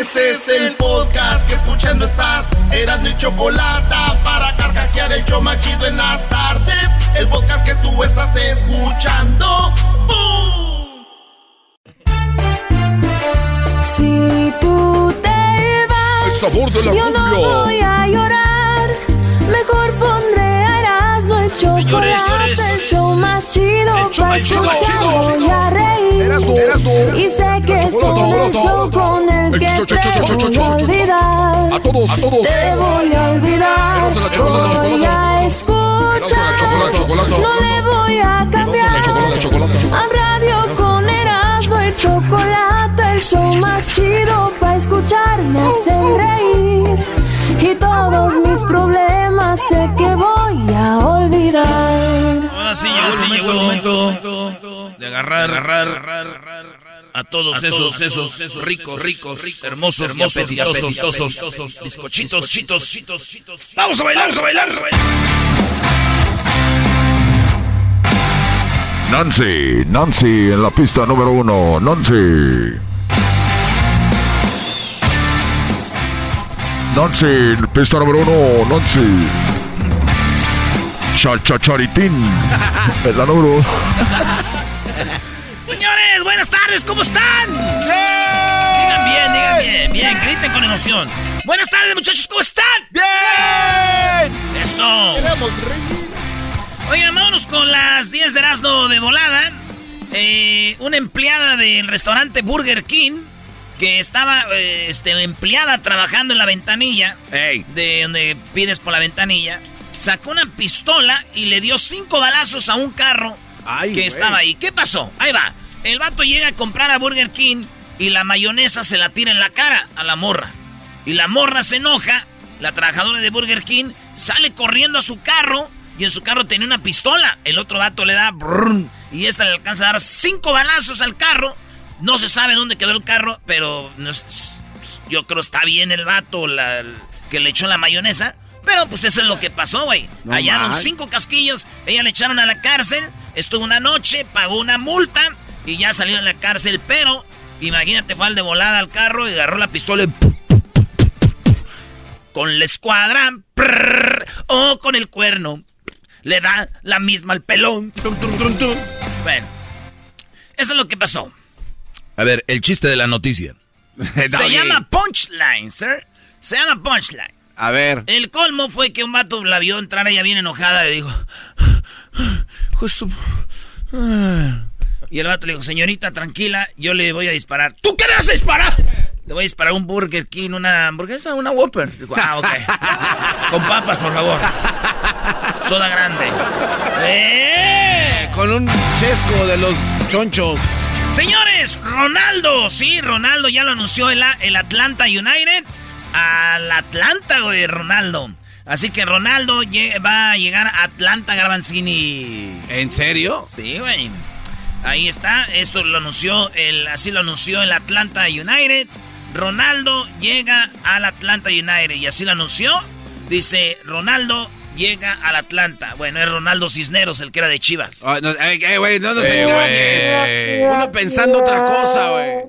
Este es el podcast que escuchando estás. Eran mi chocolate para carcajear el show machido en las tardes. El podcast que tú estás escuchando. ¡Bum! Si tú te vas, El sabor de la yo no cumbia. voy a llorar. Mejor Erasmo el chocolate, señores. el show más chido El para escuchar. Voy a reír. Erasmo, Erasmo. Y sé que El son el show con el El que te voy a olvidar. A todos, a todos. Te voy a olvidar. Voy a escuchar. No le voy a cambiar. A radio con Erasmo y chocolate, el show más chido para escuchar me hacen reír. Y todos mis problemas sé que voy a olvidar. Ahora sí llegó el momento, de agarrar, agarrar, agarrar a todos esos, esos, ricos, ricos, hermosos, hermosos, y apetitosos, bizcochitos, chitos, chitos. Vamos a bailar, vamos a bailar, vamos a bailar. Nancy, Nancy en la pista número uno. Nancy. Nancy, pista número uno. Nancy. Cha, cha, charitín. La número. Señores, buenas tardes, ¿cómo están? Digan bien, digan bien, bien, griten con emoción. Buenas tardes, muchachos, ¿cómo están? ¡Bien! Eso. Queremos reír. Oigan, vámonos con las 10 de Erasmo de volada. Eh, una empleada del restaurante Burger King que estaba este, empleada trabajando en la ventanilla, de donde pides por la ventanilla, sacó una pistola y le dio cinco balazos a un carro Ay, que estaba ahí. ¿Qué pasó? Ahí va. El vato llega a comprar a Burger King y la mayonesa se la tira en la cara a la morra. Y la morra se enoja, la trabajadora de Burger King sale corriendo a su carro y en su carro tenía una pistola. El otro vato le da y esta le alcanza a dar cinco balazos al carro. No se sabe dónde quedó el carro, pero yo creo está bien el vato la- que le echó la mayonesa. Pero pues eso es lo que pasó, güey. No Hallaron cinco casquillos, ella le echaron a la cárcel, estuvo una noche, pagó una multa y ya salió de la cárcel. Pero imagínate, fue al de volada al carro y agarró la pistola y con la escuadra prrr, o con el cuerno. Le da la misma al pelón. Bueno, eso es lo que pasó. A ver, el chiste de la noticia. Se llama Punchline, sir. Se llama Punchline. A ver. El colmo fue que un vato la vio entrar ella bien enojada y dijo... Justo... Y el vato le dijo, señorita, tranquila, yo le voy a disparar. ¿Tú qué le vas a disparar? Le voy a disparar un Burger King, una hamburguesa, una Whopper. Digo, ah, ok. Con papas, por favor. Soda grande. ¡Eh! Con un chesco de los chonchos. Señores, Ronaldo, sí, Ronaldo ya lo anunció el, el Atlanta United. Al Atlanta, güey, Ronaldo. Así que Ronaldo va a llegar a Atlanta Garbanzini. ¿En serio? Sí, güey. Ahí está, esto lo anunció, el, así lo anunció el Atlanta United. Ronaldo llega al Atlanta United y así lo anunció. Dice, Ronaldo llega al Atlanta. Bueno, es Ronaldo Cisneros, el que era de Chivas. Ah, no, eh, eh, no, no Eh, engañe. Uno pensando otra cosa, güey.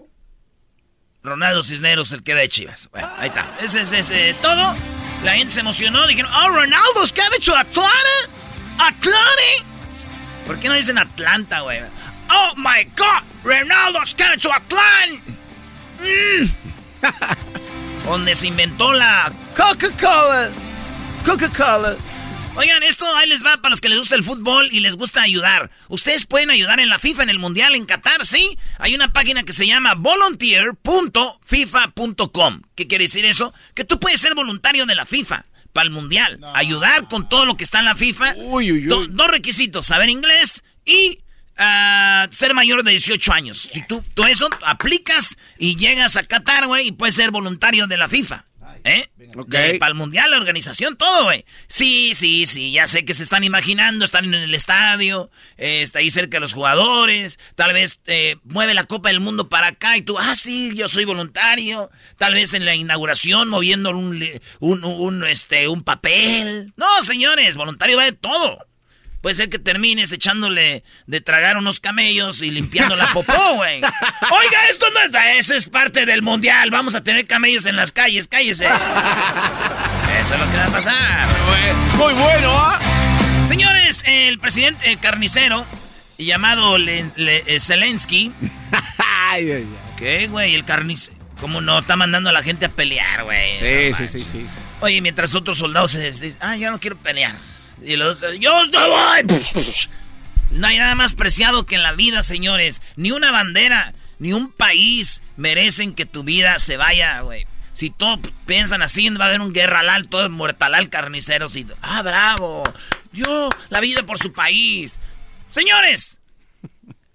Ronaldo Cisneros, el que era de Chivas. Bueno, ahí está. Ese es ese, todo. La gente se emocionó. Dijeron, oh, Ronaldo's coming to Atlanta. Atlanta. ¿Por qué no dicen Atlanta, güey? Oh, my God. Ronaldo's coming to Atlanta. Mm. donde se inventó la Coca-Cola. Coca-Cola. Oigan, esto ahí les va para los que les gusta el fútbol y les gusta ayudar. Ustedes pueden ayudar en la FIFA, en el Mundial, en Qatar, ¿sí? Hay una página que se llama volunteer.fifa.com. ¿Qué quiere decir eso? Que tú puedes ser voluntario de la FIFA para el Mundial. Ayudar con todo lo que está en la FIFA. Uy, uy, uy. Do- dos requisitos, saber inglés y ah, ser mayor de 18 años. Y tú, tú eso aplicas y llegas a Qatar, güey, y puedes ser voluntario de la FIFA. ¿Eh? Ok. para el mundial, la organización, todo, güey. Sí, sí, sí, ya sé que se están imaginando, están en el estadio, eh, está ahí cerca de los jugadores, tal vez eh, mueve la Copa del Mundo para acá y tú, ah, sí, yo soy voluntario, tal vez en la inauguración moviendo un, un, un, este, un papel. No, señores, voluntario va de todo. Puede ser que termines echándole de tragar unos camellos y limpiando la popó, güey. Oiga, esto no es... Esa es parte del mundial. Vamos a tener camellos en las calles, cállese. Eso es lo que va a pasar. Muy bueno, ¿ah? Señores, el presidente carnicero, llamado Le- Le- eh, Zelensky... ¿Qué, güey? El carnicero... ¿Cómo no? Está mandando a la gente a pelear, güey. Sí, No sí, sí, sí. Oye, mientras otros soldados se dicen, ah, ya no quiero pelear. Y los, yo no voy. No hay nada más preciado que en la vida, señores. Ni una bandera, ni un país merecen que tu vida se vaya, güey. Si todos piensan así, va a haber un guerralal, todo muertalal, carniceros. Ah, bravo. Yo, la vida por su país. Señores,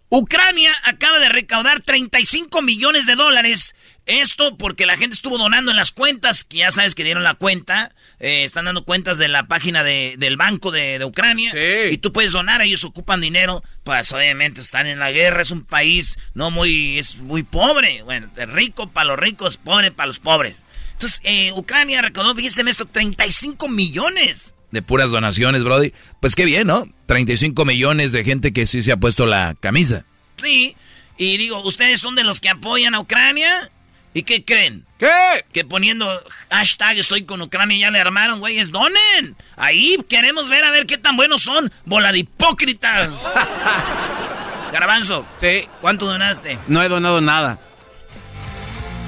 Ucrania acaba de recaudar 35 millones de dólares. Esto porque la gente estuvo donando en las cuentas, que ya sabes que dieron la cuenta. Eh, están dando cuentas de la página de- del banco de, de Ucrania. Sí. Y tú puedes donar, ellos ocupan dinero. Pues obviamente están en la guerra, es un país no muy, es muy pobre. Bueno, rico para los ricos, pobre para los pobres. Entonces, eh, Ucrania recaudó, fíjense esto, 35 millones. de puras donaciones, Brody. Pues qué bien, ¿no? 35 millones de gente que sí se ha puesto la camisa. Sí. Y digo, ¿ustedes son de los que apoyan a Ucrania? ¿Y qué creen? ¿Qué? Que poniendo hashtag estoy con Ucrania ya le armaron, güeyes. ¡Donen! Ahí queremos ver a ver qué tan buenos son. Bola de hipócritas. Garbanzo, Sí. ¿cuánto donaste? No he donado nada.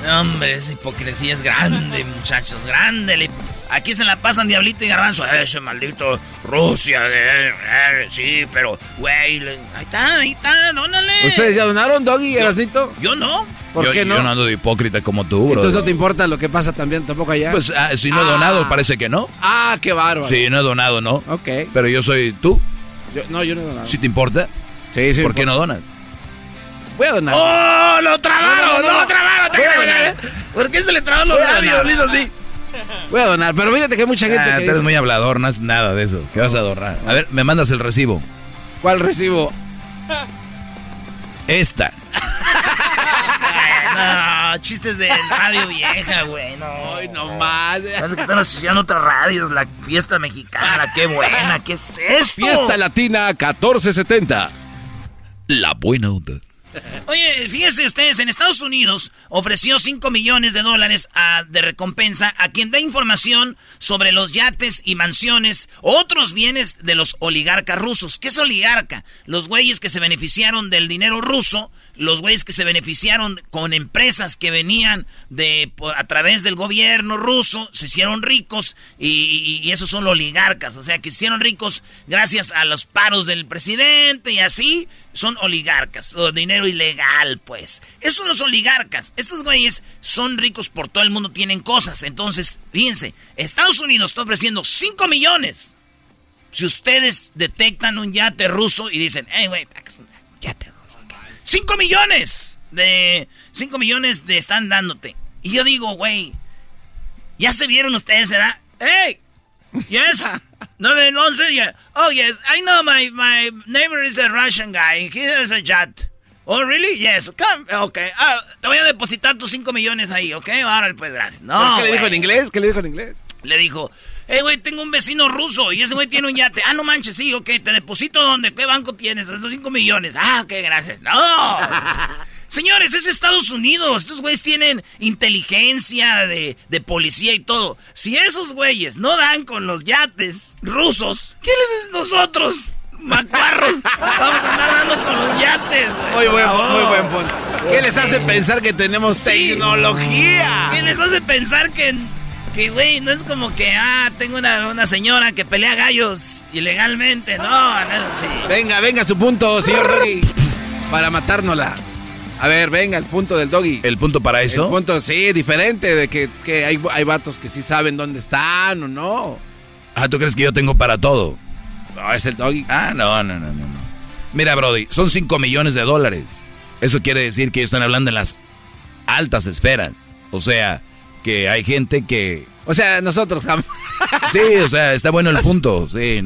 Hombre, esa hipocresía es grande, muchachos, grande. Le- Aquí se la pasan Diablito y Garbanzo. Ese maldito Rusia, eh, eh, sí, pero, güey, ahí está, ahí está, dónale. ¿Ustedes ya donaron, Doggy y Erasnito? Yo no. ¿Por yo, qué no? Yo no ando de hipócrita como tú, bro. Entonces no te importa lo que pasa también tampoco allá. Pues ah, si no he Ah. donado, parece que no. ah, qué bárbaro. Sí, no he donado, ¿no? Ok. Pero yo soy tú. Yo- no, yo no he donado. ¿Sí te importa? Sí, sí. ¿Por qué no donas? Voy a donar. ¡Oh, lo trabaron! No, no, no. ¡Lo trabaron! Voy a donar. ¿Por qué se le trabó los labios? donar, sí. Voy a donar, pero fíjate que hay mucha gente Ah, que tú dice, eres muy hablador, no es nada de eso. ¿Qué vas a adornar? A ver, me mandas el recibo. ¿cuál recibo? Esta. No, chistes de radio vieja, güey. No. Ay, no más. Parece que están asociando otras radios, la fiesta mexicana, qué buena, ¿qué es esto? Fiesta Latina 1470. La buena onda. Oye, fíjense ustedes, en Estados Unidos ofreció 5 millones de dólares a- de recompensa a quien da información sobre los yates y mansiones, otros bienes de los oligarcas rusos. ¿Qué es oligarca? Los güeyes que se beneficiaron del dinero ruso, los güeyes que se beneficiaron con empresas que venían de a través del gobierno ruso, se hicieron ricos y, esos son los oligarcas, o sea, que se hicieron ricos gracias a los paros del presidente y así son oligarcas, o dinero ilegal, pues. Esos son los oligarcas. Estos güeyes son ricos por todo el mundo, tienen cosas. Entonces, fíjense, Estados Unidos está ofreciendo 5 millones. Si ustedes detectan un yate ruso y dicen, hey, güey, un yate ruso. Acá". 5 millones de... 5 millones de están dándote. Y yo digo, güey, ¿ya se vieron ustedes, edad? ¡Hey! Yes. No, no, no sé. yeah. Oh, yes. I know my, my neighbor is a Russian guy. He has a yacht. Oh, really? Yes. Come. Okay. Ah, te voy a depositar tus 5 millones ahí, ¿ok? Ahora, pues, gracias. No, ¿Qué le dijo en inglés? ¿Qué le dijo en inglés? Le dijo, hey, güey, tengo un vecino ruso y ese güey tiene un yate. Ah, no manches, sí, ok, te deposito donde, ¿qué banco tienes? Esos 5 millones. Ah, ok, gracias. No. Señores, es Estados Unidos. Estos güeyes tienen inteligencia de, de policía y todo. Si esos güeyes no dan con los yates rusos, ¿qué les es nosotros? macuarros. Vamos a andar dando con los yates, güey. Muy buen, muy buen punto. ¿Qué les hace pensar que tenemos Sí. tecnología? ¿Qué les hace pensar que, que güey, no es como que, ah, tengo una, una señora que pelea gallos ilegalmente? No, no es así. Venga, venga su punto, señor Doggy. Para matárnosla. A ver, venga, el punto del Doggy. ¿El punto para El eso? punto, sí, diferente, de que, que hay, hay vatos que sí saben dónde están o no. Ah, ¿tú crees que yo tengo para todo? No, es el Doggy. Ah, no, no, no, no. no. Mira, Brody, son 5 millones de dólares. Eso quiere decir que ellos están hablando en las altas esferas. O sea, que hay gente que... O sea, nosotros jam- Sí, o sea, está bueno el punto. Sí,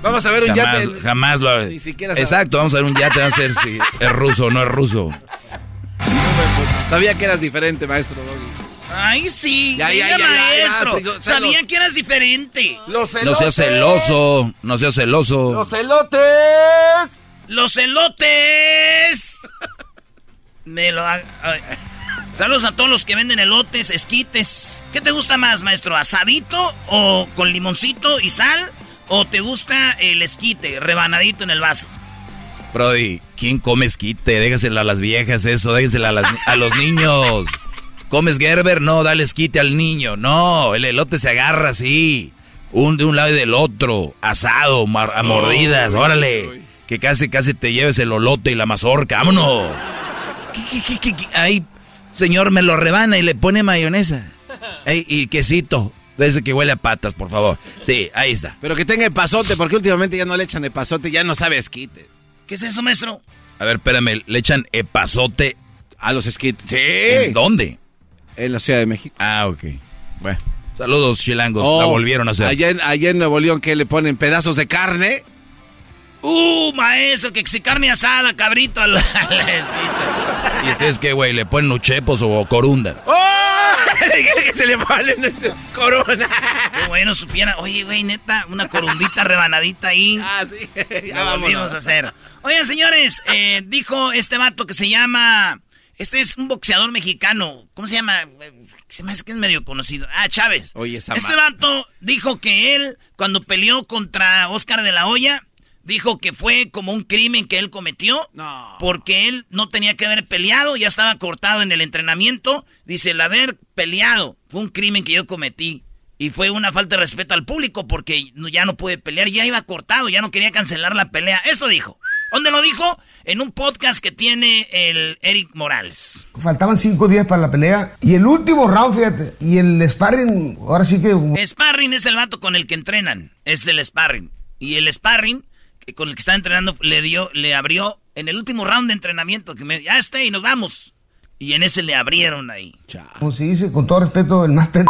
Vamos a ver un jamás, yate. Jamás lo... Ni siquiera. Exacto, vamos a ver un yate, vamos a ver si es ruso o no es ruso. Sabía que eras diferente, maestro. Ay, sí, Ya, ya, venga, ya, ya, maestro. ya, Sabía que eras diferente. Los No seas celoso, no seas celoso. Los elotes. ¡Los elotes! Me lo ha-. Saludos a todos los que venden elotes, esquites. ¿Qué te gusta más, maestro? ¿Asadito o con limoncito y sal? ¿O te gusta el esquite, rebanadito en el vaso? Brody, ¿quién come esquite? Déjasela a las viejas eso, déjasela a, las- a los niños. ¿Comes Gerber? No, dale esquite al niño. No, el elote se agarra así. Un de un lado y del otro. Asado, mar- a mordidas, órale. Que casi, casi te lleves el olote y la mazorca. ¡Vámonos! ¿Qué, qué, qué, señor, me lo rebana y le pone mayonesa. Ey, y quesito. Desde que huele a patas, por favor. Sí, ahí está. Pero que tenga epazote, porque últimamente ya no le echan epazote, ya no sabe esquite. ¿Qué es eso, maestro? A ver, espérame, le echan epazote. A los esquites. Sí. ¿En dónde? En la Ciudad de México. Ah, ok. Bueno. Saludos, chilangos. Oh, la volvieron a hacer. Allá en, allá en Nuevo León, que le ponen pedazos de carne. ¡Uh, maestro! Que si carne asada, cabrito al, al. ¿Y ustedes qué, güey? ¿Le ponen uchepos o corundas? ¡Oh! que se le ponen corona. Qué bueno supiera. Oye, güey, neta, una corundita rebanadita ahí. Ah, sí. Ya vámonos. a hacer. Oigan, señores, eh, dijo este vato que se llama. Este es un boxeador mexicano. ¿Cómo se llama? Se me hace que es medio conocido. Ah, Chávez. Oye, esa Este vato dijo que él, cuando peleó contra Oscar de la Hoya, dijo que fue como un crimen que él cometió. No. Porque él no tenía que haber peleado, ya estaba cortado en el entrenamiento. Dice, el haber peleado fue un crimen que yo cometí. Y fue una falta de respeto al público porque ya no pude pelear, ya iba cortado, ya no quería cancelar la pelea. Esto dijo. ¿Dónde lo dijo? En un podcast que tiene el Eric Morales. Faltaban cinco días para la pelea. Y el último round, fíjate. Y el sparring, ahora sí que. Sparring es el vato con el que entrenan. Es el sparring. Y el sparring con el que está entrenando le dio, le abrió en el último round de entrenamiento que me ya esté y nos vamos. Y en ese le abrieron ahí. Como se dice, con todo respeto, el más pendejo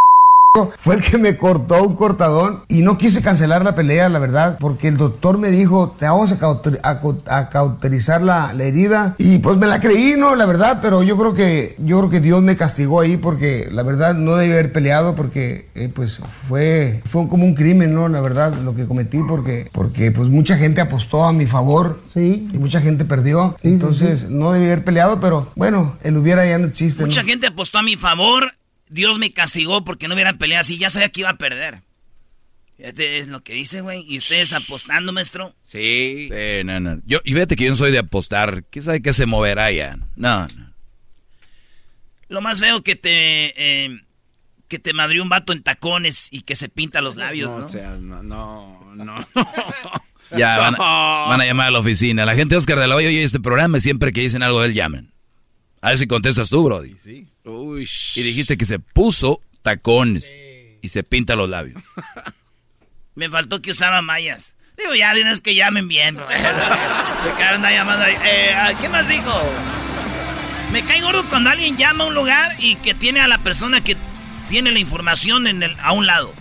fue el que me cortó un cortadón. Y no quise cancelar la pelea, la verdad. Porque el doctor me dijo, te vamos a, cauter- a a cauterizar la, la herida. Y pues me la creí, ¿no? La verdad. Pero yo creo que, yo creo que Dios me castigó ahí porque la verdad no debí haber peleado porque eh, pues fue, fue como un crimen, ¿no? La verdad, lo que cometí porque, porque pues mucha gente apostó a mi favor. Sí. Y mucha gente perdió. Entonces no debí haber peleado, pero bueno, el hubiera ya no existe. ¿no? Mucha gente apostó a mi favor. Dios me castigó porque no hubiera peleado así. Ya sabía que iba a perder. Es lo que dice, güey. Y ustedes apostando, maestro. Sí. Sí, no, no. Yo, y fíjate que yo no soy de apostar. ¿Qué sabe que se moverá ya? No, no. Lo más feo que te. eh, que te madrió un vato en tacones y que se pinta los labios, ¿no? No, o sea, no, no, no. Ya van, a- van a llamar a la oficina. La gente de Oscar de la Hoya oye este programa y siempre que dicen algo de él llaman. A ver si contestas tú, Brody. Uy, Y dijiste que se puso tacones y se pinta los labios. Me faltó que usaba mallas. Digo, ya tienes que llamen bien. bro. Me ahí llamando ahí. Eh, ah, ¿Qué más dijo? Me cae gordo cuando alguien llama a un lugar y que tiene a la persona que tiene la información en el, a un lado.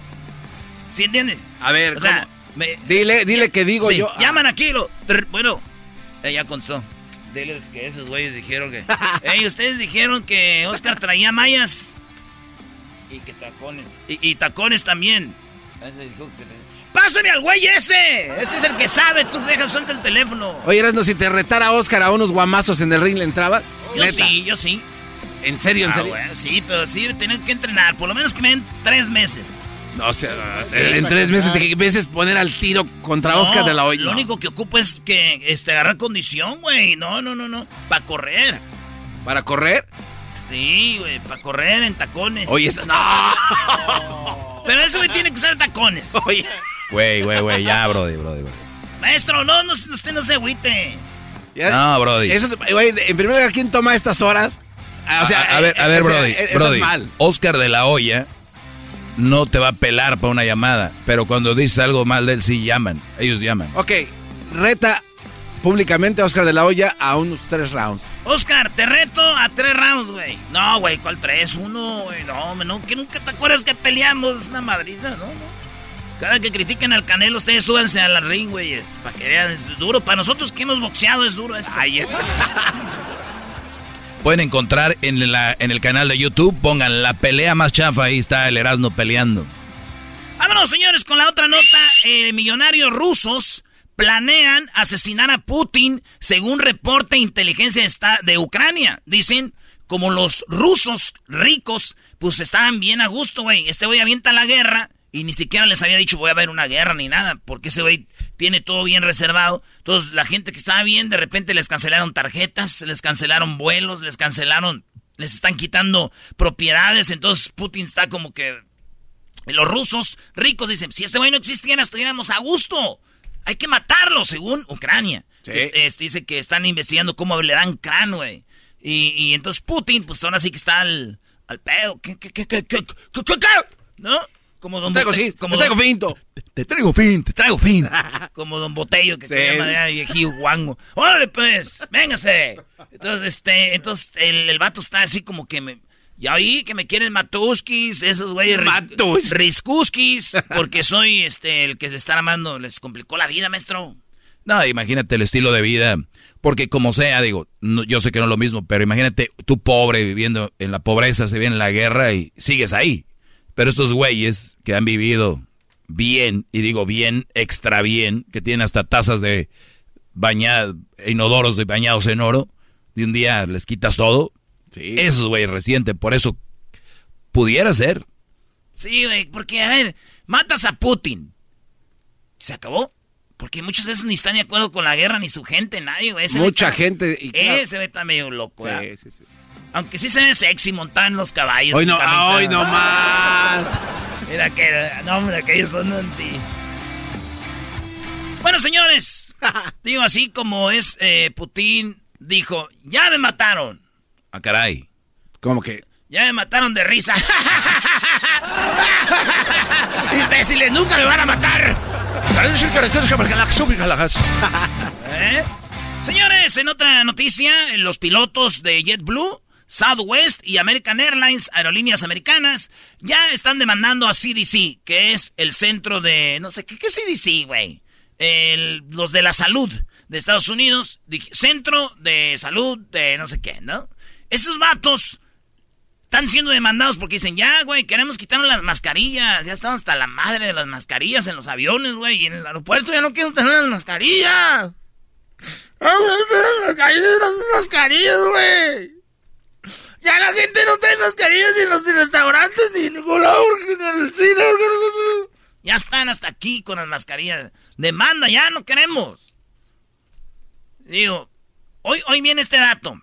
¿Sí entiendes? A ver, O sea, Dile, dile que digo Sí, yo. Llaman aquí, lo, bueno, ya constó. Diles que esos güeyes dijeron que. Ey, ustedes dijeron que Oscar traía mallas. Y que tacones. Y, y tacones también. ¡Pásame al güey ese! Ese es el que sabe, tú dejas suelta el teléfono. Oye, Erasmo, si te retara Oscar a unos guamazos en el ring, ¿le entrabas? yo Neta. sí, yo sí. ¿En serio, en Ah, serio? bueno, sí, pero sí, tienen que entrenar. Por lo menos que me den tres meses. No, o sea, en tres meses te veces poner al tiro contra Oscar de la Hoya. Lo único que ocupo es que este, agarrar condición, güey. No, no, no, no. Para correr. ¿Para correr? Sí, güey, para correr en tacones. Oye, esta... no. Pero eso, güey, tiene que usar tacones. Oye. Güey, güey, güey, ya, brody, brody, brody. Maestro, no, no, usted no se agüite. No, brody. Eso, güey, en primer lugar, ¿quién toma estas horas? O sea, a, ver, a ver, brody, brody. Oscar de la Hoya no te va a pelar para una llamada, pero cuando dices algo mal de él, sí llaman. Ellos llaman. Ok, reta públicamente a Oscar de la Hoya a unos tres rounds. Oscar, te reto a tres rounds, güey. No, güey, ¿cuál tres? Uno, güey. No, no, que nunca te acuerdas que peleamos. Una madriza, ¿no? no. Cada que critiquen al Canelo, ustedes súbanse a la ring, güey. Para que vean, es duro. Para nosotros que hemos boxeado es duro esto. Ay, es... Pueden encontrar en, la, en el canal de YouTube, pongan la pelea más chafa, ahí está el Erasmo peleando. Vámonos, señores, con la otra nota. Eh, millonarios rusos planean asesinar a Putin según reporte inteligencia de Ucrania. Dicen, como los rusos ricos, pues estaban bien a gusto, güey. Este güey avienta la guerra y ni siquiera les había dicho voy a haber una guerra ni nada, porque ese güey tiene todo bien reservado. Entonces la gente que estaba bien, de repente les cancelaron tarjetas, les cancelaron vuelos, les cancelaron, les están quitando propiedades. Entonces Putin está como que... Los rusos ricos dicen, si este güey no existiera, estuviéramos a gusto. Hay que matarlo, según Ucrania. Este, este, dice que están investigando cómo le dan crán, güey. Y, y, entonces Putin, pues ahora sí que está al, al pedo. ¿Qué, qué, qué, qué, qué, qué, qué, ¿No? Como Don te traigo, sí, como te traigo finto. Te, traigo fin, te traigo fin. como Don Botello que sí, se llama de viejillo guango. ¡Órale, pues! ¡Véngase! Entonces, este, entonces el, el vato está así como que me... Ya oí que me quieren matuskis, esos güeyes ris, riskuskis, porque soy este el que le están amando, les complicó la vida, maestro. No, imagínate el estilo de vida, porque como sea, digo, yo sé que no es lo mismo, pero imagínate tú pobre viviendo en la pobreza, se viene la guerra y sigues ahí. Pero estos güeyes que han vivido bien, y digo bien, extra bien, que tienen hasta tazas de bañados, inodoros de bañados en oro, de un día les quitas todo. Sí. Esos güeyes recientes, por eso pudiera ser. Sí, güey, porque a ver, matas a Putin. ¿Se acabó? Porque muchos de esos ni están de acuerdo con la guerra, ni su gente, nadie, güey. Mucha gente. Y Ese ve está medio loco, Sí, sí, sí. Aunque sí se ve sexy montar en los caballos. Hoy no, hoy no más. Mira que, no, hombre, que ellos son anti. Bueno, señores, digo así como es eh, Putin, dijo, ya me mataron. Ah, caray. ¿Cómo que? Ya me mataron de risa. Imbéciles, nunca me van a matar. ¿Eh? Señores, en otra noticia, los pilotos de JetBlue Southwest y American Airlines, aerolíneas americanas, ya están demandando a CDC, que es el centro de, no sé, ¿qué, qué CDC, güey? Los de la salud de Estados Unidos, centro de salud de no sé qué, ¿no? Esos vatos están siendo demandados porque dicen, ya, güey, queremos quitarnos las mascarillas, ya estamos hasta la madre de las mascarillas en los aviones, güey, y en el aeropuerto ya no quiero tener las mascarillas. las mascarillas, güey! Ya la gente no trae mascarillas ni en los restaurantes ni en ningún el cine. Ya están hasta aquí con las mascarillas. Demanda, ya no queremos. Digo, hoy, hoy viene este dato.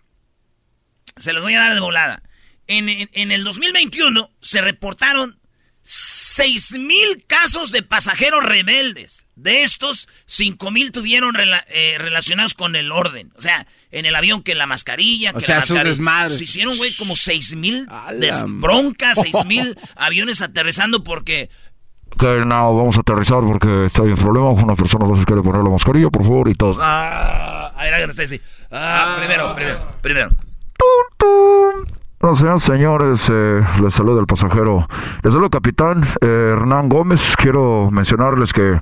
Se los voy a dar de volada. En, en el 2021 se reportaron 6.000 casos de pasajeros rebeldes. De estos, 5.000 tuvieron eh, relacionados con el orden. O sea, en el avión que la mascarilla, que o sea, la mascarilla. Se hicieron, güey, como 6.000 broncas, 6.000 aviones aterrizando porque... Que no, vamos a aterrizar porque está bien problema. Una persona no se quiere poner la mascarilla, por favor, y todo. Ah, a ver, Ah, primero, primero, primero. Bueno, señores, señores, eh, les saluda el pasajero. Les saluda el capitán eh, Hernán Gómez. Quiero mencionarles que,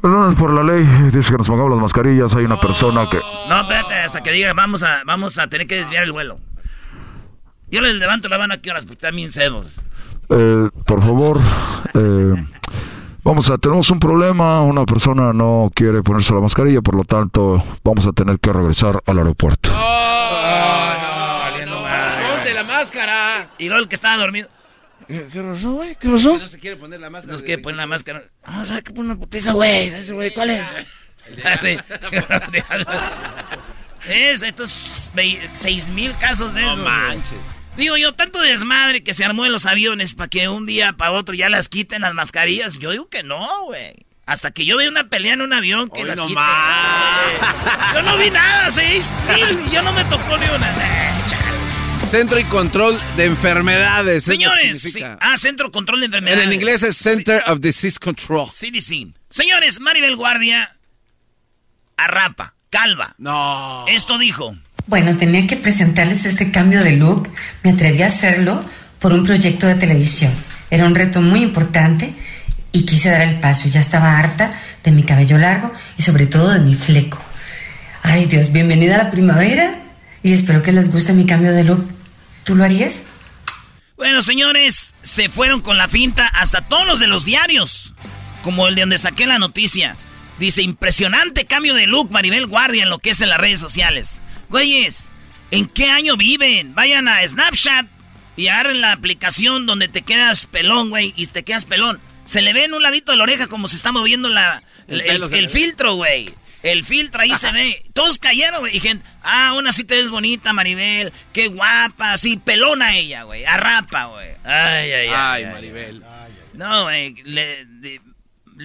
perdón, por la ley, dice que nos pongamos las mascarillas. Hay una persona que... No, espérate, hasta que diga, vamos a, vamos a tener que desviar el vuelo. Yo les levanto la mano aquí a las porque también cebos. Eh, por favor, eh, vamos a, tenemos un problema. Una persona no quiere ponerse la mascarilla, por lo tanto, vamos a tener que regresar al aeropuerto. máscara. Y luego el que estaba dormido. ¿Qué, qué pasó, güey? ¿Qué pasó? No se quiere poner la máscara. No se quiere poner la máscara. Ah, o sea, que pone una putiza, güey. Ese güey, ¿cuál es? es, estos seis mil casos de eso. No manches. Digo yo, tanto desmadre que se armó en los aviones para que un día para otro ya las quiten las mascarillas. Yo digo que no, güey. Hasta que yo vea una pelea en un avión que Hoy las no quiten. más. Yo no vi nada, seis mil. y Yo no me tocó ni una. Centro y Control de Enfermedades. ¿eso Señores, sí. ah, Centro Control de Enfermedades. En inglés es Center of Disease Control. CDC. Señores, Maribel Guardia arrapa, calva. No. Esto dijo. Bueno, tenía que presentarles este cambio de look. Me atreví a hacerlo por un proyecto de televisión. Era un reto muy importante y quise dar el paso. Ya estaba harta de mi cabello largo y sobre todo de mi fleco. Ay Dios, bienvenida a la primavera y espero que les guste mi cambio de look. ¿Tú lo harías? Bueno, señores, se fueron con la finta hasta todos los de los diarios. Como el de donde saqué la noticia. Dice, impresionante cambio de look Maribel Guardia en lo que es en las redes sociales. Güeyes, ¿en qué año viven? Vayan a Snapchat y agarren la aplicación donde te quedas pelón, güey, y te quedas pelón. Se le ve en un ladito de la oreja como se está moviendo la, El el, filtro, güey. El filtro ahí se ve. Todos cayeron, güey. Y gente, ah, aún así te ves bonita, Maribel. Qué guapa, así, pelona ella, güey. Arrapa, güey. Ay, ay, ay. Ay, ay. Maribel. No, güey. le- di-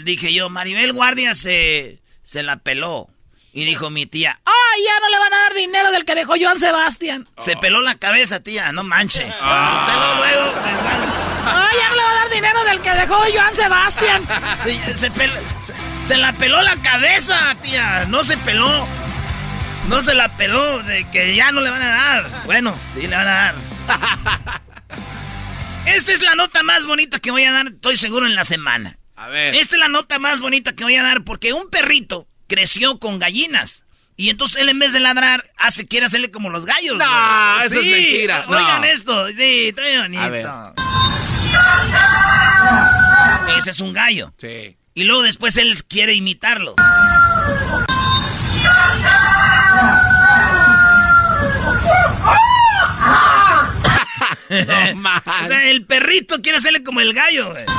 dije yo, Maribel Guardia se, se la peló. Y dijo mi tía, ¡ay, ya no le van a dar dinero del que dejó Joan Sebastián! Se peló la cabeza, tía, no manche. Usted lo luego pensando, ¡ay, ya no le va a dar dinero del que dejó Joan Sebastián! Se, se pel- se- se la peló la cabeza, tía, no se peló. No se la peló de que ya no le van a dar. Bueno, sí le van a dar. Esta es la nota más bonita que voy a dar, estoy seguro, en la semana. A ver. Esta es la nota más bonita que voy a dar porque un perrito creció con gallinas. Y entonces él en vez de ladrar, hace, quiere hacerle como los gallos. No, eso es mentira, no. Oigan esto, sí, está bien bonito. A ver. Ese es un gallo. Sí. Y luego después él quiere imitarlo. No. O sea, el perrito quiere hacerle como el gallo, güey.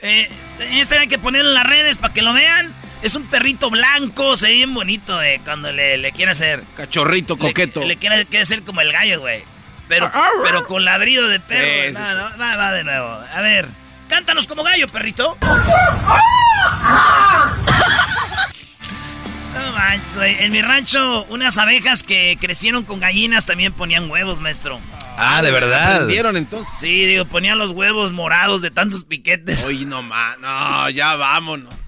Eh, este hay que ponerlo en las redes para que lo vean. Es un perrito blanco, se ve bien bonito, eh, cuando le, le quiere hacer. Cachorrito Le- coqueto. Le, quiere, quiere hacer como el gallo, güey. Pero, pero con ladrido de perro. Sí, güey. sí, no, sí. no, va, va de nuevo. A ver, cántanos como gallo, perrito. No manches, güey. En mi rancho, unas abejas que crecieron con gallinas también ponían huevos, maestro. Ah, de verdad. ¿Aprendieron entonces? Sí, digo, ponían los huevos morados de tantos piquetes. Oye, no más. No, ya vámonos.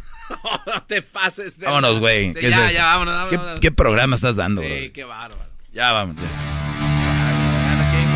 No te pases de. Vámonos, güey. de- ¿Qué es ya, ya, vámonos. vámonos, ¿Qué, vámonos. qué programa estás dando, Sí, bro? qué bárbaro. Ya vamos. ya.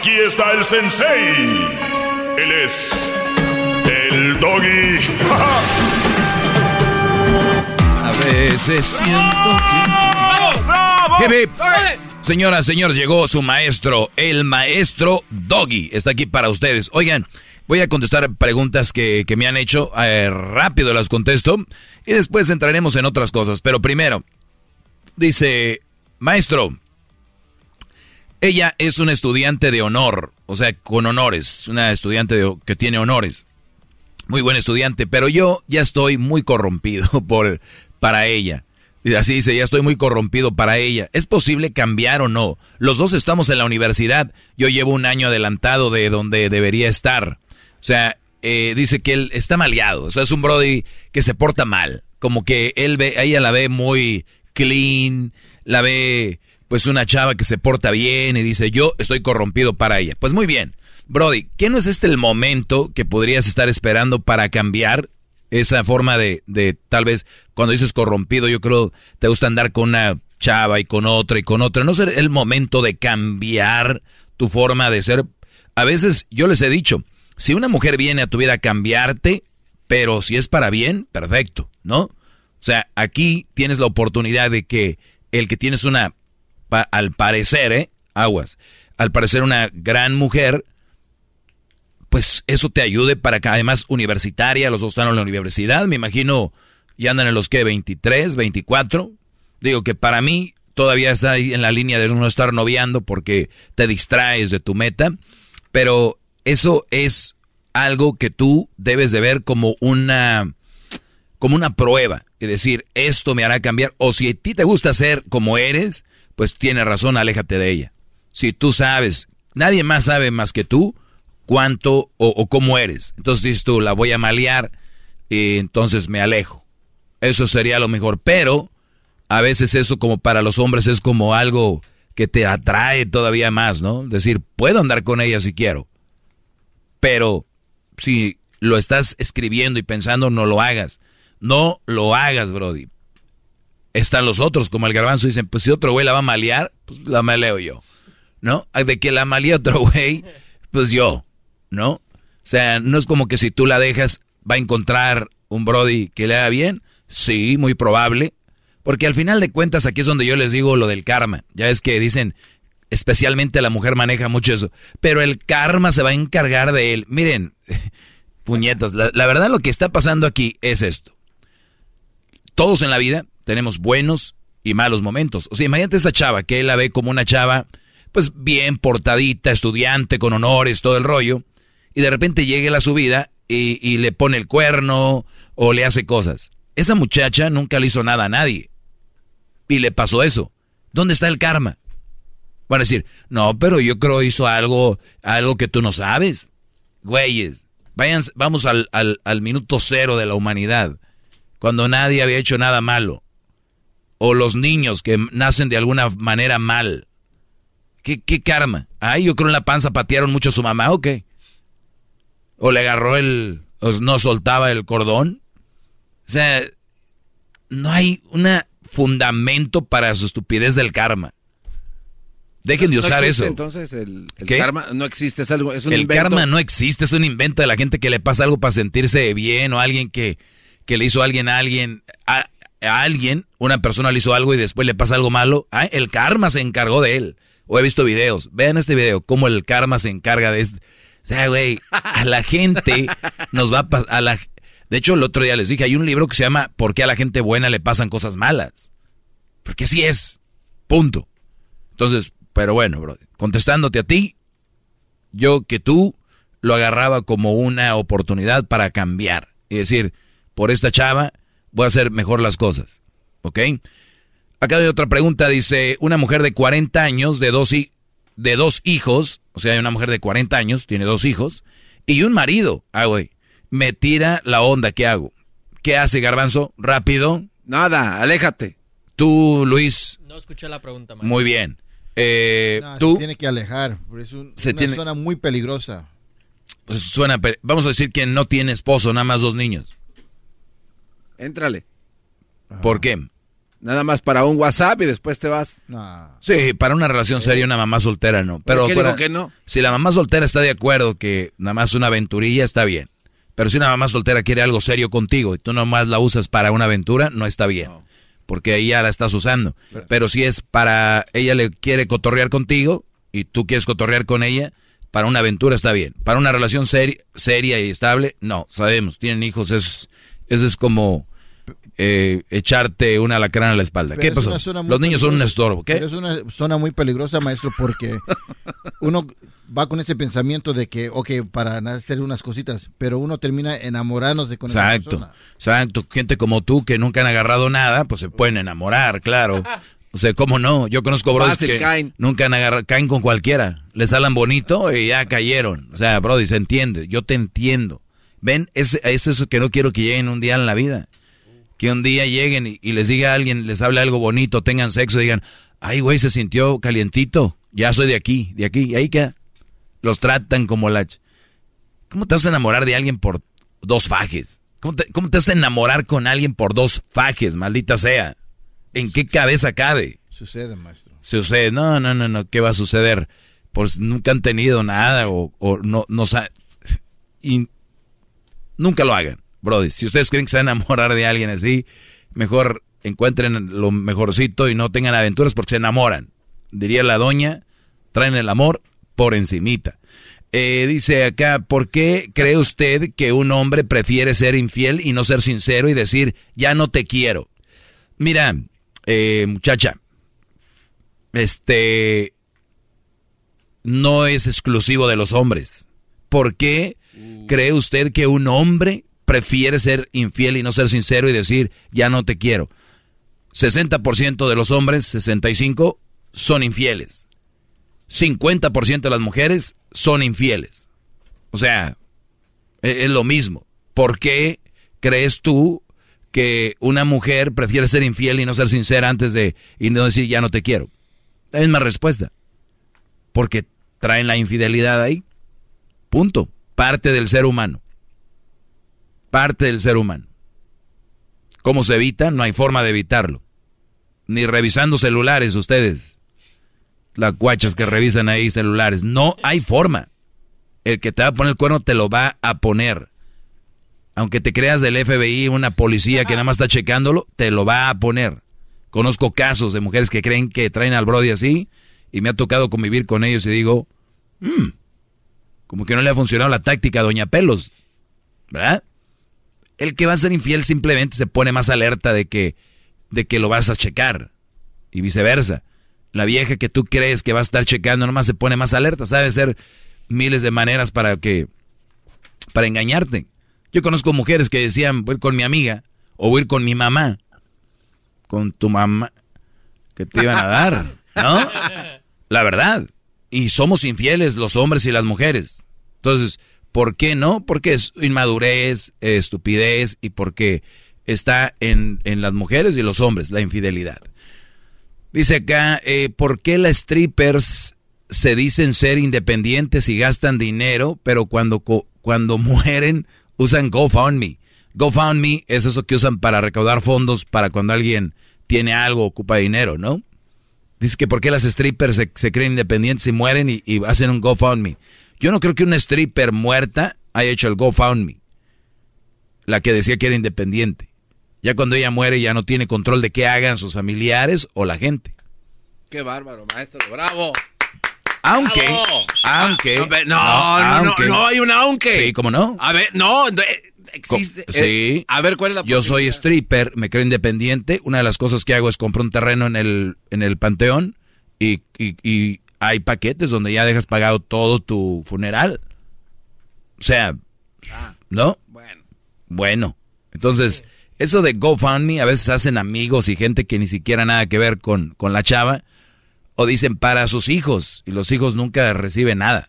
Aquí está el sensei. Él es. El doggy. A veces siento que... Hip, hip. Señoras, señores, llegó su maestro, el maestro Doggy. Está aquí para ustedes. Oigan, voy a contestar preguntas que, que me han hecho. eh, rápido las contesto. Y después entraremos en otras cosas. Pero primero, dice, maestro, ella es una estudiante de honor. O sea, con honores. Una estudiante de- que tiene honores. Muy buen estudiante, pero yo ya estoy muy corrompido por, para ella. Y así dice, ya estoy muy corrompido para ella. ¿Es posible cambiar o no? Los dos estamos en la universidad. Yo llevo un año adelantado de donde debería estar. O sea, eh, dice que él está maleado. O sea, es un Brody que se porta mal. Como que él ve, ella la ve muy clean, la ve pues una chava que se porta bien y dice, yo estoy corrompido para ella. Pues muy bien. Brody, ¿qué no es este el momento que podrías estar esperando para cambiar esa forma de, de tal vez cuando dices corrompido, yo creo te gusta andar con una chava y con otra y con otra. No es el momento de cambiar tu forma de ser. A veces yo les he dicho, si una mujer viene a tu vida a cambiarte, pero si es para bien, perfecto, ¿no? O sea, aquí tienes la oportunidad de que el que tienes una, al parecer, ¿eh? Aguas, al parecer una gran mujer, pues eso te ayude para que además universitaria, los dos están en la universidad, me imagino, ya andan en los que 23, 24. Digo que para mí todavía está ahí en la línea de no estar noviando porque te distraes de tu meta, pero eso es algo que tú debes de ver como una como una prueba y decir, esto me hará cambiar o si a ti te gusta ser como eres, pues tiene razón, aléjate de ella. Si tú sabes, nadie más sabe más que tú, cuánto o, cómo eres. Entonces dices tú, la voy a malear y entonces me alejo. Eso sería lo mejor. Pero a veces eso como para los hombres es como algo que te atrae todavía más, ¿no? Decir, puedo andar con ella si quiero. Pero si lo estás escribiendo y pensando, no lo hagas. No lo hagas, Brody. Están los otros, como el garbanzo, dicen, pues si otro güey la va a malear, pues la maleo yo. ¿No? De que la malea otro güey, pues yo. ¿no? O sea, no es como que si tú la dejas, va a encontrar un Brody que le haga bien. Sí, muy probable. Porque al final de cuentas, aquí es donde yo les digo lo del karma. Ya es que dicen, especialmente la mujer maneja mucho eso. Pero el karma se va a encargar de él. Miren, puñetas, la, la verdad lo que está pasando aquí es esto. Todos en la vida tenemos buenos y malos momentos. O sea, imagínate esa chava que él la ve como una chava, pues bien portadita, estudiante, con honores, todo el rollo y de repente llegue a su vida y, le pone el cuerno o le hace cosas. Esa muchacha nunca le hizo nada a nadie. Y le pasó eso. ¿Dónde está el karma? Van a decir, no, pero yo creo hizo algo, algo que tú no sabes. Güeyes, vayan, vamos al, minuto cero de la humanidad, cuando nadie había hecho nada malo. O los niños que nacen de alguna manera mal. ¿Qué, qué karma? Ay, yo creo en la panza patearon mucho a su mamá, ¿o qué? o le agarró el, o no soltaba el cordón. O sea, no hay un fundamento para su estupidez del karma. Dejen de usar eso. Entonces el, karma no existe, es algo, es un el karma no existe, es un invento de la gente que le pasa algo para sentirse bien o alguien que, que le hizo alguien a alguien a, alguien, una persona le hizo algo y después le pasa algo malo. Ah, el karma se encargó de él. O he visto videos. Vean este video, cómo el karma se encarga de este o sea, güey, a la gente nos va a a la De hecho, el otro día les dije, hay un libro que se llama ¿Por qué a la gente buena le pasan cosas malas? Porque así es. Punto. Entonces, pero bueno, bro, contestándote a ti, yo que tú lo agarraba como una oportunidad para cambiar y decir, por esta chava voy a hacer mejor las cosas. ¿Ok? Acá hay otra pregunta, dice, una mujer de 40 años, de dos, de dos hijos, o sea, hay una mujer de 40 años, tiene dos hijos, y un marido. Ah, güey, me tira la onda, ¿qué hago? ¿Qué hace Garbanzo? Rápido. Nada, aléjate. Tú, Luis. No escuché la pregunta. Muy bien. Eh, tú. Se tiene que alejar, es una zona muy peligrosa. Pues suena, vamos a decir que no tiene esposo, nada más dos niños. Éntrale. ¿Por qué? Nada más para un WhatsApp y después te vas. Sí, para una relación seria una mamá soltera no. Pero ¿Por qué no? Si la mamá soltera está de acuerdo que nada más una aventurilla está bien. Pero si una mamá soltera quiere algo serio contigo y tú nomás la usas para una aventura, no está bien. Porque ahí ya la estás usando. Pero, si es para ella le quiere cotorrear contigo y tú quieres cotorrear con ella, para una aventura está bien. Para una relación seria y estable, no. Sabemos, tienen hijos, es, eso es como eh, echarte una alacrán a la espalda. ¿Qué pasó? Los niños son un estorbo. ¿Qué? es una zona muy peligrosa, maestro, porque uno va con ese pensamiento de que, ok, para hacer unas cositas, pero uno termina enamorándose con exacto, esa persona. Exacto. Gente como tú que nunca han agarrado nada, pues se pueden enamorar, claro. O sea, ¿cómo no? Yo conozco bros que nunca han agarrado, caen con cualquiera. Les salen bonito y ya cayeron. O sea, brody, se entiende. Yo te entiendo. Ven, es, es eso que no quiero que lleguen un día en la vida que un día lleguen y, les diga a alguien, les hable algo bonito, tengan sexo, digan, ay, güey, se sintió calientito, ya soy de aquí, de aquí, y ahí que los tratan como la... ¿Cómo te vas a enamorar de alguien por dos fajes? ¿Cómo te, ¿Cómo te vas a enamorar con alguien por dos fajes, maldita sea? ¿En qué cabeza cabe? Sucede, maestro. Sucede. No, no, no, no. ¿Qué va a suceder? Pues nunca han tenido nada o, o no, no y nunca lo hagan, Brody. Si ustedes creen que se van a enamorar de alguien así, mejor encuentren lo mejorcito y no tengan aventuras porque se enamoran. Diría la doña, traen el amor por encimita. Eh, dice acá, ¿por qué cree usted que un hombre prefiere ser infiel y no ser sincero y decir, ya no te quiero? Mira, eh, muchacha, este no es exclusivo de los hombres. ¿Por qué cree usted que un hombre prefiere ser infiel y no ser sincero y decir, ya no te quiero? 60% de los hombres, 65%, son infieles. 50% de las mujeres son infieles. O sea, e- es lo mismo. ¿Por qué crees tú que una mujer prefiere ser infiel y no ser sincera antes de y no decir ya no te quiero? La misma respuesta. Porque traen la infidelidad ahí. Punto. Parte del ser humano. Parte del ser humano. ¿Cómo se evita? No hay forma de evitarlo. Ni revisando celulares ustedes. Las cuachas que revisan ahí celulares. No hay forma. El que te va a poner el cuerno te lo va a poner. Aunque te creas del FBI, una policía que nada más está checándolo, te lo va a poner. Conozco casos de mujeres que creen que traen al Brody así y me ha tocado convivir con ellos y digo, "Mm, como que no le ha funcionado la táctica a Doña Pelos, ¿verdad? El que va a ser infiel simplemente se pone más alerta de que, de que lo vas a checar y viceversa. La vieja que tú crees que va a estar checando nomás se pone más alerta, sabe ser miles de maneras para que, para engañarte. Yo conozco mujeres que decían, voy a ir con mi amiga o voy a ir con mi mamá con tu mamá que te iban a dar, ¿no? La verdad. Y somos infieles los hombres y las mujeres. Entonces, ¿por qué no? Porque es inmadurez, estupidez y porque está en, en las mujeres y los hombres la infidelidad. Dice acá, eh, ¿por qué las strippers se dicen ser independientes y gastan dinero, pero cuando, cuando mueren usan GoFundMe? GoFundMe es eso que usan para recaudar fondos para cuando alguien tiene algo, ocupa dinero, ¿no? Dice que por qué las strippers se, se creen independientes y mueren y, y hacen un GoFundMe. Yo no creo que una stripper muerta haya hecho el GoFundMe. La que decía que era independiente. Ya cuando ella muere ya no tiene control de qué hagan sus familiares o la gente. Qué bárbaro, maestro. Bravo. Aunque, Bravo. aunque, No, no, no, no, aunque. no hay un aunque. Sí, ¿cómo no? A ver, no, eh, existe. Co- eh, sí. a ver, ¿cuál es la Yo soy stripper, me creo independiente. Una de las cosas que hago es comprar un terreno en el, en el panteón y, y- y hay paquetes donde ya dejas pagado todo tu funeral. O sea, ¿no? Bueno. Bueno, entonces, eso de GoFundMe, a veces hacen amigos y gente que ni siquiera nada que ver con, con la chava, o dicen para sus hijos, y los hijos nunca reciben nada.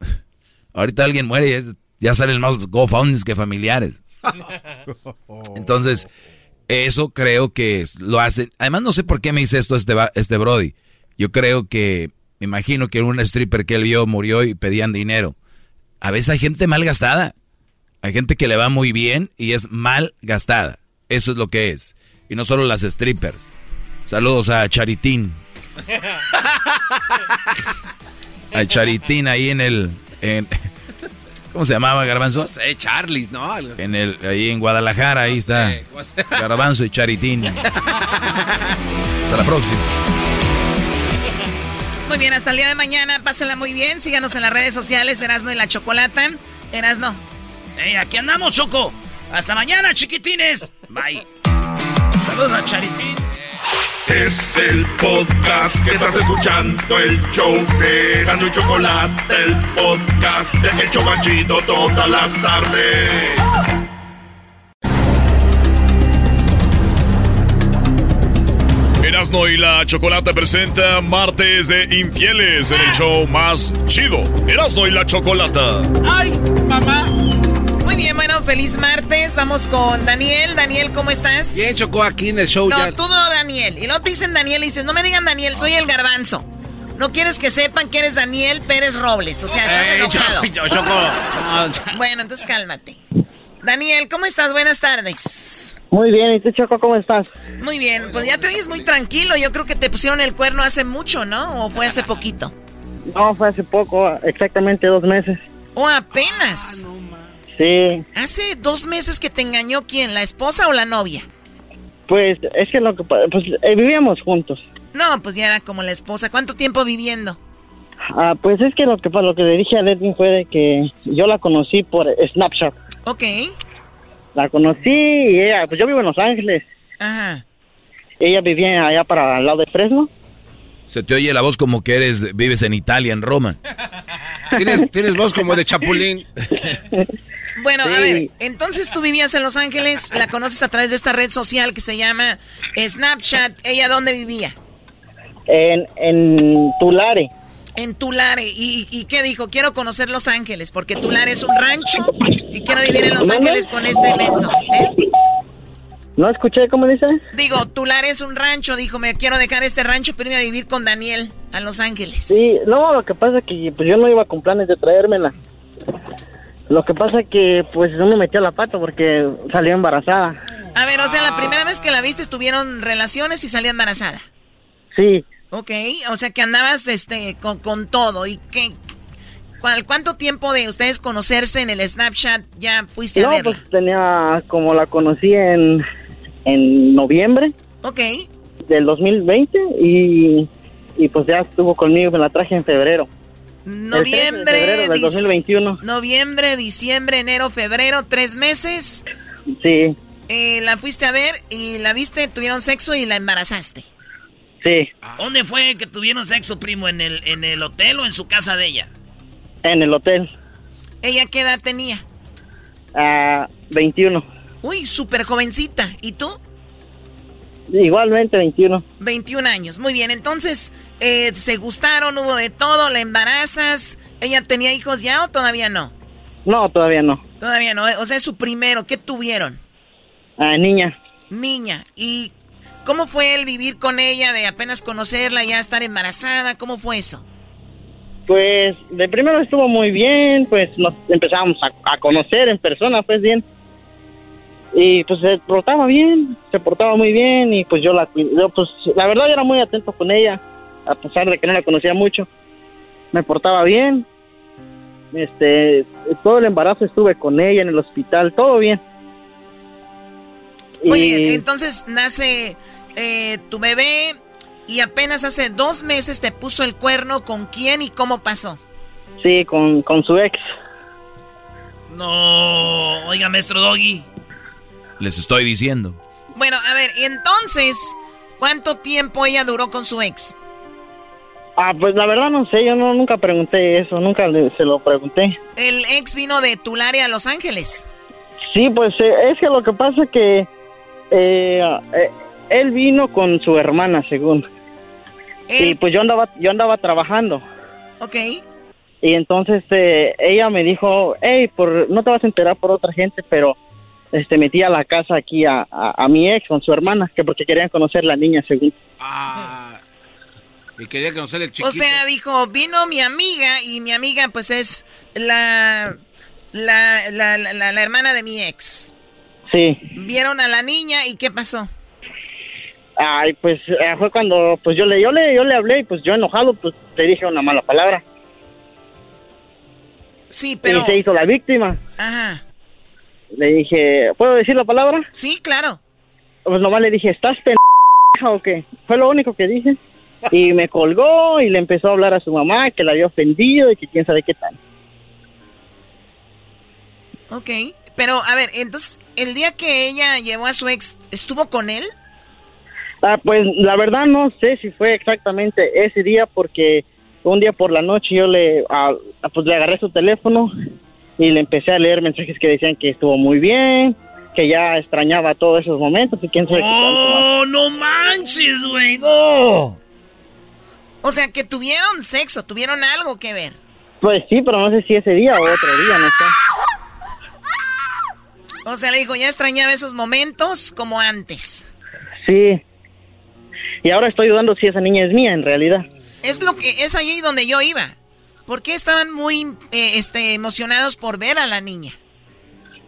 Ahorita alguien muere y es- ya salen más GoFundMes que familiares. Entonces, eso creo que lo hacen. Además, no sé por qué me dice esto este, este Brody. Yo creo que, me imagino que un stripper que él vio murió y pedían dinero. A veces hay gente mal gastada. Hay gente que le va muy bien y es mal gastada. Eso es lo que es. Y no solo las strippers. Saludos a Charitín. A Charitín ahí en el... en- ¿Cómo se llamaba Garbanzo? No sé, Charlie, ¿no? En el, ahí en Guadalajara, ahí está. Garbanzo y Charitín. Hasta la próxima. Muy bien, hasta el día de mañana. Pásenla muy bien. Síganos en las redes sociales. Erasno y la Chocolata. Erasno. Ey, aquí andamos, Choco. Hasta mañana, chiquitines. Bye. Saludos a Charitín. Es el podcast que estás escuchando, el show de Gano y Chocolate, el podcast de El Chobachito todas las tardes. Erasno y la Chocolata presenta Martes de Infieles en el show más chido. Erasno y la Chocolata. ¡Ay, mamá! Muy bien, bueno, feliz martes. Vamos con Daniel. Daniel, ¿cómo estás? Bien, chocó aquí en el show No, ya. tú no, Daniel. Y luego te dicen Daniel y dices, no me digan Daniel, soy el garbanzo. No quieres que sepan que eres Daniel Pérez Robles. O sea, estás Ey, enojado. Cho- Choco. No. Bueno, entonces cálmate. Daniel, ¿cómo estás? Buenas tardes. Muy bien, ¿y tú, Choco, cómo estás? Muy bien, pues ya te oyes muy tranquilo. Yo creo que te pusieron el cuerno hace mucho, ¿no? ¿O fue hace poquito? No, fue hace poco, exactamente dos meses. ¿O apenas? Sí. ¿Hace dos meses que te engañó quién? ¿La esposa o la novia? Pues es que lo que pues eh, vivíamos juntos. No, pues ya era como la esposa. ¿Cuánto tiempo viviendo? Ah, pues es que lo que pa- lo que le dije a Edwin fue de que yo la conocí por Snapchat. Ok. La conocí y ella, pues yo vivo en Los Ángeles. Ajá. Ella vivía allá para el lado de Fresno. Se te oye la voz como que eres, vives en Italia, en Roma. Tienes, tienes voz como de chapulín. Bueno, a ver, entonces tú vivías en Los Ángeles, la conoces a través de esta red social que se llama Snapchat. ¿Ella dónde vivía? En, en Tulare. En Tulare. ¿Y, y qué dijo? Quiero conocer Los Ángeles, porque Tulare es un rancho y quiero vivir en Los. Ángeles con este menso. ¿eh? ¿No escuché cómo dice? Digo, Tulare es un rancho, dijo, me quiero dejar este rancho para irme a vivir con Daniel a Los Ángeles. Sí, no, lo que pasa es que pues yo no iba con planes de traérmela. Lo que pasa es que pues no me metió la pata porque salió embarazada. A ver, o sea, la primera vez que la viste tuvieron relaciones y salió embarazada. Sí, Ok, o sea que andabas este con, con todo. ¿Y qué? ¿Cuál, ¿Cuánto tiempo de ustedes conocerse en el Snapchat ya fuiste a no, verla? pues tenía como la conocí en, en noviembre Ok, del 2020 y, y pues ya estuvo conmigo, me la traje en febrero. noviembre, El 13 de febrero del dic- 2021. noviembre, diciembre, enero, febrero, tres meses. Sí, Eh, la fuiste a ver y la viste, tuvieron sexo y la embarazaste. Sí, ¿Dónde fue que tuvieron sexo, primo? ¿En el, ¿En el hotel o en su casa de ella? en el hotel. ¿Ella qué edad tenía? a 21. Uy, súper jovencita. ¿Y tú? Igualmente 21. 21 años. Muy bien, entonces, eh, ¿se gustaron? ¿Hubo de todo? ¿La embarazas? ¿Ella tenía hijos ya o todavía no? No, todavía no. Todavía no. O sea, es su primero. ¿Qué tuvieron? Ah, niña. Niña. ¿Y cómo fue el vivir con ella, de apenas conocerla, ya estar embarazada? ¿Cómo fue eso? Pues de primero estuvo muy bien, pues nos empezamos a, a conocer en persona, pues bien. Y pues se portaba bien, se portaba muy bien y pues yo la yo, pues la verdad yo era muy atento con ella, a pesar de que no la conocía mucho. Me portaba bien. Este, todo el embarazo estuve con ella en el hospital, todo bien. Muy Y- bien, entonces nace eh, tu bebé y apenas hace dos meses te puso el cuerno. ¿Con quién y cómo pasó? Sí, con, con su ex. No, oiga, maestro Doggy. Les estoy diciendo. Bueno, a ver, y entonces, ¿cuánto tiempo ella duró con su ex? Ah, pues la verdad no sé, yo no, nunca pregunté eso, nunca le- se lo pregunté. El ex vino de Tulare a Los Ángeles. Sí, pues eh, es que lo que pasa que eh, eh, él vino con su hermana, según. Y pues yo andaba, yo andaba trabajando. Ok. Y entonces eh, ella me dijo, hey, por, no te vas a enterar por otra gente, pero este metí a la casa aquí a, a, a mi ex con su hermana, que porque querían conocer la niña, según. Ah, y quería conocer el chiquito. O sea, dijo, vino mi amiga y mi amiga pues es la, la, la, la, la- la hermana de mi ex. Sí. Vieron a la niña y ¿qué pasó? Ay, pues eh, fue cuando pues yo le, yo le, yo le hablé y pues yo enojado pues le dije una mala palabra. Sí, pero... Y se hizo la víctima. Ajá. Le dije, ¿puedo decir la palabra? Sí, claro. Pues nomás le dije, ¿estás pendeja o qué? Fue lo único que dije. Y me colgó y le empezó a hablar a su mamá que la había ofendido y que quién sabe qué tal. Ok. Pero, a ver, entonces, el día que ella llevó a su ex, ¿estuvo con él? Ah, pues la verdad no sé si fue exactamente ese día porque un día por la noche yo le, ah, pues le agarré su teléfono y le empecé a leer mensajes que decían que estuvo muy bien, que ya extrañaba todos esos momentos y quién sabe qué tanto más. ¡Oh, no manches, güey! ¡No! O sea, que tuvieron sexo, tuvieron algo que ver. Pues sí, pero no sé si ese día o otro día, no sé. O sea, le dijo, ya extrañaba esos momentos como antes. Sí. Y ahora estoy dudando si esa niña es mía en realidad. Es lo que es allí donde yo iba. ¿Por qué estaban muy eh, este, emocionados por ver a la niña?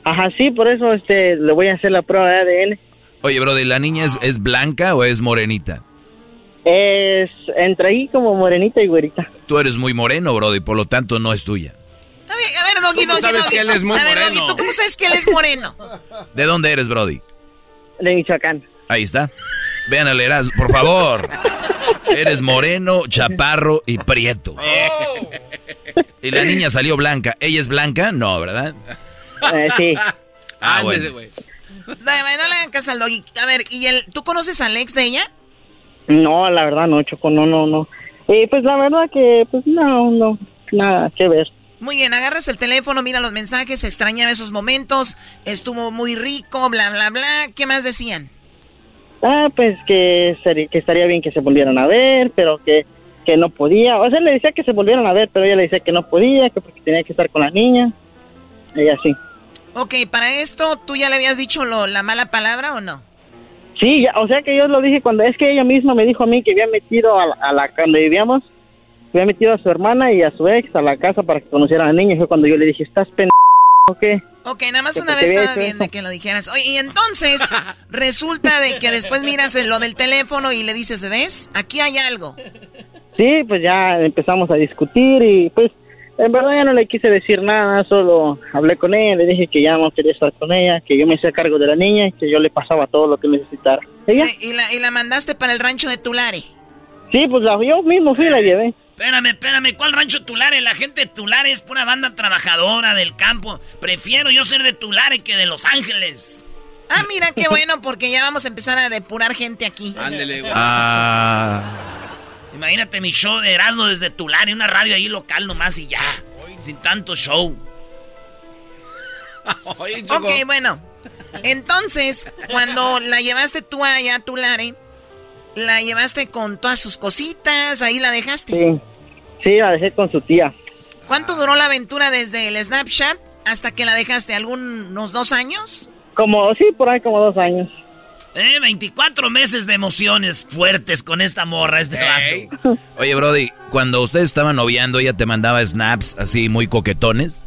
Ajá, sí, por eso este le voy a hacer la prueba de ADN. Oye, Brody, ¿la niña es, es blanca o es morenita? Es entre ahí como morenita y güerita. Tú eres muy moreno, Brody, por lo tanto no es tuya. A ver, a ver Doggy, ¿Cómo Doggy, sabes Doggy. que él es muy a ver? Doggy, ¿tú cómo sabes que él es moreno? ¿De dónde eres, Brody? De Michoacán. Ahí está. Vean al Erasmo, por favor. Eres moreno, chaparro y prieto. Y la niña salió blanca. ¿Ella es blanca? No, ¿verdad? Eh, sí. Ah, Ándese, bueno. güey. No, no le hagan caso al Doggy. A ver, ¿y el, tú conoces al ex de ella? No, la verdad no, Choco, no, no, no. Eh, pues la verdad que, pues no, no, nada que ver. Muy bien, agarras el teléfono, mira los mensajes, extrañaba esos momentos, estuvo muy rico, bla, bla, bla. ¿Qué más decían? Ah, pues que, sería, que estaría bien que se volvieran a ver, pero que, que no podía. O sea, le decía que se volvieran a ver, pero ella le decía que no podía, que porque tenía que estar con la niña. Y así. Ok, para esto, ¿tú ya le habías dicho lo- la mala palabra o no? Sí, ya, o sea que yo lo dije cuando es que ella misma me dijo a mí que había metido a la, a la donde vivíamos, había metido a su hermana y a su ex a la casa para que conocieran a la niña. Fue cuando yo le dije, ¿estás pendejo qué? Ok, nada más una vez estaba bien de que lo dijeras. Oye, y entonces resulta de que después miras lo del teléfono y le dices, ¿ves? Aquí hay algo. Sí, pues ya empezamos a discutir y pues en verdad ya no le quise decir nada, solo hablé con ella, le dije que ya no quería estar con ella, que yo me hacía cargo de la niña y que yo le pasaba todo lo que necesitara. Y, ¿Ella? le- y la, y la mandaste para el rancho de Tulare. Sí, pues la- yo mismo fui y la llevé. Espérame, espérame, ¿cuál rancho Tulare? La gente de Tulare es pura banda trabajadora del campo. Prefiero yo ser de Tulare que de Los Ángeles. Ah, mira, qué bueno, porque ya vamos a empezar a depurar gente aquí. Ándele, güey. Ah. Imagínate mi show de Erasmo desde Tulare, una radio ahí local nomás y ya. Sin tanto show. Ok, bueno. Entonces, cuando la llevaste tú allá a Tulare, la llevaste con todas sus cositas, ahí la dejaste. Sí, sí, la dejé con su tía. ¿Cuánto duró la aventura desde el Snapchat hasta que la dejaste? ¿Algunos dos años? Como, sí, por ahí como dos años. Eh, 24 meses de emociones fuertes con esta morra, este vato. Oye, Brody, cuando ustedes estaban noviando, ella te mandaba snaps así muy coquetones,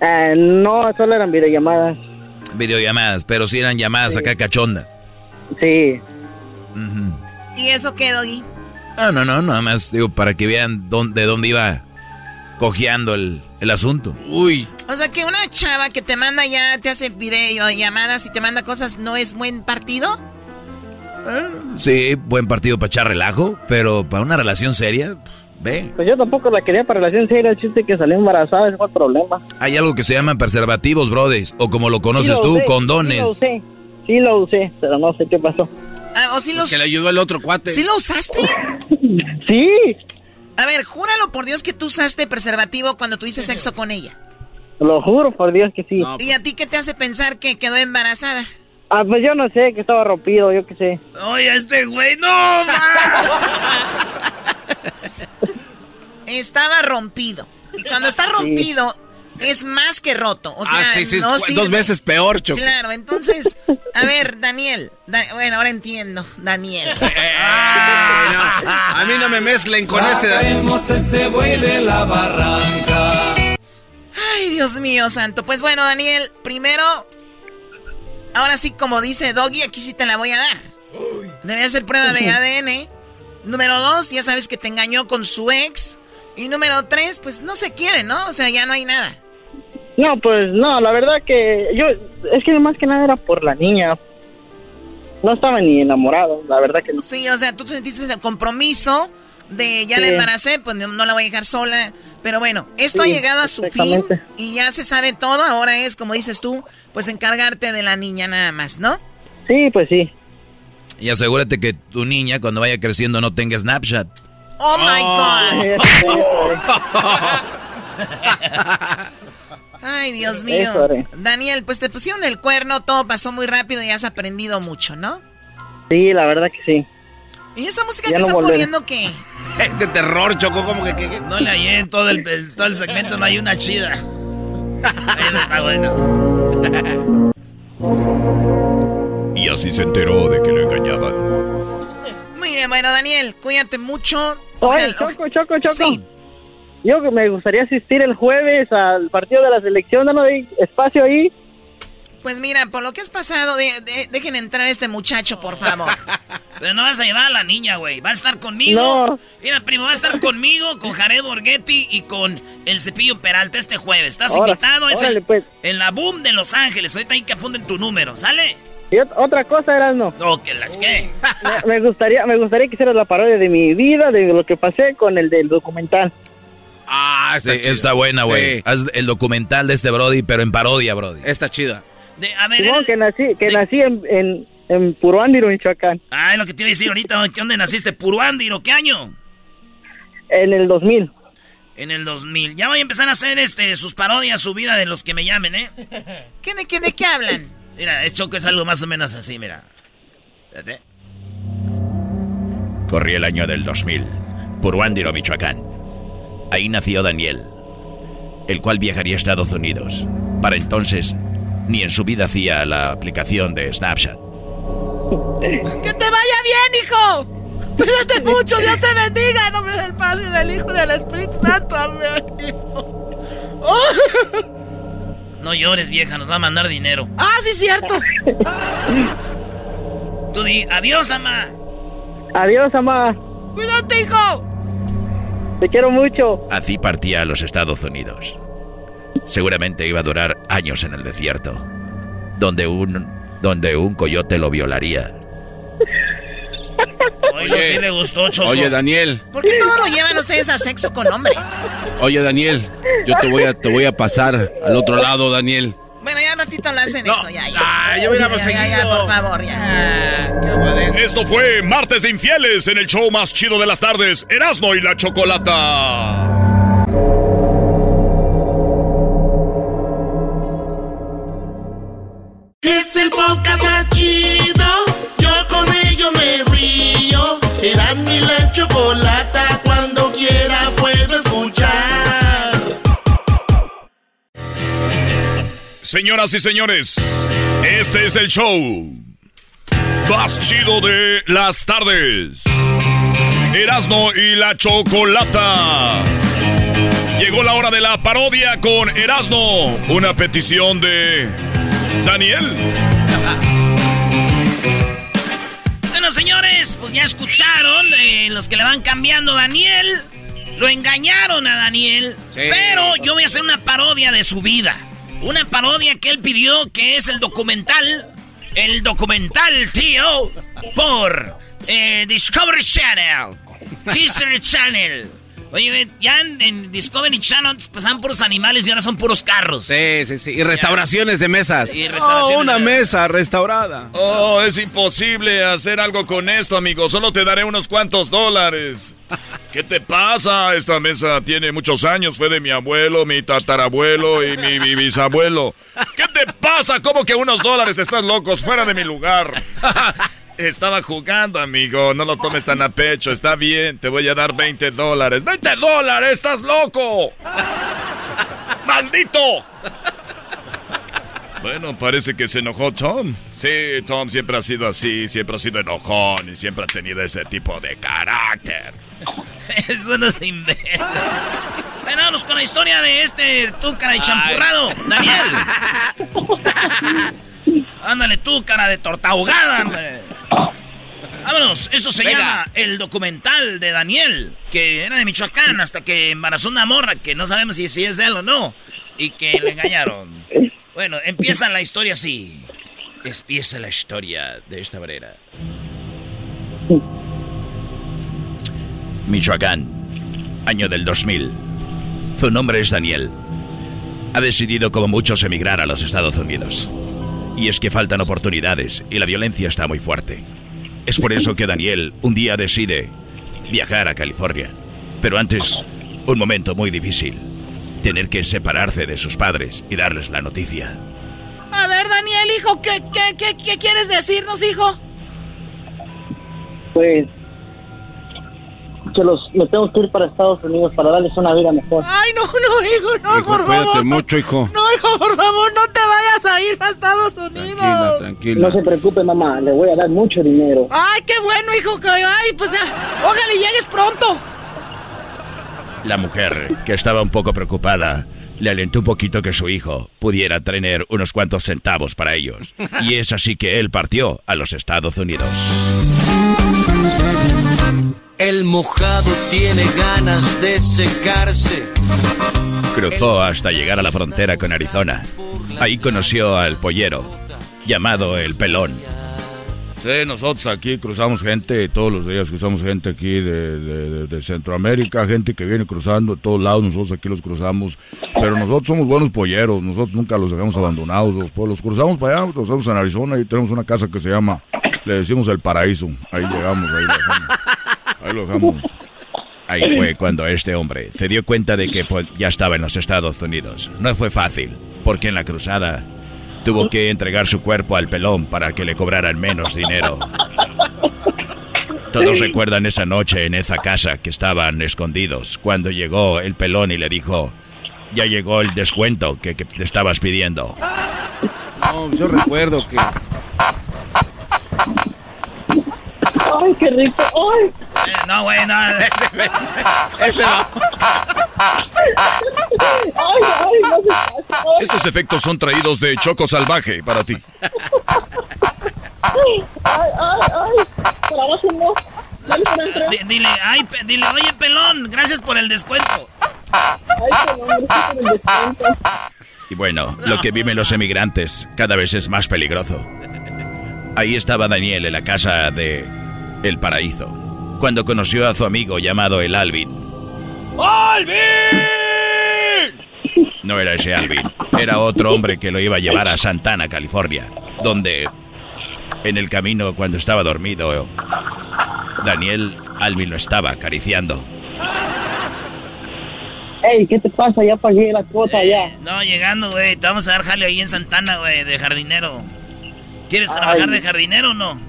Eh, no, solo eran videollamadas. videollamadas, pero sí eran llamadas acá cachondas. Sí. ¿Y eso qué, Doggy? No, no, no, nada más digo para que vean dónde, de dónde iba cojeando el, el asunto. Uy. O sea, que una chava que te manda ya, te hace videollamadas y te manda cosas, ¿no es buen partido? Sí, buen partido para echar relajo, pero para una relación seria, ve. Pues yo tampoco la quería para relación seria, el chiste que salió embarazada, ese fue el problema. Hay algo que se llaman preservativos, Brody, o como lo conoces Sí lo tú, usé, condones. Sí lo usé, sí lo usé, pero no sé qué pasó. Ah, ¿O sí los... Que le ayudó el otro cuate. ¿Sí lo usaste? Sí. A ver, júralo por Dios que tú usaste preservativo cuando tuviste sexo con ella. Lo juro por Dios que sí. ¿Y a ti qué te hace pensar que quedó embarazada? Ah, pues yo no sé, que estaba rompido, yo qué sé. Oye, este güey, no, Estaba rompido. Y cuando está rompido, es más que roto. O sea, ah, sí, sí, es no cu- sirve. dos veces peor, Choco. Claro, entonces, a ver, Daniel. Da- bueno, ahora entiendo, Daniel. Ah, no, a mí no me mezclen con este. ese güey de la barranca. Ay, Dios mío, santo. Pues bueno, Daniel, primero, ahora sí, como dice Doggy, aquí sí te la voy a dar. Debe hacer prueba de ADN. Número dos, ya sabes que te engañó con su ex. Y número tres, pues no se quiere, ¿no? O sea, ya no hay nada. No, pues no, la verdad que yo, es que más que nada era por la niña. No estaba ni enamorado, la verdad que no. Sí, o sea, tú sentiste el compromiso de ya la Sí. embaracé, pues no, no la voy a dejar sola. Pero bueno, esto Sí, ha llegado a su fin y ya se sabe todo. Ahora es, como dices tú, pues encargarte de la niña nada más, ¿no? Sí, pues sí. Y asegúrate que tu niña cuando vaya creciendo no tenga Snapchat. Oh my God. Ay, Dios mío. Eso. Daniel, pues te pusieron el cuerno, todo pasó muy rápido y has aprendido mucho, ¿no? Sí, la verdad que sí. ¿Y esa música Ya que no están volveré. poniendo qué? Este terror, Choco, como que. que- que- No le hallé en todo el, el- todo el segmento, no hay una chida. Eso está bueno. Y así se enteró de que lo engañaban. Muy bien, bueno, Daniel, cuídate mucho. Oye, Choco, Choco, Choco. Sí. Yo que me gustaría asistir el jueves al partido de la selección, danos ahí espacio ahí. Pues mira, por lo que has pasado, dejen entrar a este muchacho, por favor. Pero no vas a llevar a la niña, güey. Va a estar conmigo. No. Mira, primo, va a estar conmigo, con Jared Borghetti y con el Cepillo Peralta este jueves. Estás invitado. Es pues. en la boom de Los Ángeles. Ahorita hay que apunten tu número, ¿sale? Y otra cosa, era no. Que la ¿qué? me, gustaría, me gustaría que hicieras la parodia de mi vida, de lo que pasé con el del documental. Ah, está, está buena, güey. Haz el documental de este Brody, pero en parodia, Brody. Está chida. De, a ver, que nací, que nací en, en, en Puruándiro, Michoacán. Ah, es lo que te iba a decir ahorita. ¿Dónde naciste? ¿Puruándiro? ¿Qué año? En el 2000. En el 2000. Ya voy a empezar a hacer este sus parodias, su vida de los que me llamen, ¿eh? ¿Qué, de, qué, de qué hablan? Mira, es Choco es algo más o menos así, mira. Espérate. Corrí el año del 2000. Puruándiro, Michoacán. Ahí nació Daniel, el cual viajaría a Estados Unidos. Para entonces, ni en su vida hacía la aplicación de Snapchat. ¡Que te vaya bien, hijo! Cuídate mucho, Dios te bendiga en nombre del Padre, del Hijo y del Espíritu Santo. Amén. No llores, vieja, nos va a mandar dinero. Ah, sí, cierto. Tú di adiós, mamá. Adiós, mamá. Cuídate, hijo. Te quiero mucho. Así partía a los Estados Unidos. Seguramente iba a durar años en el desierto, donde un, donde un coyote lo violaría. Oye, sí le gustó, Choco. Oye, Daniel. ¿Por qué todo lo llevan ustedes a sexo con hombres? Oye, Daniel, yo te voy a, te voy a pasar al otro lado, Daniel. Bueno, ya ratito lo hacen eso, ya, ya. Ah, ya hubiéramos seguido. Ya, ya, por favor, ya. qué Esto fue Martes de Infieles en el show más chido de las tardes, Erasmo y la Chocolata. Es el podcast más chido. Yo con ello me río. Erasmo y la Chocolata Señoras y señores, este es el show más chido de las tardes. Erasmo y la Chocolata. Llegó la hora de la parodia con Erasmo. Una petición de Daniel. Bueno, señores, pues ya escucharon de los que le van cambiando Daniel. Lo engañaron a Daniel. Pero yo voy a hacer una parodia de su vida. Una parodia que él pidió, que es el documental. El documental, tío, por eh, Discovery Channel, History Channel. Oye, ya en, Discovery Channel pasaban puros animales y ahora son puros carros. Sí, sí, sí. Y restauraciones de mesas. Y restauraciones oh, una mesa restaurada. Oh, es imposible hacer algo con esto, amigo. Solo te daré unos cuantos dólares. ¿Qué te pasa? Esta mesa tiene muchos años. Fue de mi abuelo, mi tatarabuelo y mi, mi bisabuelo. ¿Qué te pasa? ¿Cómo que unos dólares? Estás locos, fuera de mi lugar. Estaba jugando, amigo. No lo tomes tan a pecho. Está bien, te voy a dar 20 dólares. ¡20 dólares! ¡Estás loco! ¡Maldito! Bueno, parece que se enojó Tom. Sí, Tom siempre ha sido así, siempre ha sido enojón y siempre ha tenido ese tipo de carácter. Eso no se inventa. Vámonos con la historia de este tú, cara de champurrado, Daniel. Ándale tú, cara de torta ahogada, Vámonos, esto se llama el documental de Daniel, que era de Michoacán hasta que embarazó una morra que no sabemos si, si es de él o no, y que le engañaron. Bueno, empieza la historia así. Empieza la historia de esta manera. Michoacán, año del 2000. Su nombre es Daniel. Ha decidido, como muchos, emigrar a los Estados Unidos. Y es que faltan oportunidades y la violencia está muy fuerte. Es por eso que Daniel un día decide viajar a California. Pero antes, un momento muy difícil. Tener que separarse de sus padres y darles la noticia. A ver, Daniel, hijo, ¿qué, qué, qué, qué quieres decirnos, hijo? Pues que los me tengo que ir para Estados Unidos para darles una vida mejor. Ay, no, no, hijo, no, por favor. mucho, hijo. No, hijo, por favor, no te vayas a ir a Estados Unidos. Tranquila, tranquila. No se preocupe, mamá, le voy a dar mucho dinero. Ay, qué bueno, hijo, que ay, pues ojalá llegues pronto. La mujer, que estaba un poco preocupada, le alentó un poquito que su hijo pudiera tener unos cuantos centavos para ellos. Y es así que él partió a los Estados Unidos. El mojado tiene ganas de secarse. Cruzó hasta llegar a la frontera con Arizona. Ahí conoció al pollero, llamado el pelón. Sí, nosotros aquí cruzamos gente, todos los días cruzamos gente aquí de, de- de Centroamérica, gente que viene cruzando de todos lados, nosotros aquí los cruzamos, pero nosotros somos buenos polleros, nosotros nunca los dejamos abandonados, los, pueblos. cruzamos para allá, los cruzamos en Arizona y tenemos una casa que se llama, le decimos el paraíso, ahí llegamos, ahí lo dejamos, ahí lo dejamos. Ahí fue cuando este hombre se dio cuenta de que pues, ya estaba en los Estados Unidos. No fue fácil, porque en la cruzada tuvo que entregar su cuerpo al pelón para que le cobraran menos dinero. Todos recuerdan esa noche en esa casa que estaban escondidos, cuando llegó el pelón y le dijo, ya llegó el descuento que, que te estabas pidiendo. No, yo recuerdo que. Ay, qué rico. Ay. Eh, no, güey, no. Ese va. Ay, ay, no se pasa. Ay, Estos efectos son traídos de Choco Salvaje para ti. ay, ay, ay. Por abajo no. Dale por entrar. Di- Dile, ay, pe- dile, oye, pelón, gracias por el descuento. Ay, nombre, sí, por el descuento. Y bueno, lo que viven los emigrantes cada vez es más peligroso. Ahí estaba Daniel en la casa de El Paraíso, cuando conoció a su amigo llamado el Alvin. ¡Alvin! No era ese Alvin, era otro hombre que lo iba a llevar a Santana, California, donde en el camino cuando estaba dormido, Daniel Alvin lo estaba acariciando. Ey, ¿qué te pasa? Ya pagué la cuota ya. No, llegando, güey, te vamos a dar jale ahí en Santana, güey, de jardinero. ¿Quieres trabajar Ay. de jardinero o no?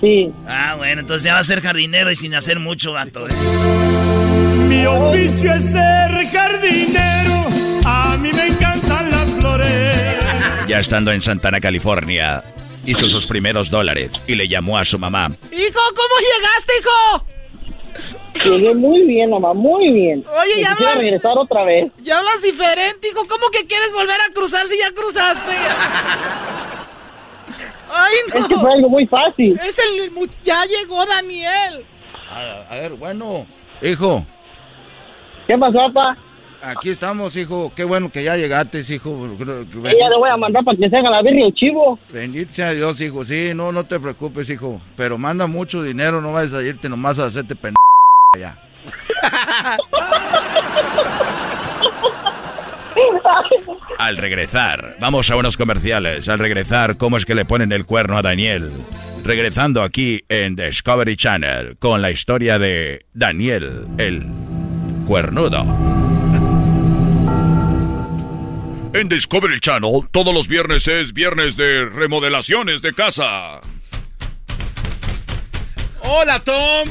Sí. Ah, bueno, entonces ya va a ser jardinero y sin hacer mucho, vato. ¿eh? Mi oficio es ser jardinero. A mí me encantan las flores. Ya estando en Santana, California, hizo sus primeros dólares y le llamó a su mamá. Hijo, ¿cómo llegaste, hijo? Llegué muy bien, mamá, muy bien. Oye, Me ya hablas- regresar otra vez. Ya hablas diferente, hijo. ¿Cómo que quieres volver a cruzar si ya cruzaste? Ay, no. Es que fue algo muy fácil. Es el ya llegó Daniel. A, a ver, bueno, hijo, ¿Qué pasó, papá? aquí estamos, hijo, qué bueno que ya llegaste, hijo. Ella le voy a mandar para que se haga la birria el chivo. Bendito sea Dios, hijo. Sí, no, no te preocupes, hijo. Pero manda mucho dinero, no vayas a irte nomás a hacerte pen... allá. Al regresar, vamos a unos comerciales. Al regresar, ¿cómo es que le ponen el cuerno a Daniel? Regresando aquí en Discovery Channel con la historia de Daniel, el cuernudo. En Discovery Channel, todos los viernes es viernes de remodelaciones de casa. Hola, Tom.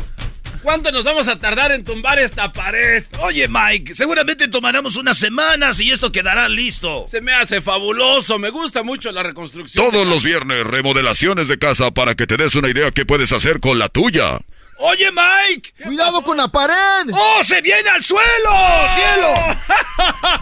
¿Cuánto nos vamos a tardar en tumbar esta pared? Oye, Mike, seguramente tomaremos unas semanas y esto quedará listo. Se me hace fabuloso. Me gusta mucho la reconstrucción. Todos los viernes, remodelaciones de casa para que te des una idea qué puedes hacer con la tuya. Oye, Mike. ¡Cuidado con la pared! ¡Oh, se viene al suelo! ¡Cielo!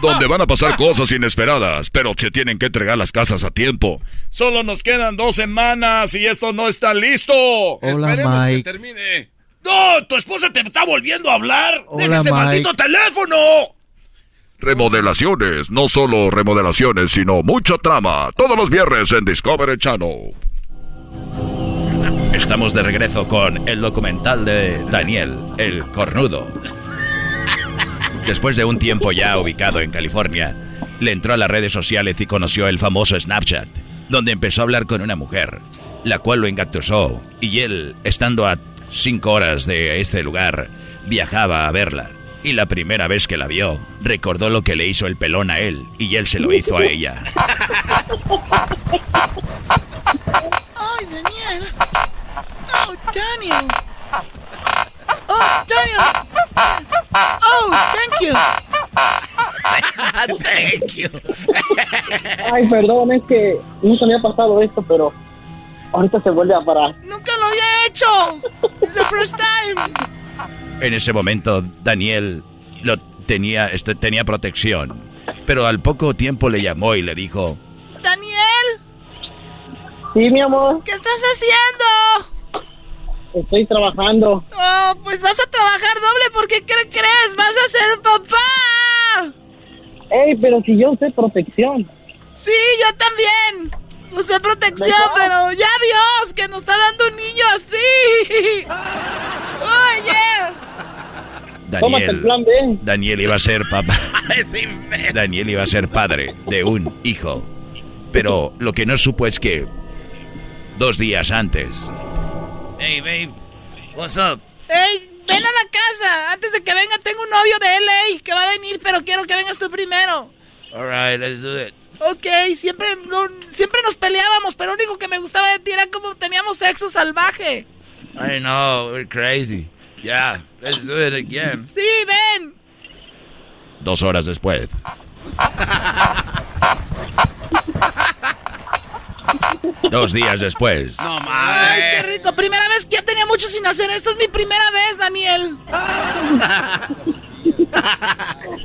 Donde van a pasar cosas inesperadas, pero se tienen que entregar las casas a tiempo. Solo nos quedan dos semanas y esto no está listo. Hola, Esperemos Mike. que termine. ¡No! ¡Tu esposa te está volviendo a hablar! Hola, ¡Deja ese maldito teléfono! Remodelaciones, no solo remodelaciones, sino mucha trama. Todos los viernes en Discovery Channel. Estamos de regreso con el documental de Daniel, el cornudo. Después de un tiempo ya ubicado en California, le entró a las redes sociales y conoció el famoso Snapchat, donde empezó a hablar con una mujer, la cual lo engatusó, y él, estando a cinco horas de este lugar, viajaba a verla. Y la primera vez que la vio, recordó lo que le hizo el pelón a él, y él se lo hizo a ella. Ay, Daniel. Oh, Daniel. Oh, Daniel. Oh, thank you. Thank you. Ay, perdón, es que nunca me ha pasado esto, pero ahorita se vuelve a parar. Nunca lo había hecho. It's the first time. En ese momento, Daniel lo tenía, este, tenía protección. Pero al poco tiempo le llamó y le dijo, Daniel. Sí, mi amor. ¿Qué estás haciendo? Estoy trabajando. Oh, pues vas a trabajar doble porque ¿qué crees? Vas a ser papá. Ey, pero si yo usé protección. Sí, yo también. Usé protección, pero ya Dios, que nos está dando un niño así. Oye. Daniel, Daniel iba a ser papá. Daniel iba a ser padre de un hijo. Pero lo que no supo es que dos días antes. Hey, babe. What's up? Hey, ven a la casa. Antes de que venga, tengo un novio de LA que va a venir, pero quiero que vengas tú primero. Alright, let's do it. Ok, siempre, siempre nos peleábamos, pero lo único que me gustaba de ti era como teníamos sexo salvaje. I know, we're crazy. Yeah, let's do it again. Sí, ven. Dos horas después. Dos días después. No mames. Ay, qué rico. Primera vez que ya tenía mucho sin hacer. Esta es mi primera vez, Daniel.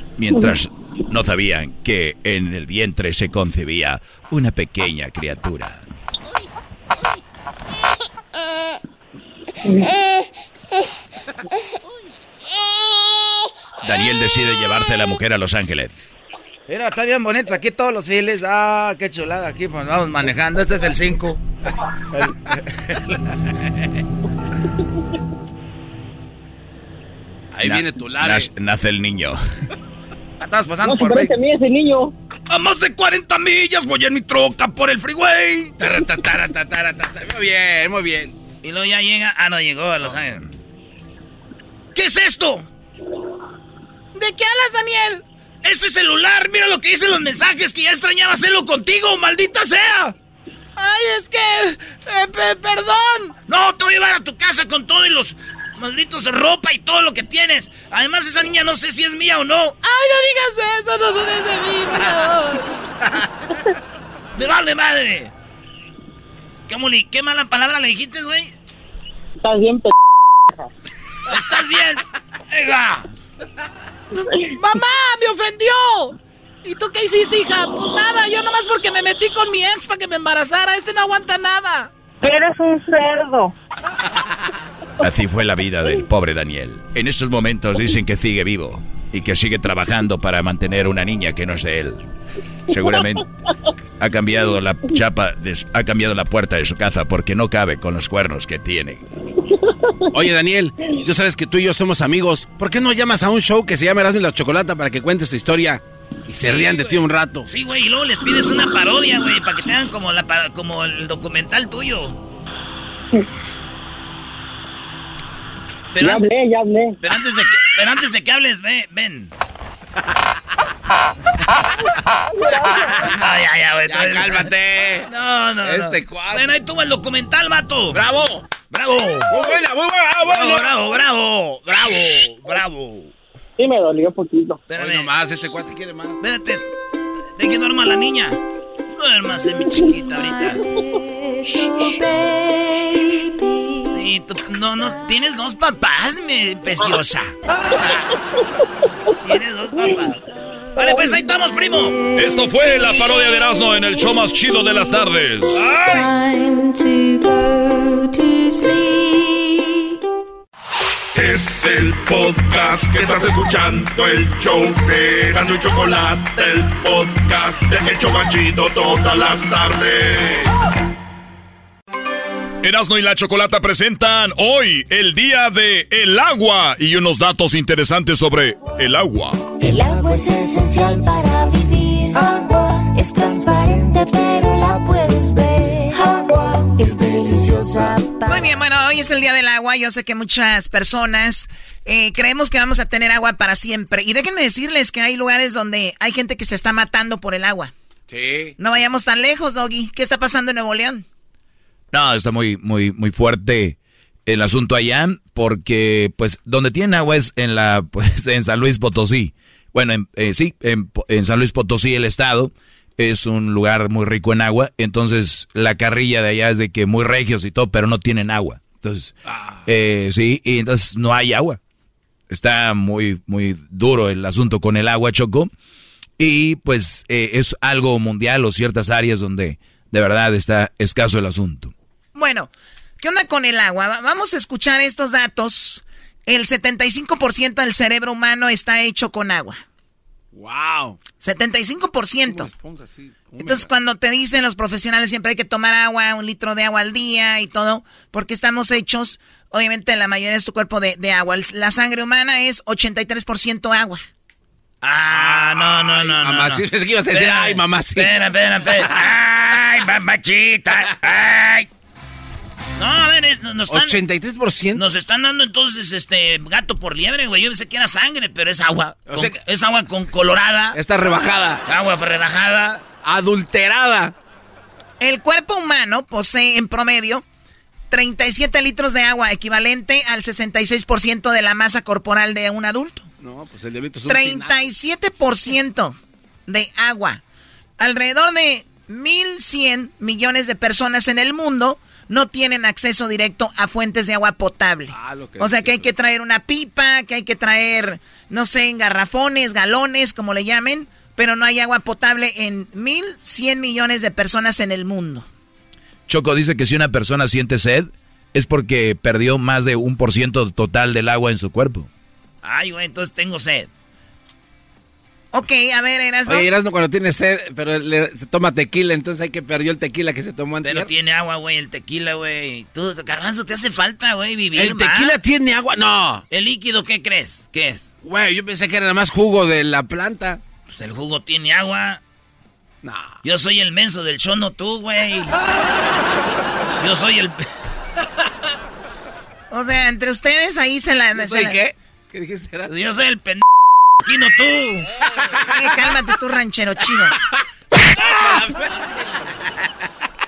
Mientras no sabían que en el vientre se concebía una pequeña criatura. Daniel decide llevarse a la mujer a Los Ángeles. Mira, está bien bonitos aquí todos los files. Ah, qué chulada. Aquí pues, vamos manejando. Este es el 5. Ahí viene tu Nace, nace el niño. Estamos pasando no, por a mí ese niño. A más de 40 millas voy en mi troca por el freeway. Muy bien, muy bien. Y luego ya llega. Ah, no llegó a Los Ángeles. ¿Qué es esto? ¿De qué hablas, Daniel? Ese celular, mira lo que dicen los mensajes, que ya extrañaba hacerlo contigo, maldita sea. Ay, es que... Eh, perdón. No, te voy a llevar a tu casa con todo y los malditos ropa y todo lo que tienes. Además, esa niña no sé si es mía o no. Ay, no digas eso, no dudes de mí, por favor. ¡Me vale madre! ¿Qué, ¿Qué mala palabra le dijiste, güey? Estás bien, p... ¡Estás bien! ¡Ega! ¡Mamá! ¡Me ofendió! ¿Y tú qué hiciste, hija? Pues nada, yo nomás porque me metí con mi ex para que me embarazara. Este no aguanta nada. Eres un cerdo. Así fue la vida del pobre Daniel. En estos momentos dicen que sigue vivo y que sigue trabajando para mantener una niña que no es de él. Seguramente ha cambiado la chapa, de, ha cambiado la puerta de su casa porque no cabe con los cuernos que tiene. Oye, Daniel, tú sabes que tú y yo somos amigos. ¿Por qué no llamas a un show que se llama Erasmo y la Chocolata para que cuentes tu historia? Y se Sí, rían de güey. ti un rato. Sí, güey, y luego les pides una parodia, güey, para que tengan como, la, como el documental tuyo. Pero ya antes, hablé, ya hablé. pero antes de que, pero antes de que hables, ve, ven. Ay, ay, ay, güey. Ya, cálmate. No, no, no. Este cuadro. Bueno, ahí tuvo el documental, vato. ¡Bravo! ¡Bravo! Muy buena, muy buena, ah, Bravo, bueno. bravo, bravo, bravo, bravo. Sí, me dolió poquito. Espérame. Nomás, este cuate quiere más. Espérate. De que duerma la niña. Duermas, mi chiquita, ahorita. Y tú- no, no, tienes dos papás, mi preciosa. tienes dos papás. Vale, pues ahí estamos, primo. Esto fue la parodia de Erasmo en el show más chido de las tardes. Time to go to sleep. Es el podcast que estás escuchando, el show de Gano y Chocolate, el podcast de El Chocachito todas las tardes. Erasmo y la Chocolata presentan hoy el día de el agua y unos datos interesantes sobre el agua. El agua es esencial para vivir. Agua es transparente, pero la puedes ver. Agua es deliciosa. Muy bien, bueno, hoy es el día del agua. Yo sé que muchas personas eh, creemos que vamos a tener agua para siempre. Y déjenme decirles que hay lugares donde hay gente que se está matando por el agua. Sí. No vayamos tan lejos, Doggy. ¿Qué está pasando en Nuevo León? No, está muy, muy, muy fuerte el asunto allá, porque pues donde tienen agua es en la, pues en San Luis Potosí. Bueno, en- eh, sí, en, San Luis Potosí el estado es un lugar muy rico en agua, entonces la carrilla de allá es de que muy regios y todo, pero no tienen agua. Entonces, eh, sí, y entonces no hay agua. está muy, muy duro el asunto con el agua, Choco. Y pues eh, es algo mundial o ciertas áreas donde de verdad está escaso el asunto. Bueno, ¿qué onda con el agua? Vamos a escuchar estos datos. El 75% del cerebro humano está hecho con agua. ¡Wow! 75%. Entonces, cuando te dicen los profesionales siempre hay que tomar agua, un litro de agua al día y todo, porque estamos hechos, obviamente la mayoría de tu cuerpo de, de agua. La sangre humana es 83% agua. Ah, no, no, no. Mamá, no, sí, es que ibas a decir, Espera, ay, mamá, sí. Espera, espera, espera. Ay, mamachita. Ay. No, a ver, es- nos están... 83%. Nos están dando entonces este gato por liebre, güey. Yo pensé que era sangre, pero es agua. O Con- sea que- es agua con colorada. Está rebajada. Agua rebajada. Adulterada. El cuerpo humano posee en promedio 37 litros de agua, equivalente al 66% de la masa corporal de un adulto. No, pues el diablito es un tinaco. 37% de agua. Alrededor de 1.100 millones de personas en el mundo no tienen acceso directo a fuentes de agua potable. Ah, lo que o sea que hay que traer una pipa, que hay que traer, no sé, en garrafones, galones, como le llamen, pero no hay agua potable en 1.100 millones de personas en el mundo. Choco dice que si una persona siente sed es porque perdió más de un por ciento total del agua en su cuerpo. Ay, güey, entonces tengo sed. Ok, a ver, Erasno. Oye, Erasmo cuando tiene sed, pero le- se toma tequila, entonces hay que perdió el tequila que se tomó antes. Pero tiene agua, güey, el tequila, güey. Tú, Garbanzo, te hace falta, güey, vivir. ¿El tequila tiene agua? No. ¿El líquido qué crees? ¿Qué es? Güey, yo pensé que era nada más jugo de la planta. Pues el jugo tiene agua. No. Yo soy el menso del show, no tú, güey. Yo soy el... O sea, entre ustedes ahí se la... ¿Yo se soy la- qué? ¿Qué dijiste? Yo soy el pendejo, no tú. Eh, cálmate tú, ranchero chino.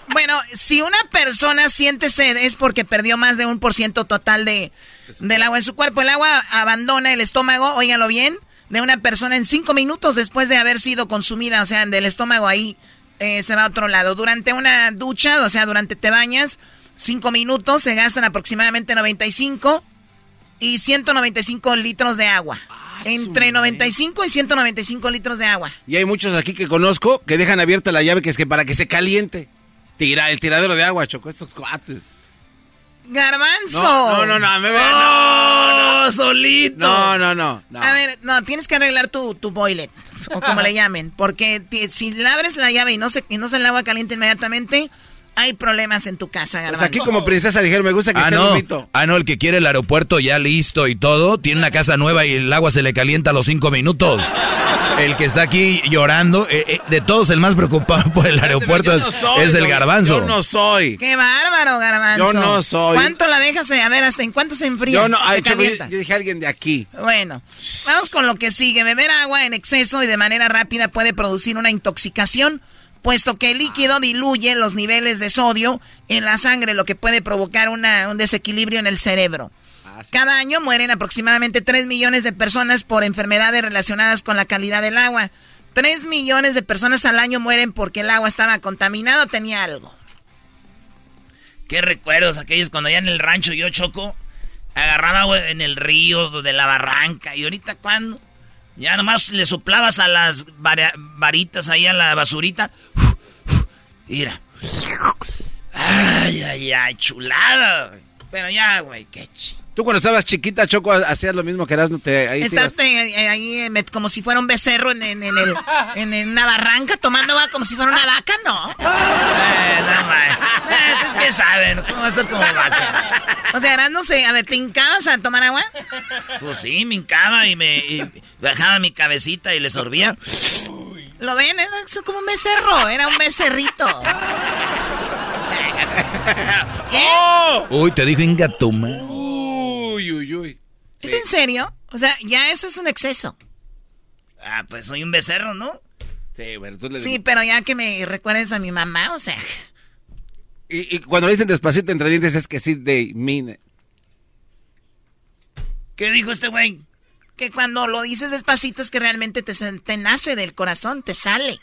Bueno, si una persona siente sed es porque perdió más de un por ciento total de, del agua en su cuerpo. El agua abandona el estómago, óiganlo bien, de una persona en cinco minutos después de haber sido consumida, o sea, del estómago ahí eh, se va a otro lado. Durante una ducha, o sea, durante te bañas, cinco minutos se gastan aproximadamente 95 y 195 litros de agua. Entre 95 y 195 litros de agua. Y hay muchos aquí que conozco que dejan abierta la llave que es que para que se caliente. Tira el tiradero de agua, Choco, estos cuates. Garbanzo. No, no, no, no, me ve- no, no, solito. No, no, no. no. A ver, no, tienes que arreglar tu, tu boilet, o como le llamen, porque si le abres la llave y no se, y no se el agua caliente inmediatamente, hay problemas en tu casa, Pues Garbanzo. aquí como princesa dijeron, me gusta que Ah esté no. bonito. ah, no, el que quiere el aeropuerto ya listo y todo, tiene una casa nueva y el agua se le calienta a los cinco minutos. El que está aquí llorando, eh, eh, de todos el más preocupado por el aeropuerto es, no soy, es el garbanzo. Yo no soy. ¡Qué bárbaro, Garbanzo! Yo no soy. ¿Cuánto la dejas? A ver, ¿hasta en cuánto se enfría? Yo no, ay, yo, calienta. yo dije alguien de aquí. Bueno, vamos con lo que sigue. Beber agua en exceso y de manera rápida puede producir una intoxicación, puesto que el líquido diluye los niveles de sodio en la sangre, lo que puede provocar una- un desequilibrio en el cerebro. Cada año mueren aproximadamente 3 millones de personas por enfermedades relacionadas con la calidad del agua. 3 millones de personas al año mueren porque el agua estaba contaminada o tenía algo. Qué recuerdos aquellos cuando allá en el rancho yo choco, agarraba agua en el río de la barranca. Y ahorita cuando ya nomás le soplabas a las varitas ahí a la basurita. Mira. Ay, ay, ay, chulada. Pero ya, güey, qué ch... Tú cuando estabas chiquita, Choco, hacías lo mismo que eras, no te... Ahí Estarte eh, ahí eh, como si fuera un becerro en, en- en el, en, en una barranca tomando agua como si fuera una vaca, no. Eh, no. Eh, es que saben, ¿cómo va a ser como vaca? O sea, eras, no sé, a ver, ¿te hincabas a tomar agua? Pues sí, me hincaba y me y bajaba mi cabecita y le sorbía. ¿Lo ven? Era como un becerro, era un becerrito. ¿Qué? ¡Oh! Uy, te dijo Ingatuma. Uy, uy, uy. ¿Es en serio? O sea, ya eso es un exceso. Ah, pues soy un becerro, ¿no? Sí, bueno, tú le Sí, pero ya que me recuerdes a mi mamá, o sea... Y, y cuando le dicen despacito entre dientes es que sí de mine. ¿Qué dijo este güey? Que cuando lo dices despacito es que realmente te, nace del corazón, te sale.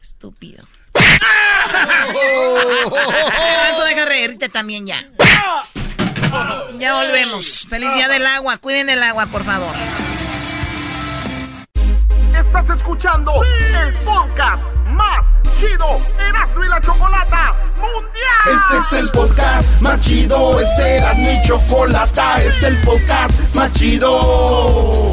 Estúpido. Eso deja reírte también ya. Ya volvemos. Feliz día del agua. Cuiden el agua, por favor. Estás escuchando el podcast más chido Erasmo y la Chocolata Mundial. Este es el podcast más chido. Este era mi chocolata. Este es el podcast más chido.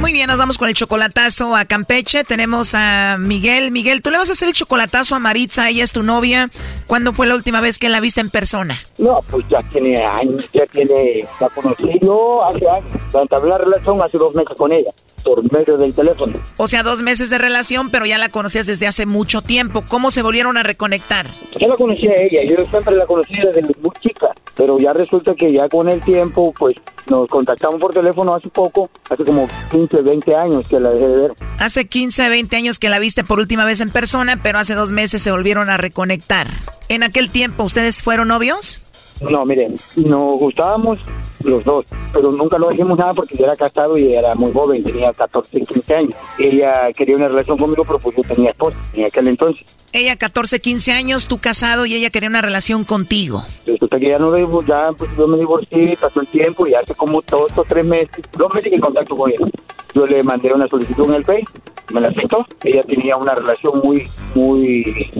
Muy bien, nos vamos con el chocolatazo a Campeche. Tenemos a Miguel. Miguel, tú le vas a hacer el chocolatazo a Maritza, ella es tu novia. ¿Cuándo fue la última vez que la viste en persona? No, pues ya tiene años, ya tiene, la conocí yo hace años, entablé la relación hace dos meses con ella, por medio del teléfono. O sea, dos meses de relación, pero ya la conocías desde hace mucho tiempo. ¿Cómo se volvieron a reconectar? Yo la conocí a ella, yo siempre la conocí desde muy chica, pero ya resulta que ya con el tiempo, pues nos contactamos por teléfono hace poco, hace como 15, 20 años que la dejé de ver. Hace 15, 20 años que la viste por última vez en persona, pero hace dos meses se volvieron a reconectar. En aquel tiempo, ¿ustedes fueron novios? No, miren, nos gustábamos los dos, pero nunca lo dijimos nada porque yo era casado y era muy joven, tenía 14, 15 años. Ella quería una relación conmigo, pero pues yo tenía esposa en aquel entonces. Ella 14, 15 años, tú casado y ella quería una relación contigo. Resulta que ya no ya pues yo me divorcié, pasó el tiempo y hace como dos o tres meses, dos meses en contacto con ella. Yo le mandé una solicitud en el Face, me la aceptó. Ella tenía una relación muy, muy,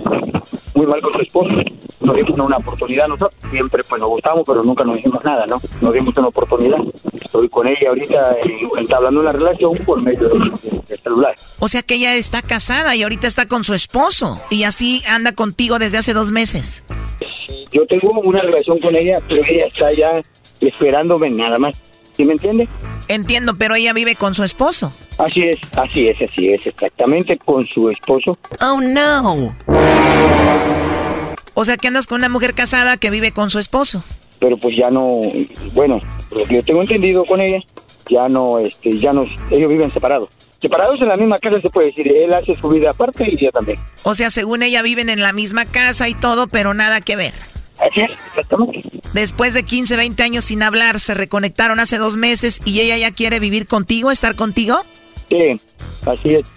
muy mal con su esposo. Nos dimos una oportunidad nosotros. Siempre pues nos gustamos, pero nunca nos dijimos nada, ¿no? Nos dimos una oportunidad. Estoy con ella ahorita eh, entablando una relación por medio del de celular. O sea que ella está casada y ahorita está con su esposo y así anda contigo desde hace dos meses. Yo tengo una relación con ella, pero ella está ya esperándome nada más. ¿Sí me entiende? Entiendo, pero ella vive con su esposo. Así es, así es, así es, exactamente con su esposo. Oh, no. O sea que andas con una mujer casada que vive con su esposo. Pero pues ya no, bueno, lo que yo tengo entendido con ella, ya no, este, ya no, ellos viven separados. Separados en la misma casa se puede decir, él hace su vida aparte y ella también. O sea, según ella viven en la misma casa y todo, pero nada que ver. Así es, exactamente. Después de 15, 20 años sin hablar, se reconectaron hace dos meses y ella ya quiere vivir contigo, estar contigo. Sí, así es.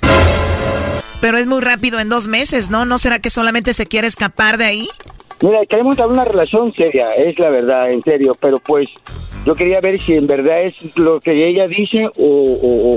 Pero es muy rápido en dos meses, ¿no? ¿No será que solamente se quiere escapar de ahí? Mira, queremos tener una relación seria, es la verdad, en serio, pero pues yo quería ver si en verdad es lo que ella dice o,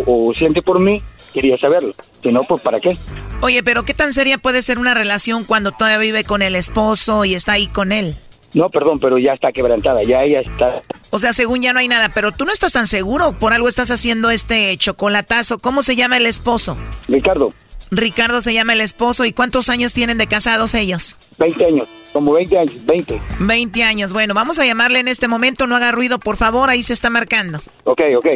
o- o siente por mí, quería saberlo. Si no, pues ¿para qué? Oye, pero ¿qué tan seria puede ser una relación cuando todavía vive con el esposo y está ahí con él? No, perdón, pero ya está quebrantada, ya ella está... O sea, según ya no hay nada, pero tú no estás tan seguro, por algo estás haciendo este chocolatazo. ¿Cómo se llama el esposo? Ricardo, Ricardo se llama el esposo y ¿cuántos años tienen de casados ellos? 20 años, como 20 años, 20. 20 años. Bueno, vamos a llamarle en este momento, no haga ruido, por favor, ahí se está marcando. Ok, ok.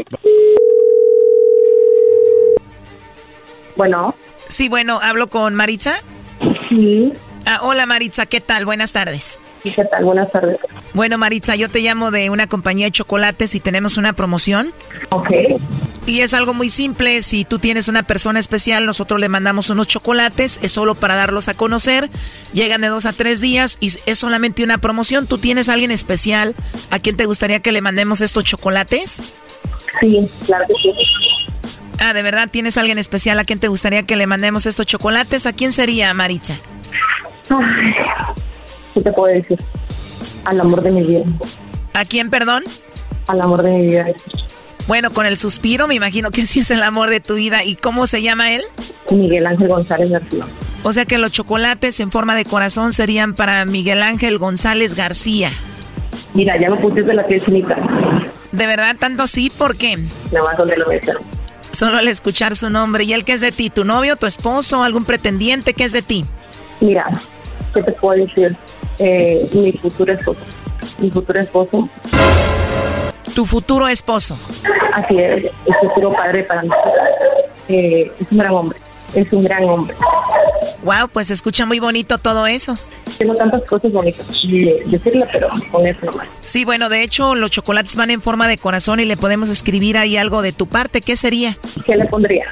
Bueno. Sí, bueno, hablo con Maritza. Sí. Ah, hola Maritza, ¿qué tal? Buenas tardes. ¿Qué tal? Buenas tardes. Bueno, Maritza, yo te llamo de una compañía de chocolates y tenemos una promoción. Ok. Y es algo muy simple, si tú tienes una persona especial, nosotros le mandamos unos chocolates, es solo para darlos a conocer, llegan de dos a tres días y es solamente una promoción. ¿Tú tienes a alguien especial a quien te gustaría que le mandemos estos chocolates? Sí, claro que sí. Ah, ¿de verdad tienes a alguien especial a quien te gustaría que le mandemos estos chocolates? ¿A quién sería, Maritza? Ay, ¿Qué te puedo decir? Al amor de mi vida. ¿A quién, perdón? Al amor de mi vida. Bueno, con el suspiro me imagino que sí es el amor de tu vida. ¿Y cómo se llama él? Miguel Ángel González García. O sea que los chocolates en forma de corazón serían para Miguel Ángel González García. Mira, ya me pusiste la piel chinita. ¿De verdad tanto sí? ¿Por qué? Nada más donde lo ves. Solo al escuchar su nombre. ¿Y él qué es de ti? ¿Tu novio, tu esposo, algún pretendiente? ¿Qué es de ti? Mira, ¿qué te puedo decir? Eh, mi futuro esposo. Mi futuro esposo. Tu futuro esposo. Así es, el futuro padre para mí. Eh, es un gran hombre. Es un gran hombre. Wow, pues se escucha muy bonito todo eso. Tengo tantas cosas bonitas que decirle, pero con eso nomás. Sí, bueno, de hecho los chocolates van en forma de corazón y le podemos escribir ahí algo de tu parte. ¿Qué sería? ¿Qué le pondría?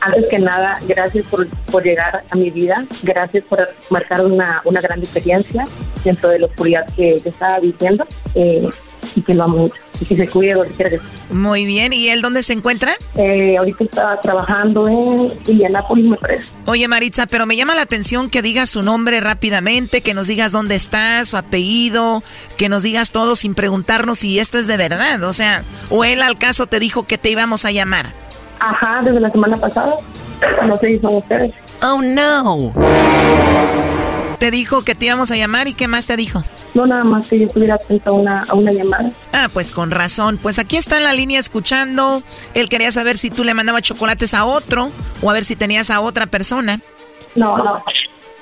Antes que nada, gracias por, por llegar a mi vida. Gracias por marcar una, una gran experiencia dentro de la oscuridad que yo estaba viviendo. Eh, y que lo amo mucho. Y que se cuide donde quiera que esté. Muy bien. ¿Y él dónde se encuentra? Eh, ahorita está trabajando en Indianápolis, me parece. Oye, Maritza, pero me llama la atención que digas su nombre rápidamente, que nos digas dónde está, su apellido, que nos digas todo sin preguntarnos si esto es de verdad. O sea, o él al caso te dijo que te íbamos a llamar. Ajá, desde la semana pasada. No sé si son ustedes. Oh, no. Te dijo que te íbamos a llamar y qué más te dijo. No, nada más que yo estuviera atenta a una, a una llamada. Ah, pues con razón. Pues aquí está en la línea escuchando. Él quería saber si tú le mandabas chocolates a otro o a ver si tenías a otra persona. No, no.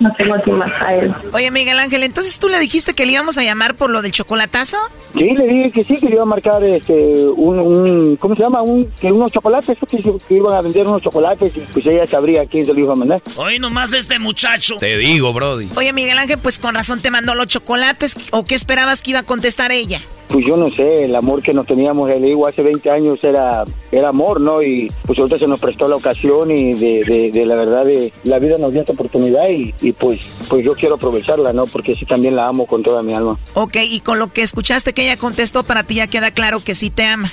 No tengo aquí más a él. Oye, Miguel Ángel, entonces tú le dijiste que le íbamos a llamar por lo del chocolatazo? Sí, le dije que sí, que le iba a marcar este, un, un ¿cómo se llama? Un, que unos chocolates, que, que iban a vender unos chocolates y pues ella sabría quién se lo iba a mandar. Hoy nomás este muchacho. Te digo, Brody. Oye, Miguel Ángel, pues con razón te mandó los chocolates. ¿O qué esperabas que iba a contestar ella? Pues yo no sé, el amor que nos teníamos, le digo, hace 20 años era, era amor, ¿no? Y pues ahorita se nos prestó la ocasión y de, de, de la verdad, de, la vida nos dio esta oportunidad y, y pues, pues yo quiero aprovecharla, ¿no? Porque sí también la amo con toda mi alma. Ok, y con lo que escuchaste que ella contestó, para ti ya queda claro que sí te ama.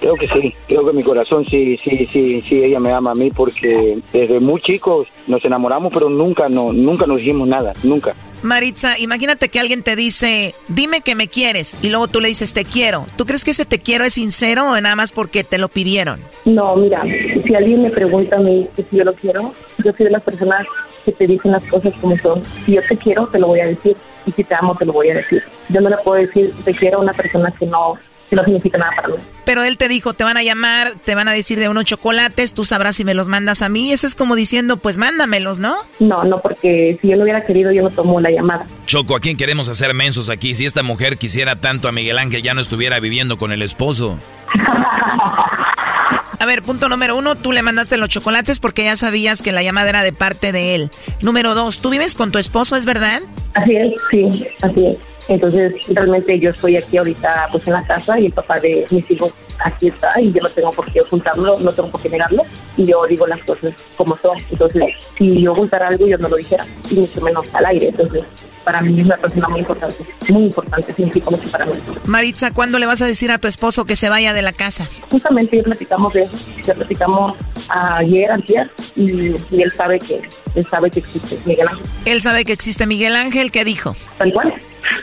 Creo que sí, creo que mi corazón sí, sí, sí, sí, ella me ama a mí porque desde muy chicos nos enamoramos, pero nunca, no, nunca nos dijimos nada, nunca. Maritza, imagínate que alguien te dice, dime que me quieres, y luego tú le dices, te quiero. ¿Tú crees que ese te quiero es sincero o nada más porque te lo pidieron? No, mira, si alguien me pregunta a mí si yo lo quiero, yo soy de las personas que te dicen las cosas como son. Si yo te quiero, te lo voy a decir. Y si te amo, te lo voy a decir. Yo no le puedo decir te quiero a una persona que no, que no significa nada para mí. Pero él te dijo, te van a llamar, te van a decir de unos chocolates, tú sabrás si me los mandas a mí. Eso es como diciendo, pues mándamelos, ¿no? No, no, porque si yo no hubiera querido, yo no tomo la llamada. Choco, ¿a quién queremos hacer mensos aquí? Si esta mujer quisiera tanto a Miguel Ángel, ya no estuviera viviendo con el esposo. A ver, punto número uno, tú le mandaste los chocolates porque ya sabías que la llamada era de parte de él. Número dos, ¿tú vives con tu esposo, es verdad? Así es, sí, así es. Entonces, realmente yo estoy aquí ahorita pues en la casa y el papá de mis hijos aquí está y yo no tengo por qué ocultarlo, no tengo por qué negarlo y yo digo las cosas como son. Entonces, si yo ocultara algo, yo no lo dijera, y mucho menos al aire. Entonces, para mí es una persona muy importante, muy importante, significa mucho para mí. Maritza, ¿cuándo le vas a decir a tu esposo que se vaya de la casa? Justamente ya platicamos de eso, ya platicamos ayer, ayer, y, y él sabe que él sabe que existe Miguel Ángel. Él sabe que existe Miguel Ángel, ¿qué dijo? Tal cual,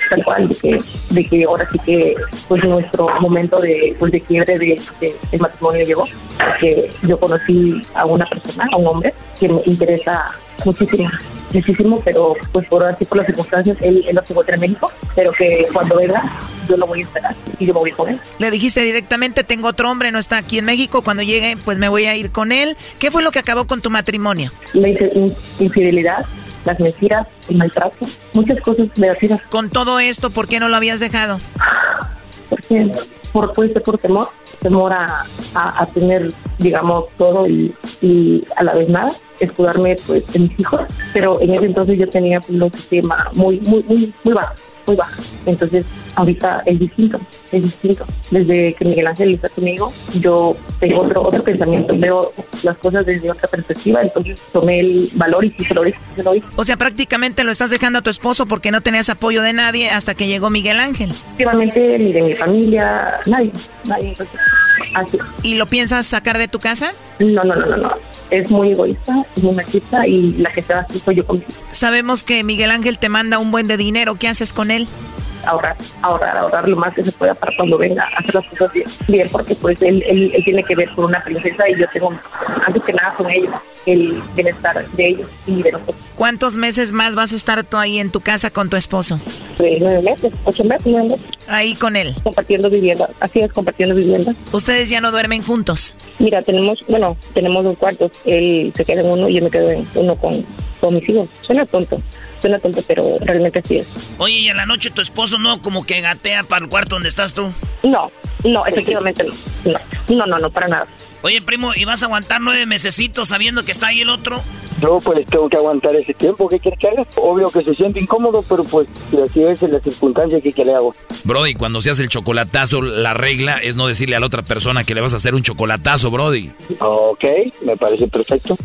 tal cual, de que, de que ahora sí que pues nuestro momento de, pues, de quiebre de, de- matrimonio llegó, que yo conocí a una persona, a un hombre, que me interesa muchísimo, muchísimo, pero pues por así por las circunstancias, él, él no se encuentra en México, pero que cuando venga yo lo voy a esperar y yo me voy con él. Le dijiste directamente, tengo otro hombre, no está aquí en México, cuando llegue pues me voy a ir con él. ¿Qué fue lo que acabó con tu matrimonio? La infi- in- infidelidad, las mentiras, el maltrato, muchas cosas negativas. Con todo esto, ¿por qué no lo habías dejado? porque por puede ser por temor temor a, a, a tener digamos todo y, y a la vez nada escudarme pues de mis hijos pero en ese entonces yo tenía pues, un autoestima muy muy muy muy bajo muy baja entonces ahorita es distinto es distinto desde que Miguel Ángel está conmigo yo tengo otro otro pensamiento veo las cosas desde otra perspectiva entonces tomé el valor y sí se lo se lo. O sea, prácticamente lo estás dejando a tu esposo porque no tenías apoyo de nadie hasta que llegó Miguel Ángel. Efectivamente, ni de mi familia, nadie, nadie. entonces, así. ¿Y lo piensas sacar de tu casa? No, no, no, no, no. Es muy egoísta, es muy machista y la que se va así soy yo conmigo. Sabemos que Miguel Ángel te manda un buen de dinero. ¿Qué haces con él? Ahorrar, ahorrar, ahorrar lo más que se pueda para cuando venga a hacer las cosas bien. Bien, porque pues él, él, él tiene que ver con una princesa y yo tengo, antes que nada, con ellos, el bienestar de ellos y de nosotros. ¿Cuántos meses más vas a estar tú ahí en tu casa con tu esposo? De nueve meses, ocho meses, nueve meses. Ahí con él. Compartiendo vivienda, así es, compartiendo vivienda. ¿Ustedes ya no duermen juntos? Mira, tenemos, bueno, tenemos dos cuartos. Él se queda en uno y yo me quedo en uno con, hijos. Suena tonto, suena tonto, pero realmente así es. Oye, y en la noche tu esposo no como que gatea para el cuarto donde estás tú. No, no, efectivamente no. No, no, no, no para nada. Oye, primo, ¿y vas a aguantar nueve mesecitos sabiendo que está ahí el otro? Yo pues tengo que aguantar ese tiempo, ¿qué quieres que haga? Obvio que se siente incómodo, pero pues si así es la circunstancia que, que le hago. Brody, cuando se hace el chocolatazo, la regla es no decirle a la otra persona que le vas a hacer un chocolatazo, Brody. Ok, me parece perfecto.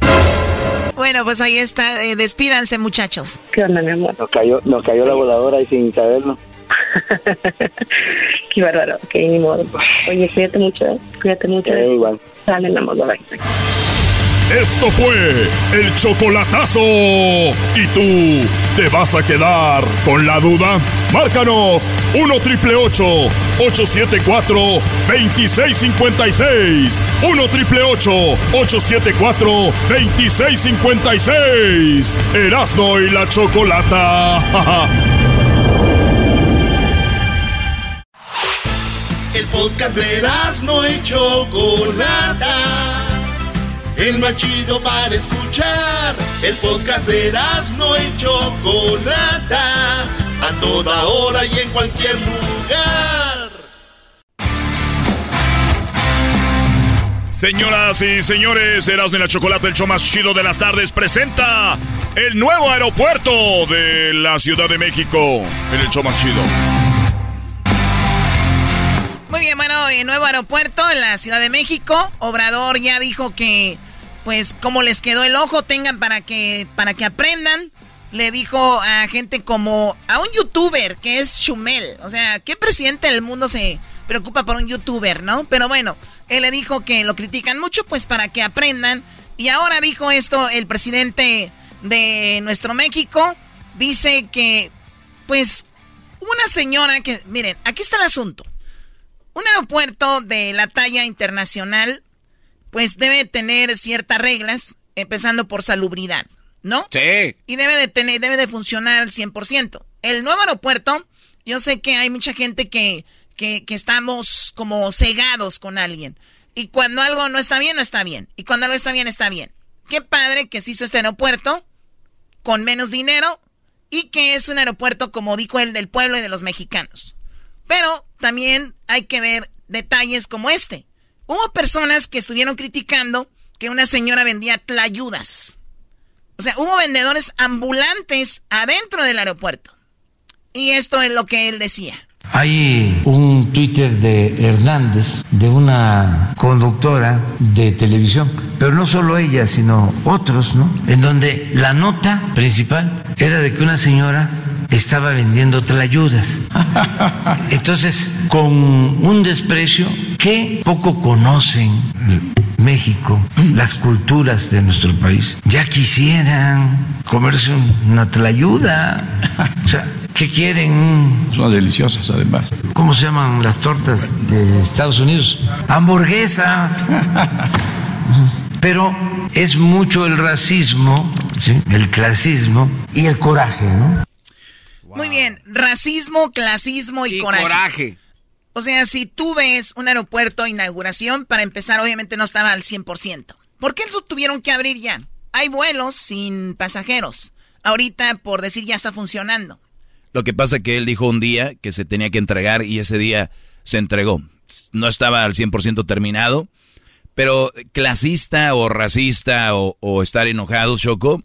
Bueno, pues ahí está. Eh, despídanse, muchachos. ¿Qué onda, mi amor? Nos cayó, nos cayó la voladora y sin saberlo. Qué bárbaro, ok, ni modo. Oye, cuídate mucho, ¿eh? cuídate mucho. Eh, igual. Sale, mi amor, bye. Esto fue el chocolatazo. ¿Y tú te vas a quedar con la duda? Márcanos 1 triple 874 2656. 1 triple 874 2656. Erasno y la chocolata. El podcast de no y Chocolata. El más chido para escuchar. El podcast de no y Chocolata. A toda hora y en cualquier lugar. Señoras y señores, Erasmo y la Chocolate, el show más chido de las tardes, presenta el nuevo aeropuerto de la Ciudad de México. El show más chido. Muy bien, bueno, nuevo aeropuerto en la Ciudad de México. Obrador ya dijo que, pues, como les quedó el ojo, tengan para que, para que aprendan. Le dijo a gente como a un youtuber que es Chumel. O sea, ¿qué presidente del mundo se preocupa por un youtuber, no? Pero bueno, él le dijo que lo critican mucho, pues para que aprendan. Y ahora dijo esto el presidente de nuestro México. Dice que, pues, una señora que, miren, aquí está el asunto. Un aeropuerto de la talla internacional, pues debe tener ciertas reglas, empezando por salubridad, ¿no? Sí. Y debe de tener, debe de funcionar al 100%. El nuevo aeropuerto, yo sé que hay mucha gente que, que, que estamos como cegados con alguien. Y cuando algo no está bien, no está bien. Y cuando algo está bien, está bien. Qué padre que se hizo este aeropuerto con menos dinero y que es un aeropuerto, como dijo él, del pueblo y de los mexicanos. Pero también hay que ver detalles como este. Hubo personas que estuvieron criticando que una señora vendía tlayudas. O sea, hubo vendedores ambulantes adentro del aeropuerto. Y esto es lo que él decía. Hay un Twitter de Hernández, de una conductora de televisión, pero no solo ella, sino otros, ¿no? En donde la nota principal era de que una señora estaba vendiendo tlayudas. Entonces, con un desprecio que poco conocen México, las culturas de nuestro país, ya quisieran comerse una tlayuda. O sea, ¿qué quieren? Son deliciosas además. ¿Cómo se llaman las tortas de Estados Unidos? Hamburguesas. Pero es mucho el racismo, ¿sí? el clasismo y el coraje, ¿no? Muy bien, racismo, clasismo y, coraje. O sea, si tú ves un aeropuerto inauguración, para empezar, obviamente no estaba al 100%. ¿Por qué lo tuvieron que abrir ya? Hay vuelos sin pasajeros. Ahorita, por decir, ya está funcionando. Lo que pasa es que él dijo un día que se tenía que entregar y ese día se entregó. No estaba al 100% terminado, pero clasista o racista o, o estar enojados, Choco.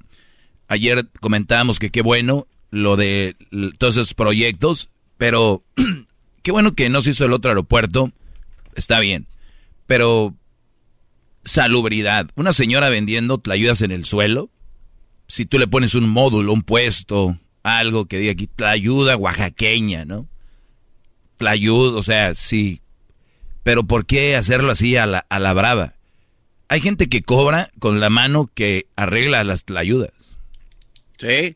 Ayer comentábamos que qué bueno lo de todos esos proyectos, pero qué bueno que no se hizo el otro aeropuerto, está bien, pero salubridad, una señora vendiendo tlayudas en el suelo, si tú le pones un módulo, un puesto, algo que diga aquí, tlayuda oaxaqueña, ¿no? Tlayud, o sea, sí, pero ¿por qué hacerlo así a la, a la brava? Hay gente que cobra con la mano que arregla las tlayudas. Sí.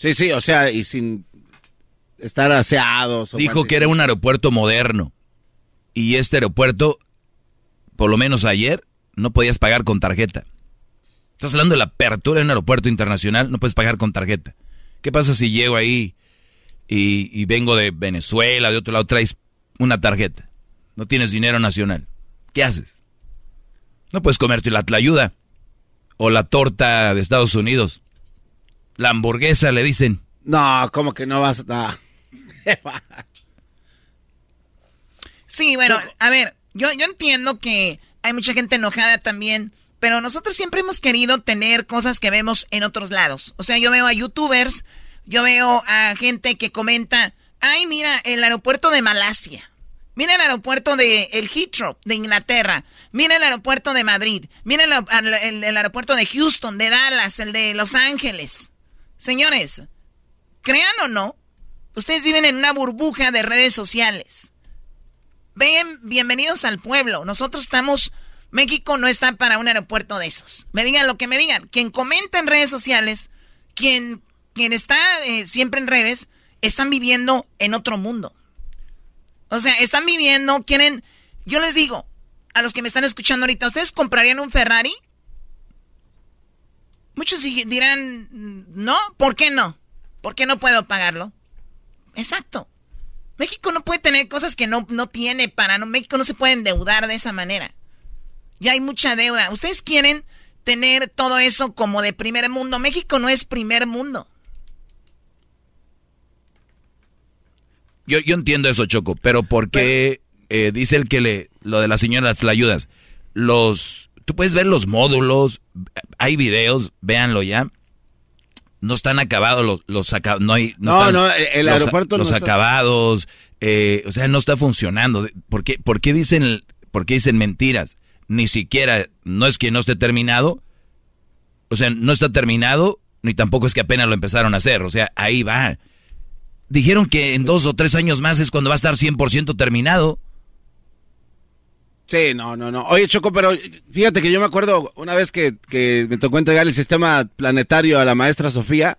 Sí, sí, o sea, y sin estar aseados. Dijo que era un aeropuerto moderno. Y este aeropuerto, por lo menos ayer, no podías pagar con tarjeta. Estás hablando de la apertura de un aeropuerto internacional, no puedes pagar con tarjeta. ¿Qué pasa si llego ahí y, y vengo de Venezuela, de otro lado, traes una tarjeta? No tienes dinero nacional. ¿Qué haces? No puedes comerte la tlayuda o la torta de Estados Unidos. La hamburguesa le dicen. No, ¿cómo que no vas a.? Sí, bueno, a ver, yo, yo entiendo que hay mucha gente enojada también, pero nosotros siempre hemos querido tener cosas que vemos en otros lados. O sea, yo veo a youtubers, yo veo a gente que comenta, ay, mira, el aeropuerto de Malasia. Mira el aeropuerto de el Heathrow de Inglaterra. Mira el aeropuerto de Madrid. Mira el, el- el aeropuerto de Houston, de Dallas, el de Los Ángeles. Señores, crean o no, ustedes viven en una burbuja de redes sociales. Ven, bienvenidos al pueblo. Nosotros estamos, México no está para un aeropuerto de esos. Me digan lo que me digan. Quien comenta en redes sociales, quien, quien está eh, siempre en redes, están viviendo en otro mundo. O sea, están viviendo, quieren, yo les digo, a los que me están escuchando ahorita, ¿ustedes comprarían un Ferrari? Muchos di- dirán, no, ¿por qué no? ¿Por qué no puedo pagarlo? Exacto. México no puede tener cosas que no, no tiene para no. México no se puede endeudar de esa manera. Ya hay mucha deuda. Ustedes quieren tener todo eso como de primer mundo. México no es primer mundo. Yo, yo entiendo eso, Choco, pero ¿por qué eh, dice el que le, lo de las señoras la ayudas? Los, tú puedes ver los módulos, hay videos, véanlo ya. No están acabados los, los aca- no hay, No, están no, el los- aeropuerto no los está- acabados, eh, o sea, no está funcionando. ¿Por qué, por qué dicen, por qué dicen mentiras? Ni siquiera, no es que no esté terminado, o sea, no está terminado, ni tampoco es que apenas lo empezaron a hacer, o sea, ahí va. Dijeron que en dos o tres años más es cuando va a estar 100% terminado. Sí, no, no, no. Oye, Choco, pero fíjate que yo me acuerdo una vez que, que me tocó entregar el sistema planetario a la maestra Sofía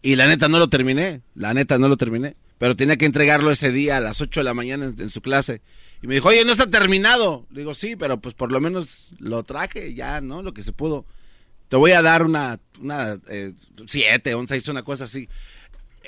y la neta no lo terminé, la neta no lo terminé, pero tenía que entregarlo ese día a las 8 de la mañana en, su clase. Y me dijo, oye, no está terminado. Le digo, sí, pero pues por lo menos lo traje ya, ¿no? Lo que se pudo. Te voy a dar una, una eh, siete, un una cosa así.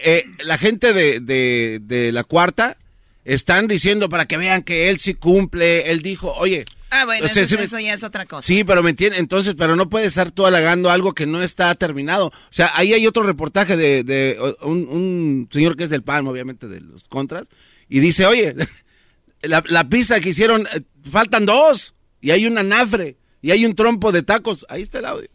Eh, la gente de, de, de la cuarta están diciendo para que vean que él sí cumple. Él dijo, oye. Ah, bueno, o sea, eso, sí me- eso ya es otra cosa. Sí, pero me entiendes, entonces, pero no puedes estar tú halagando algo que no está terminado. O sea, ahí hay otro reportaje de, de un, un señor que es del PAN, obviamente, de los contras, y dice, oye, la, la pista que hicieron, eh, faltan dos, y hay una nafre, y hay un trompo de tacos. Ahí está el audio.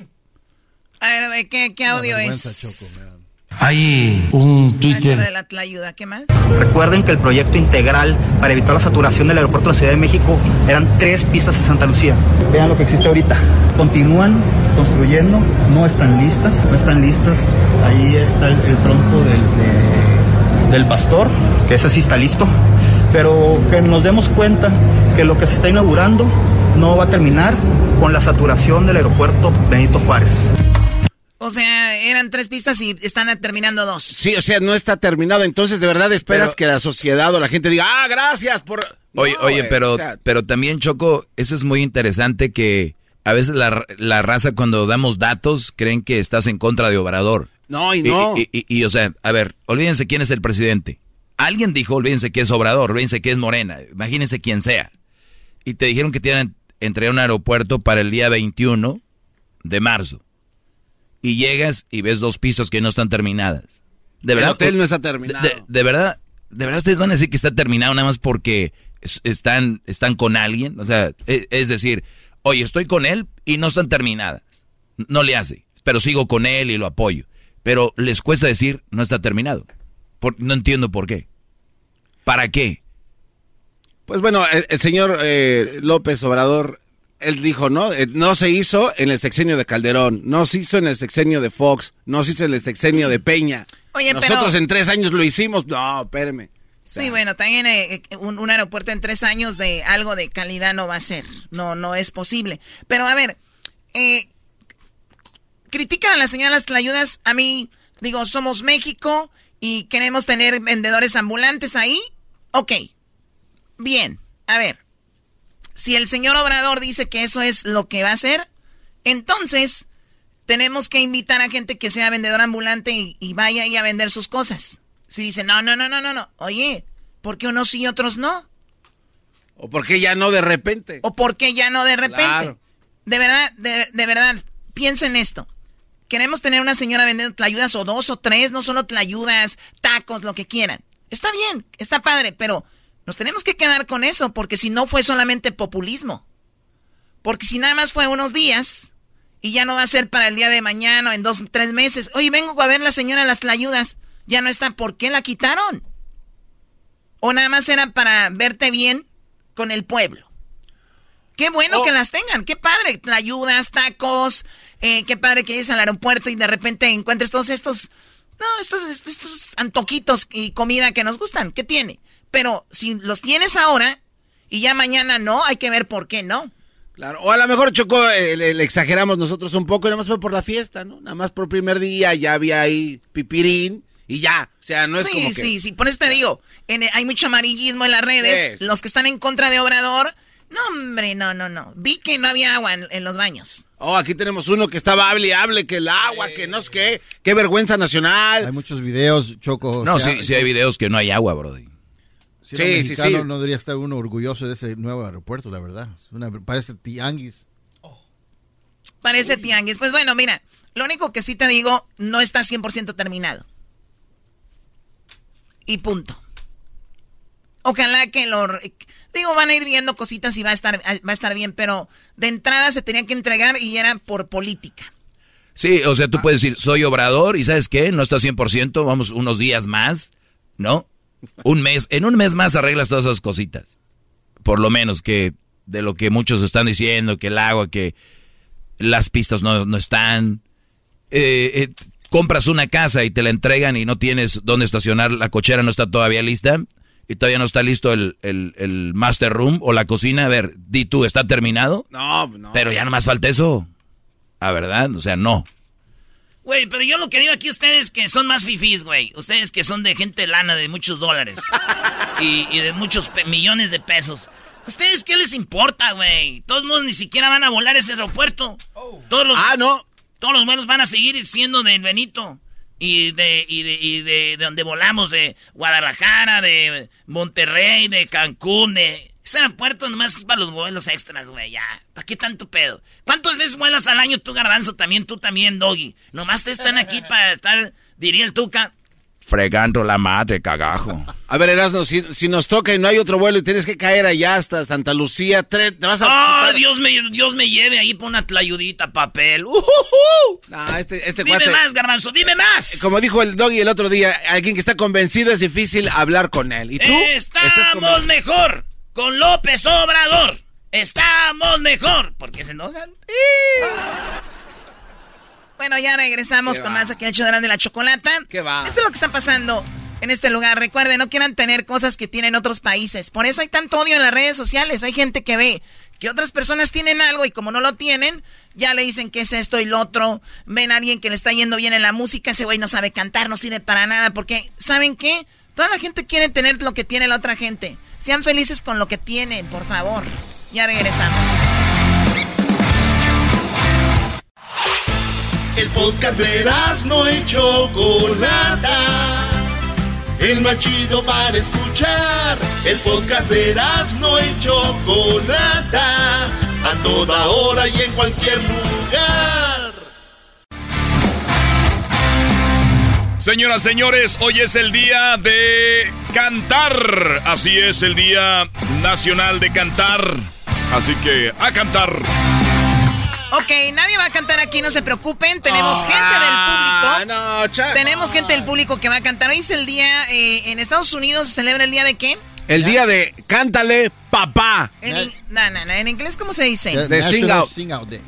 A ver, a ver, ¿qué, qué audio es? Hay un Twitter de la ayuda, ¿qué más? Recuerden que el proyecto integral para evitar la saturación del aeropuerto de la Ciudad de México eran tres pistas en Santa Lucía. Vean lo que existe ahorita. Continúan construyendo, no están listas, no están listas. Ahí está el, el tronco del, de- del pastor, que ese sí está listo. Pero que nos demos cuenta que lo que se está inaugurando no va a terminar con la saturación del aeropuerto Benito Juárez. O sea, eran tres pistas y están terminando dos. Sí, o sea, no está terminado. Entonces, de verdad esperas Pero- que la sociedad o la gente diga, ah, gracias por... Oye, No, oye, pero, o sea, pero también, Choco, eso es muy interesante que a veces la, la raza cuando damos datos creen que estás en contra de Obrador. No, y no. Y, y- y, o sea, a ver, olvídense quién es el presidente. Alguien dijo, olvídense que es Obrador, olvídense que es Morena, imagínense quién sea. Y te dijeron que tienen entregar un aeropuerto para el día 21 de marzo. Y llegas y ves dos pistas que no están terminadas. De El verdad. hotel no está terminado. De, de verdad, de verdad ustedes van a decir que está terminado nada más porque es- están, están con alguien. O sea, e- es, decir, oye, estoy con él y no están terminadas. No le hace, pero sigo con él y lo apoyo. Pero les cuesta decir no está terminado. Por- no entiendo por qué. ¿Para qué? Pues bueno, el, el señor eh, López Obrador, él dijo, ¿no? Eh, no se hizo en el sexenio de Calderón, no se hizo en el sexenio de Fox, no se hizo en el sexenio de Peña. Oye, Nosotros pero- en tres años lo hicimos. No, espérame. Sí, bueno, también eh, eh, un, un aeropuerto en tres años de algo de calidad no va a ser. No, no es posible. Pero a ver, eh, critican a la señora Las Tlayudas. A mí, digo, somos México y queremos tener vendedores ambulantes ahí. Ok, bien. A ver, si el señor Obrador dice que eso es lo que va a hacer, entonces tenemos que invitar a gente que sea vendedor ambulante y, y vaya ahí a vender sus cosas. Si dicen, no, no, no, no, no, no. Oye, ¿por qué unos sí y otros no? ¿O por qué ya no de repente? ¿O por qué ya no de repente? Claro. De verdad, de, de verdad, piensen esto. Queremos tener una señora vendiendo tlayudas o dos o tres, no solo tlayudas, tacos, lo que quieran. Está bien, está padre, pero nos tenemos que quedar con eso, porque si no fue solamente populismo. Porque si nada más fue unos días y ya no va a ser para el día de mañana o en dos, tres meses. Oye, vengo a ver la señora las tlayudas. Ya no está. ¿Por qué la quitaron? O nada más era para verte bien con el pueblo. Qué bueno que las tengan, qué padre. Tlayudas, tacos, eh, qué padre que llegues al aeropuerto y de repente encuentres todos estos, no, estos, estos antojitos y comida que nos gustan. ¿Qué tiene? Pero si los tienes ahora y ya mañana no, hay que ver por qué no. Claro, o a lo mejor Chocó, eh, le, le exageramos nosotros un poco, y nada más fue por la fiesta, ¿no? Nada más por primer día ya había ahí pipirín y ya. O sea, no es sí, como que... sí, sí, por eso te digo, en- hay mucho amarillismo en las redes, los que están en contra de Obrador, no hombre, no, no, no, vi que no había agua en, en los baños. Oh, aquí tenemos uno que estaba hable y hable, que el agua, que no sé qué, qué vergüenza nacional. Hay muchos videos, Choco. No, o sea, sí, sí hay videos que no hay agua, brody. Si Sí, era sí, mexicano, sí. no debería estar uno orgulloso de ese nuevo aeropuerto, la verdad. Una- parece tianguis. Parece tianguis. Pues bueno, mira, lo único que sí te digo, no está 100% terminado. Y punto. Ojalá que lo... Digo, van a ir viendo cositas y va a estar, va a estar bien, pero de entrada se tenía que entregar y era por política. Sí, o sea, tú puedes decir, soy obrador y ¿sabes qué? No está 100%, vamos unos días más, ¿no? Un mes, en un mes más arreglas todas esas cositas. Por lo menos que de lo que muchos están diciendo, que el agua, que las pistas no, no están. Eh, eh, compras una casa y te la entregan y no tienes dónde estacionar, la cochera no está todavía lista y todavía no está listo el, el, el master room o la cocina. A ver, di tú, ¿está terminado? No, no. Pero ya no más falta eso. ¿A verdad? O sea, no. Güey, pero yo lo que digo aquí ustedes que son más fifís, güey. Ustedes que son de gente lana de muchos dólares. y, y de muchos millones de pesos. ¿Ustedes qué les importa, güey? Todos modos ni siquiera van a volar ese aeropuerto. Todos los, ah, no. Todos los vuelos van a seguir siendo de Benito. Y de, y de, y de, de donde volamos, de Guadalajara, de Monterrey, de Cancún, de... Ese aeropuerto nomás es para los vuelos extras, güey, ya. ¿Para qué tanto pedo? ¿Cuántas veces vuelas al año tú, Garbanzo? También tú, también, Doggy. Nomás te están aquí para estar, diría el Tuca, fregando la madre, cagajo. A ver, Erasmo, si, si nos toca y no hay otro vuelo y tienes que caer allá hasta Santa Lucía, te vas a... ¡Ah, Dios me, Dios me lleve ahí por una tlayudita, papel! ¡Uh, No, este, este Dime cuate- más, garbanzo, dime más. Como dijo el doggy el otro día, alguien que está convencido es difícil hablar con él. ¿Y tú? Estamos mejor con López Obrador. Estamos mejor. ¿Por qué se enojan? Bueno, ya regresamos ¿Qué con va? más aquí al hecho de la chocolata. ¿Qué va? Eso es lo que está pasando en este lugar. Recuerden, no quieran tener cosas que tienen otros países. Por eso hay tanto odio en las redes sociales. Hay gente que ve que otras personas tienen algo y como no lo tienen, ya le dicen que es esto y lo otro. Ven a alguien que le está yendo bien en la música, ese güey no sabe cantar, no sirve para nada. Porque, ¿saben qué? Toda la gente quiere tener lo que tiene la otra gente. Sean felices con lo que tienen, por favor. Ya regresamos. El podcast de no y Chocolata. El más chido para escuchar. El podcast de no y Chocolata. A toda hora y en cualquier lugar. Señoras, señores, hoy es el día de cantar. Así es, el Día Nacional de Cantar. Así que a cantar. Ok, nadie va a cantar aquí, no se preocupen. Tenemos gente del público. Tenemos gente del público que va a cantar. Hoy es el día, eh, en Estados Unidos se celebra el día de qué? El día de cántale, papá. En, no, no, no, en inglés, ¿cómo se dice? De sing out. Sing Out Day.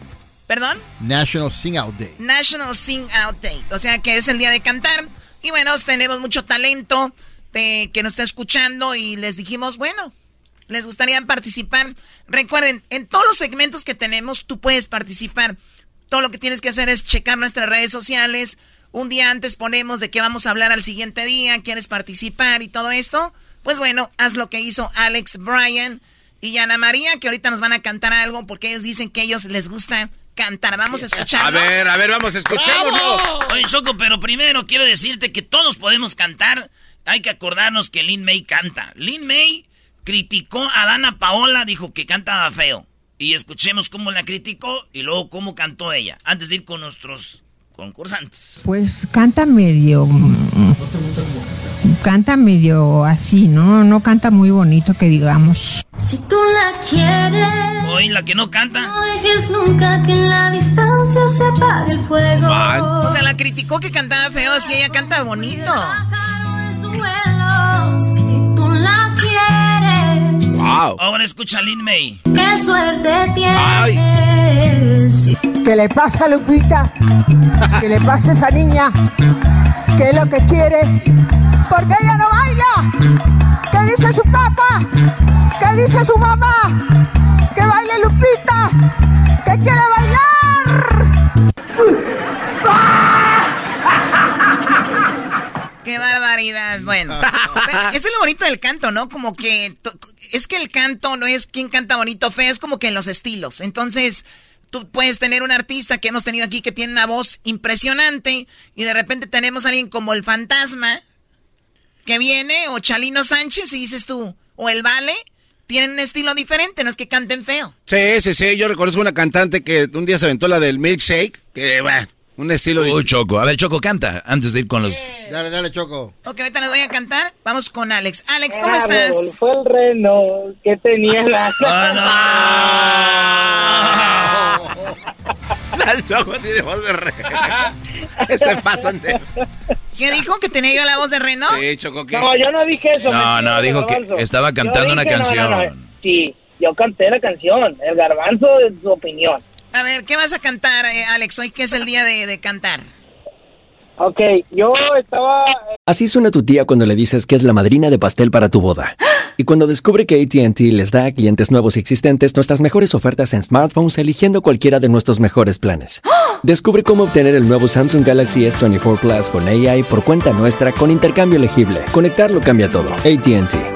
¿Perdón? National Sing Out Day. National Sing Out Day. O sea que es el día de cantar. Y bueno, tenemos mucho talento de, que nos está escuchando y les dijimos, bueno, les gustaría participar. Recuerden, en todos los segmentos que tenemos, tú puedes participar. Todo lo que tienes que hacer es checar nuestras redes sociales. Un día antes ponemos de qué vamos a hablar al siguiente día, quieres participar y todo esto. Pues bueno, haz lo que hizo Alex Bryan y Ana María, que ahorita nos van a cantar algo porque ellos dicen que a ellos les gusta cantar. Vamos a escuchar. A ver, a ver, vamos a escucharlo. Oye, Choco, pero primero quiero decirte que todos podemos cantar. Hay que acordarnos que Lin May canta. Lin May criticó a Dana Paola, dijo que cantaba feo. Y escuchemos cómo la criticó y luego cómo cantó ella. Antes de ir con nuestros concursantes. Pues canta medio. Canta medio así, ¿no? No canta muy bonito que digamos. Si tú la quieres, Hoy la que no canta. no dejes nunca que en la distancia se apague el fuego. O sea, la criticó que cantaba feo, así ella canta bonito. Si tú la quieres, Wow. Ahora escucha a Lin May. qué suerte tienes. ¿Qué le pasa, Lupita? ¿Qué le pasa a esa niña? ¿Qué es lo que quiere? ¿Por qué ella no baila? ¿Qué dice su papá? ¿Qué dice su mamá? ¡Que baile Lupita! ¡Que quiere bailar! ¡Qué barbaridad! Bueno, es lo bonito del canto, ¿no? Como que es que el canto no es quien canta bonito o feo, es como que en los estilos. Entonces, tú puedes tener un artista que hemos tenido aquí que tiene una voz impresionante y de repente tenemos a alguien como el fantasma que viene o Chalino Sánchez y dices tú, o el Vale, tienen un estilo diferente, no es que canten feo. Sí, sí, sí. Yo reconozco una cantante que un día se aventó la del milkshake. Que, bueno, un estilo Uy, Choco. A ver, Choco, canta antes de ir con los... Dale, dale, Choco. Ok, ahorita les voy a cantar. Vamos con Alex. Alex, ¿cómo Ah, estás? Fue el reno que tenía la. La Choco tiene voz de re. Se pasan de... ¿Qué dijo? ¿Que tenía yo la voz de reno? Sí, Choco, ¿qué? No, yo no dije eso. No, no, dijo que estaba cantando una dije, no, no, no, canción. Sí, yo canté la canción. El garbanzo de su opinión. A ver, ¿qué vas a cantar, eh, Alex? Hoy que es el día de, de cantar. Ok, yo estaba. Así suena tu tía cuando le dices que es la madrina de pastel para tu boda. Y cuando descubre que ATT les da a clientes nuevos y existentes nuestras mejores ofertas en smartphones eligiendo cualquiera de nuestros mejores planes. Descubre cómo obtener el nuevo Samsung Galaxy S24 Plus con AI por cuenta nuestra con intercambio elegible. Conectarlo cambia todo. ATT.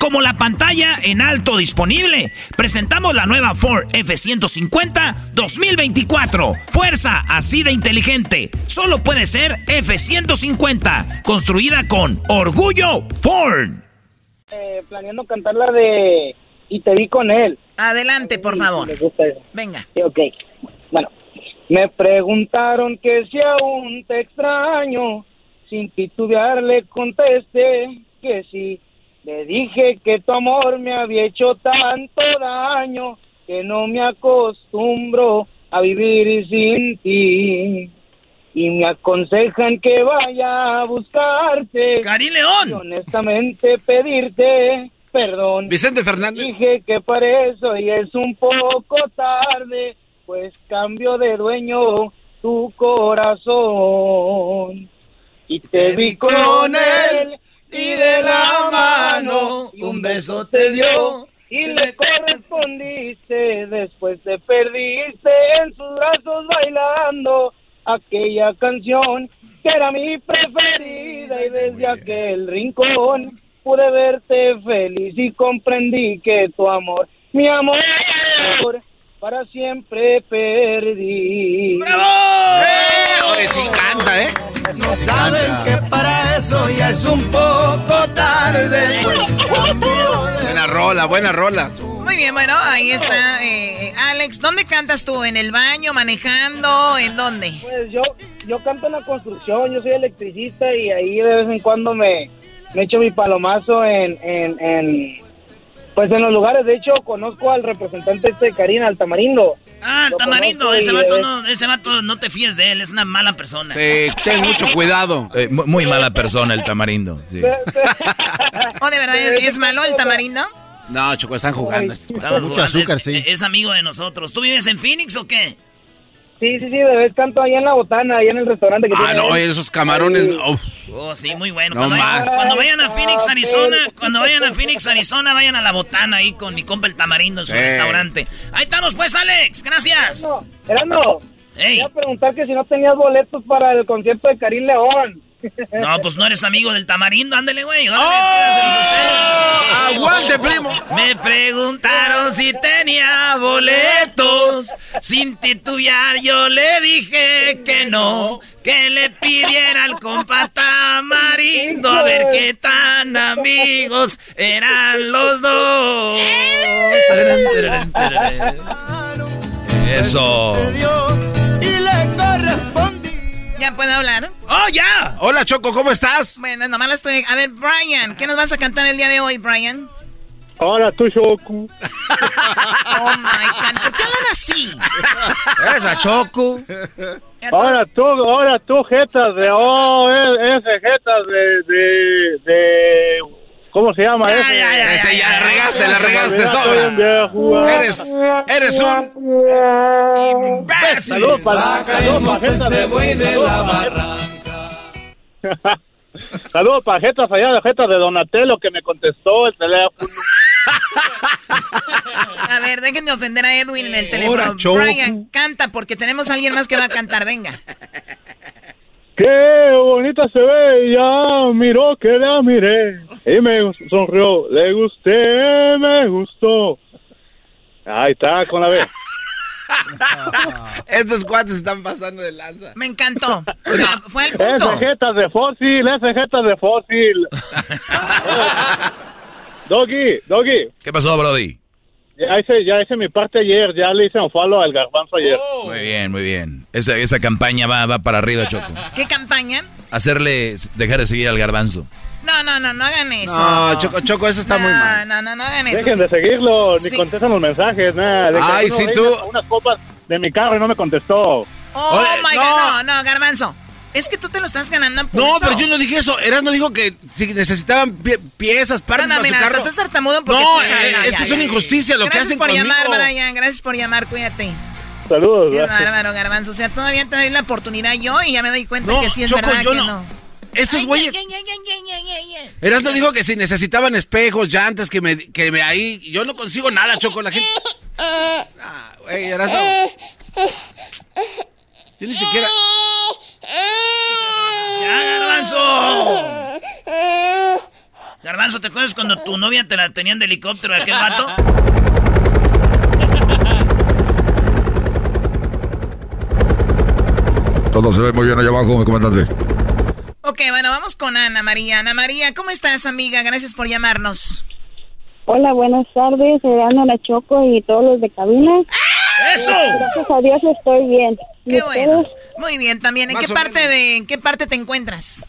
Como la pantalla en alto disponible, presentamos la nueva Ford F-150 2024. Fuerza así de inteligente. Solo puede ser F-150, construida con orgullo Ford. Eh, planeando cantar la de Y te vi con él. Adelante, por favor. Me gusta eso. Venga. Sí, ok. Bueno, me preguntaron que si aún te extraño. Sin titubear le contesté que sí. Le dije que tu amor me había hecho tanto daño que no me acostumbro a vivir sin ti. Y me aconsejan que vaya a buscarte. ¡Cari León! Y honestamente pedirte perdón. Vicente Fernández. Dije que para eso y es un poco tarde, pues cambio de dueño tu corazón. Y te vi con él y de la mano un beso te dio y le correspondiste. Después te perdiste en sus brazos bailando aquella canción que era mi preferida y desde aquel rincón pude verte feliz y comprendí que tu amor, mi amor, para siempre perdí. Oye, sí canta, ¿eh? No saben que para eso ya es un poco tarde. Pues, Buena rola, buena rola. Muy bien, bueno, ahí está. eh, Alex, ¿dónde cantas tú? ¿En el baño, manejando? ¿En dónde? Pues yo, yo canto en la construcción, yo soy electricista y ahí de vez en cuando me, me echo mi palomazo en, en, en, pues en los lugares. De hecho, conozco al representante este de Karina, al Tamarindo. Ah, Lo Tamarindo, ese vato, no, ese vato no te fíes de él, es una mala persona. Sí, ten mucho cuidado. Eh, mu- muy mala persona el tamarindo. sí. ¿O de verdad es, es malo el tamarindo? No, Choco, están jugando. Estamos Mucho jugando, azúcar, es, sí. es amigo de nosotros. ¿Tú vives en Phoenix o qué? Sí, sí, sí, de vez canto allá en la botana, allá en el restaurante que Ah, tiene no, esos camarones. uf. Oh, sí, muy bueno. No cuando, vayan, más. cuando vayan a Phoenix, Arizona, cuando vayan a Phoenix, Arizona, vayan a la botana ahí con mi compa el tamarindo en su Sí. restaurante. Ahí estamos pues, Alex. Gracias. No, Erano, Ey. Quería preguntar que si no tenías boletos para el concierto de Karim León. No, pues no eres amigo del tamarindo, ándele, güey. ¡Oh! ¡Aguante, primo! Me preguntaron si tenía boletos. Sin titubear yo le dije que no. Que le pidiera al compa Tamarindo a ver qué tan amigos eran los dos. Eso. ¿Ya puedo hablar? ¡Oh, ya! Hola, Choco, ¿cómo estás? Bueno, nomás lo estoy... A ver, Brian, ¿qué nos vas a cantar el día de hoy, Brian? Ahora tú, Shoku. Oh, my God, ¿por qué hablan así? Esa Choco. Ahora tú, ahora tú, jetas de, oh, ese jetas de, de, de, ¿cómo se llama Ya, ese? ya, ya, Ese ya ya, regaste, la regaste, sobra. Eres, eres un imbécil. Saludos para, saludos para jetas de, Saludos para jetas allá, de jetas de Donatello que me contestó el teléfono. A ver, dejen de ofender a Edwin en el teléfono. Brian, canta porque tenemos a alguien más que va a cantar. Venga. Qué bonita se ve, ya miró que la miré y me sonrió, le gusté, me gustó. Ahí está, con la B. Estos cuates están pasando de lanza. Me encantó. O sea, fue Ese punto. jetas de fósil, ese jetas de fósil. Doggy, Doggy, ¿Qué pasó, Brody? Ya hice, ya hice mi parte ayer, ya le hice un follow al garbanzo ayer. Muy bien, muy bien. Esa, esa campaña va, va para arriba, Choco. ¿Qué campaña? Hacerle, dejar de seguir al garbanzo. No, no, no, no hagan eso. No, Choco, Choco, eso está no, muy mal. No, no, no hagan eso. Dejen de seguirlo, ni Sí. contestan los mensajes, nada. De que Ay, venga tú- Unas copas de mi carro y no me contestó. Oh, Oye, my no. God. No, no, Garbanzo. Es que tú te lo estás ganando por No, eso. pero yo no dije eso. Eras no dijo que si necesitaban pie- piezas, No, partes no, para mira, su carro. estás tartamudo porque No, tú sabes. eh, No, es ya, que es ya, una ya. injusticia lo que Gracias hacen por conmigo. llamar, Brian. Gracias por llamar. Cuídate. Saludos. Qué bárbaro, Garbanzo. O sea, todavía te doy la oportunidad yo y ya me doy cuenta No, que sí es Choco, verdad yo que no. no. Estos güeyes. Erasmo dijo que si necesitaban espejos, llantas, que me, que me ahí. Yo no consigo nada, Choco. La gente. Ah, güey, Erasmo. Yo ni siquiera. ¡Ya, Garbanzo! Garbanzo, ¿te acuerdas cuando tu novia te la tenían de helicóptero aquel vato? Todo se ve muy bien allá abajo, mi comandante. Ok, bueno, vamos con Ana María. Ana María, ¿cómo estás, amiga? Gracias por llamarnos. Hola, buenas tardes, soy Ana La Choco y todos los de cabina. ¡Eso! Gracias a Dios estoy bien. ¿Y Qué bueno. Muy bien, también. ¿En Más qué parte de en qué parte te encuentras?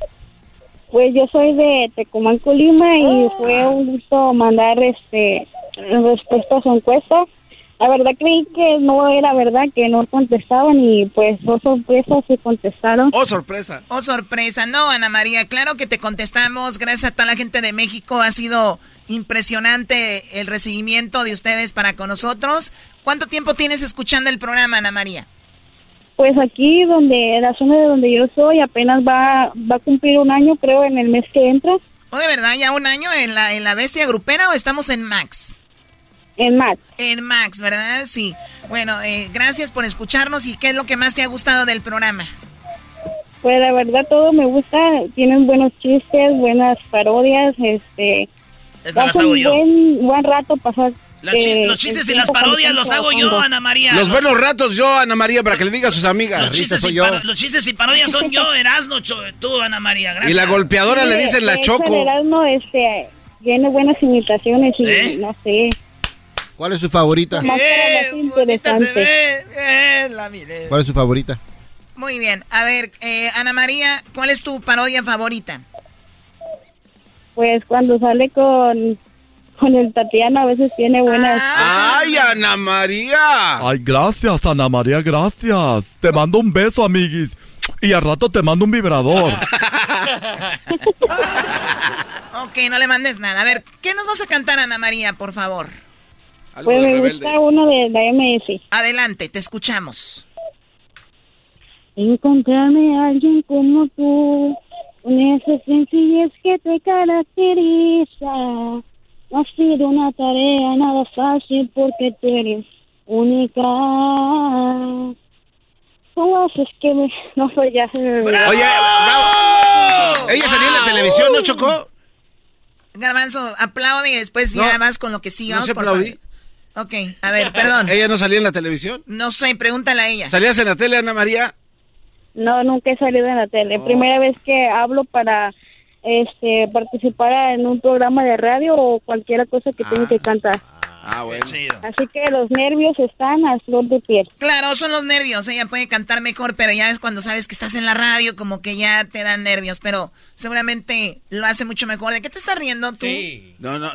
Pues yo soy de Tecomán, Colima y fue un gusto mandar este respuesta a su encuesta. La verdad creí que no era verdad, que no contestaban y pues, oh sorpresa, sí contestaron. Oh, sorpresa. Oh, sorpresa. No, Ana María, claro que te contestamos. Gracias a toda la gente de México. Ha sido impresionante el recibimiento de ustedes para con nosotros. ¿Cuánto tiempo tienes escuchando el programa, Ana María? Pues aquí, donde la zona de donde yo soy, apenas va, va a cumplir un año, creo, en el mes que entra. ¿O de verdad ya un año en la, en la bestia grupera o estamos en Max? En Max. En Max, ¿verdad? Sí. Bueno, eh, gracias por escucharnos y ¿qué es lo que más te ha gustado del programa? Pues la verdad todo me gusta, tienen buenos chistes, buenas parodias, este... Esas las hago un yo. Buen, buen rato pasar. Los, eh, los chistes y las parodias los hago yo, Ana María. Los buenos ratos yo, Ana María, para que le diga a sus amigas. Los chistes, y paro- los chistes y parodias son yo, Erasno, tú, Ana María. Gracias. Y la golpeadora le dicen la Choco. el Erasmo, este, tiene buenas imitaciones y ¿Eh? no sé. ¿Cuál es su favorita? Más para las interesantes. Eh, la miré. ¿Cuál es su favorita? Muy bien. A ver, eh, Ana María, ¿cuál es tu parodia favorita? Pues cuando sale con, con el Tatiana a veces tiene buenas... Ah. ¡Ay, Ana María! Ay, gracias, Ana María, gracias. Te mando un beso, amiguis. Y al rato te mando un vibrador. Ok, no le mandes nada. A ver, ¿qué nos vas a cantar, Ana María, por favor? Pues me gusta uno de la MS. Adelante, te escuchamos. Encontrarme a alguien como tú, con esa sencillez que te caracteriza. No ha sido una tarea nada fácil porque tú eres única. ¿Cómo haces que me.? No, pues ya se me olvidó. Oye, bravo. Ella salió en la televisión, ¿no, Chocó? Garbanzo, aplaude y después No, ya vas con lo que sigue. no se por aplaudí. Ok, a ver, perdón. ¿Ella no salía en la televisión? No sé, pregúntale a ella. ¿Salías en la tele, Ana María? No, nunca he salido en la tele. Oh. Primera vez que hablo para este participar en un programa de radio o cualquier cosa que tenga que cantar. Ah, bueno. Así que los nervios están a flor de piel. Claro, son los nervios. Ella puede cantar mejor, pero ya es cuando sabes que estás en la radio, como que ya te dan nervios. Pero seguramente lo hace mucho mejor. ¿De qué te estás riendo tú? No, no.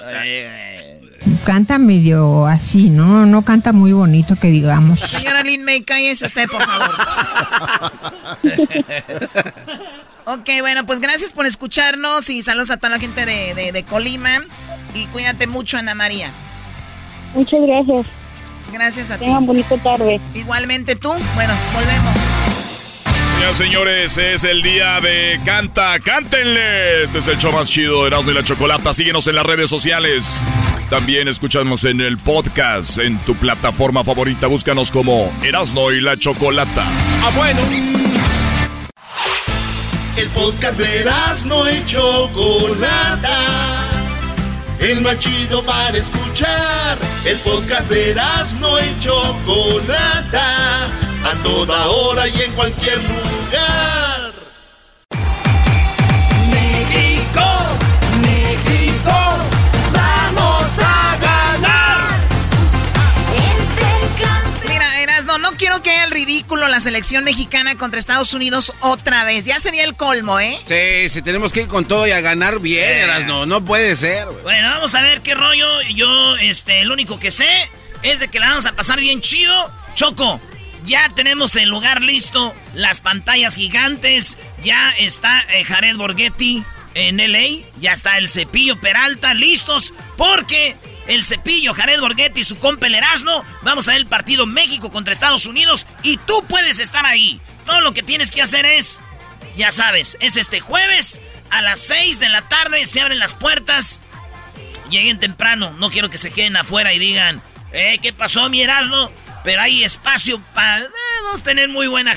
Canta medio así, ¿no? No canta muy bonito que digamos. Señora Lin May, cállese usted, por favor. ok, bueno, pues gracias por escucharnos y saludos a toda la gente de, de- de Colima. Y cuídate mucho, Ana María. Muchas gracias. Gracias a ti. Tengan bonita tarde. Igualmente tú. Bueno, volvemos. Ya, señores, es el día de Canta, cántenle. Este es el show más chido de Erasmo y la Chocolata. Síguenos en las redes sociales. También escuchamos en el podcast, en tu plataforma favorita. Búscanos como Erasmo y la Chocolata. Ah, bueno. El podcast de Erasmo y Chocolata. El más chido para escuchar. El podcast de Erasmo y Chocolata. A toda hora y en cualquier lugar. México, México, vamos a ganar. Mira, Erasno, no quiero que el ridículo la selección mexicana contra Estados Unidos otra vez. Ya sería el colmo, ¿eh? Sí, sí, tenemos que ir con todo y a ganar bien, Eh. Erasno. No puede ser, güey. Bueno, vamos a ver qué rollo. Yo, este, el único que sé es de que la vamos a pasar bien chido. Choco, ya tenemos el lugar listo, las pantallas gigantes, ya está eh, Jared Borghetti en LA, ya está el Cepillo Peralta listos, porque el Cepillo, Jared Borghetti y su compa el Erasmo. Vamos a ver el partido México contra Estados Unidos y tú puedes estar ahí. Todo lo que tienes que hacer es, ya sabes, es este jueves a las 6 de la tarde, se abren las puertas. Lleguen temprano, no quiero que se queden afuera y digan, eh, ¿qué pasó mi Erasmo? Pero hay espacio para... vamos a tener muy buena,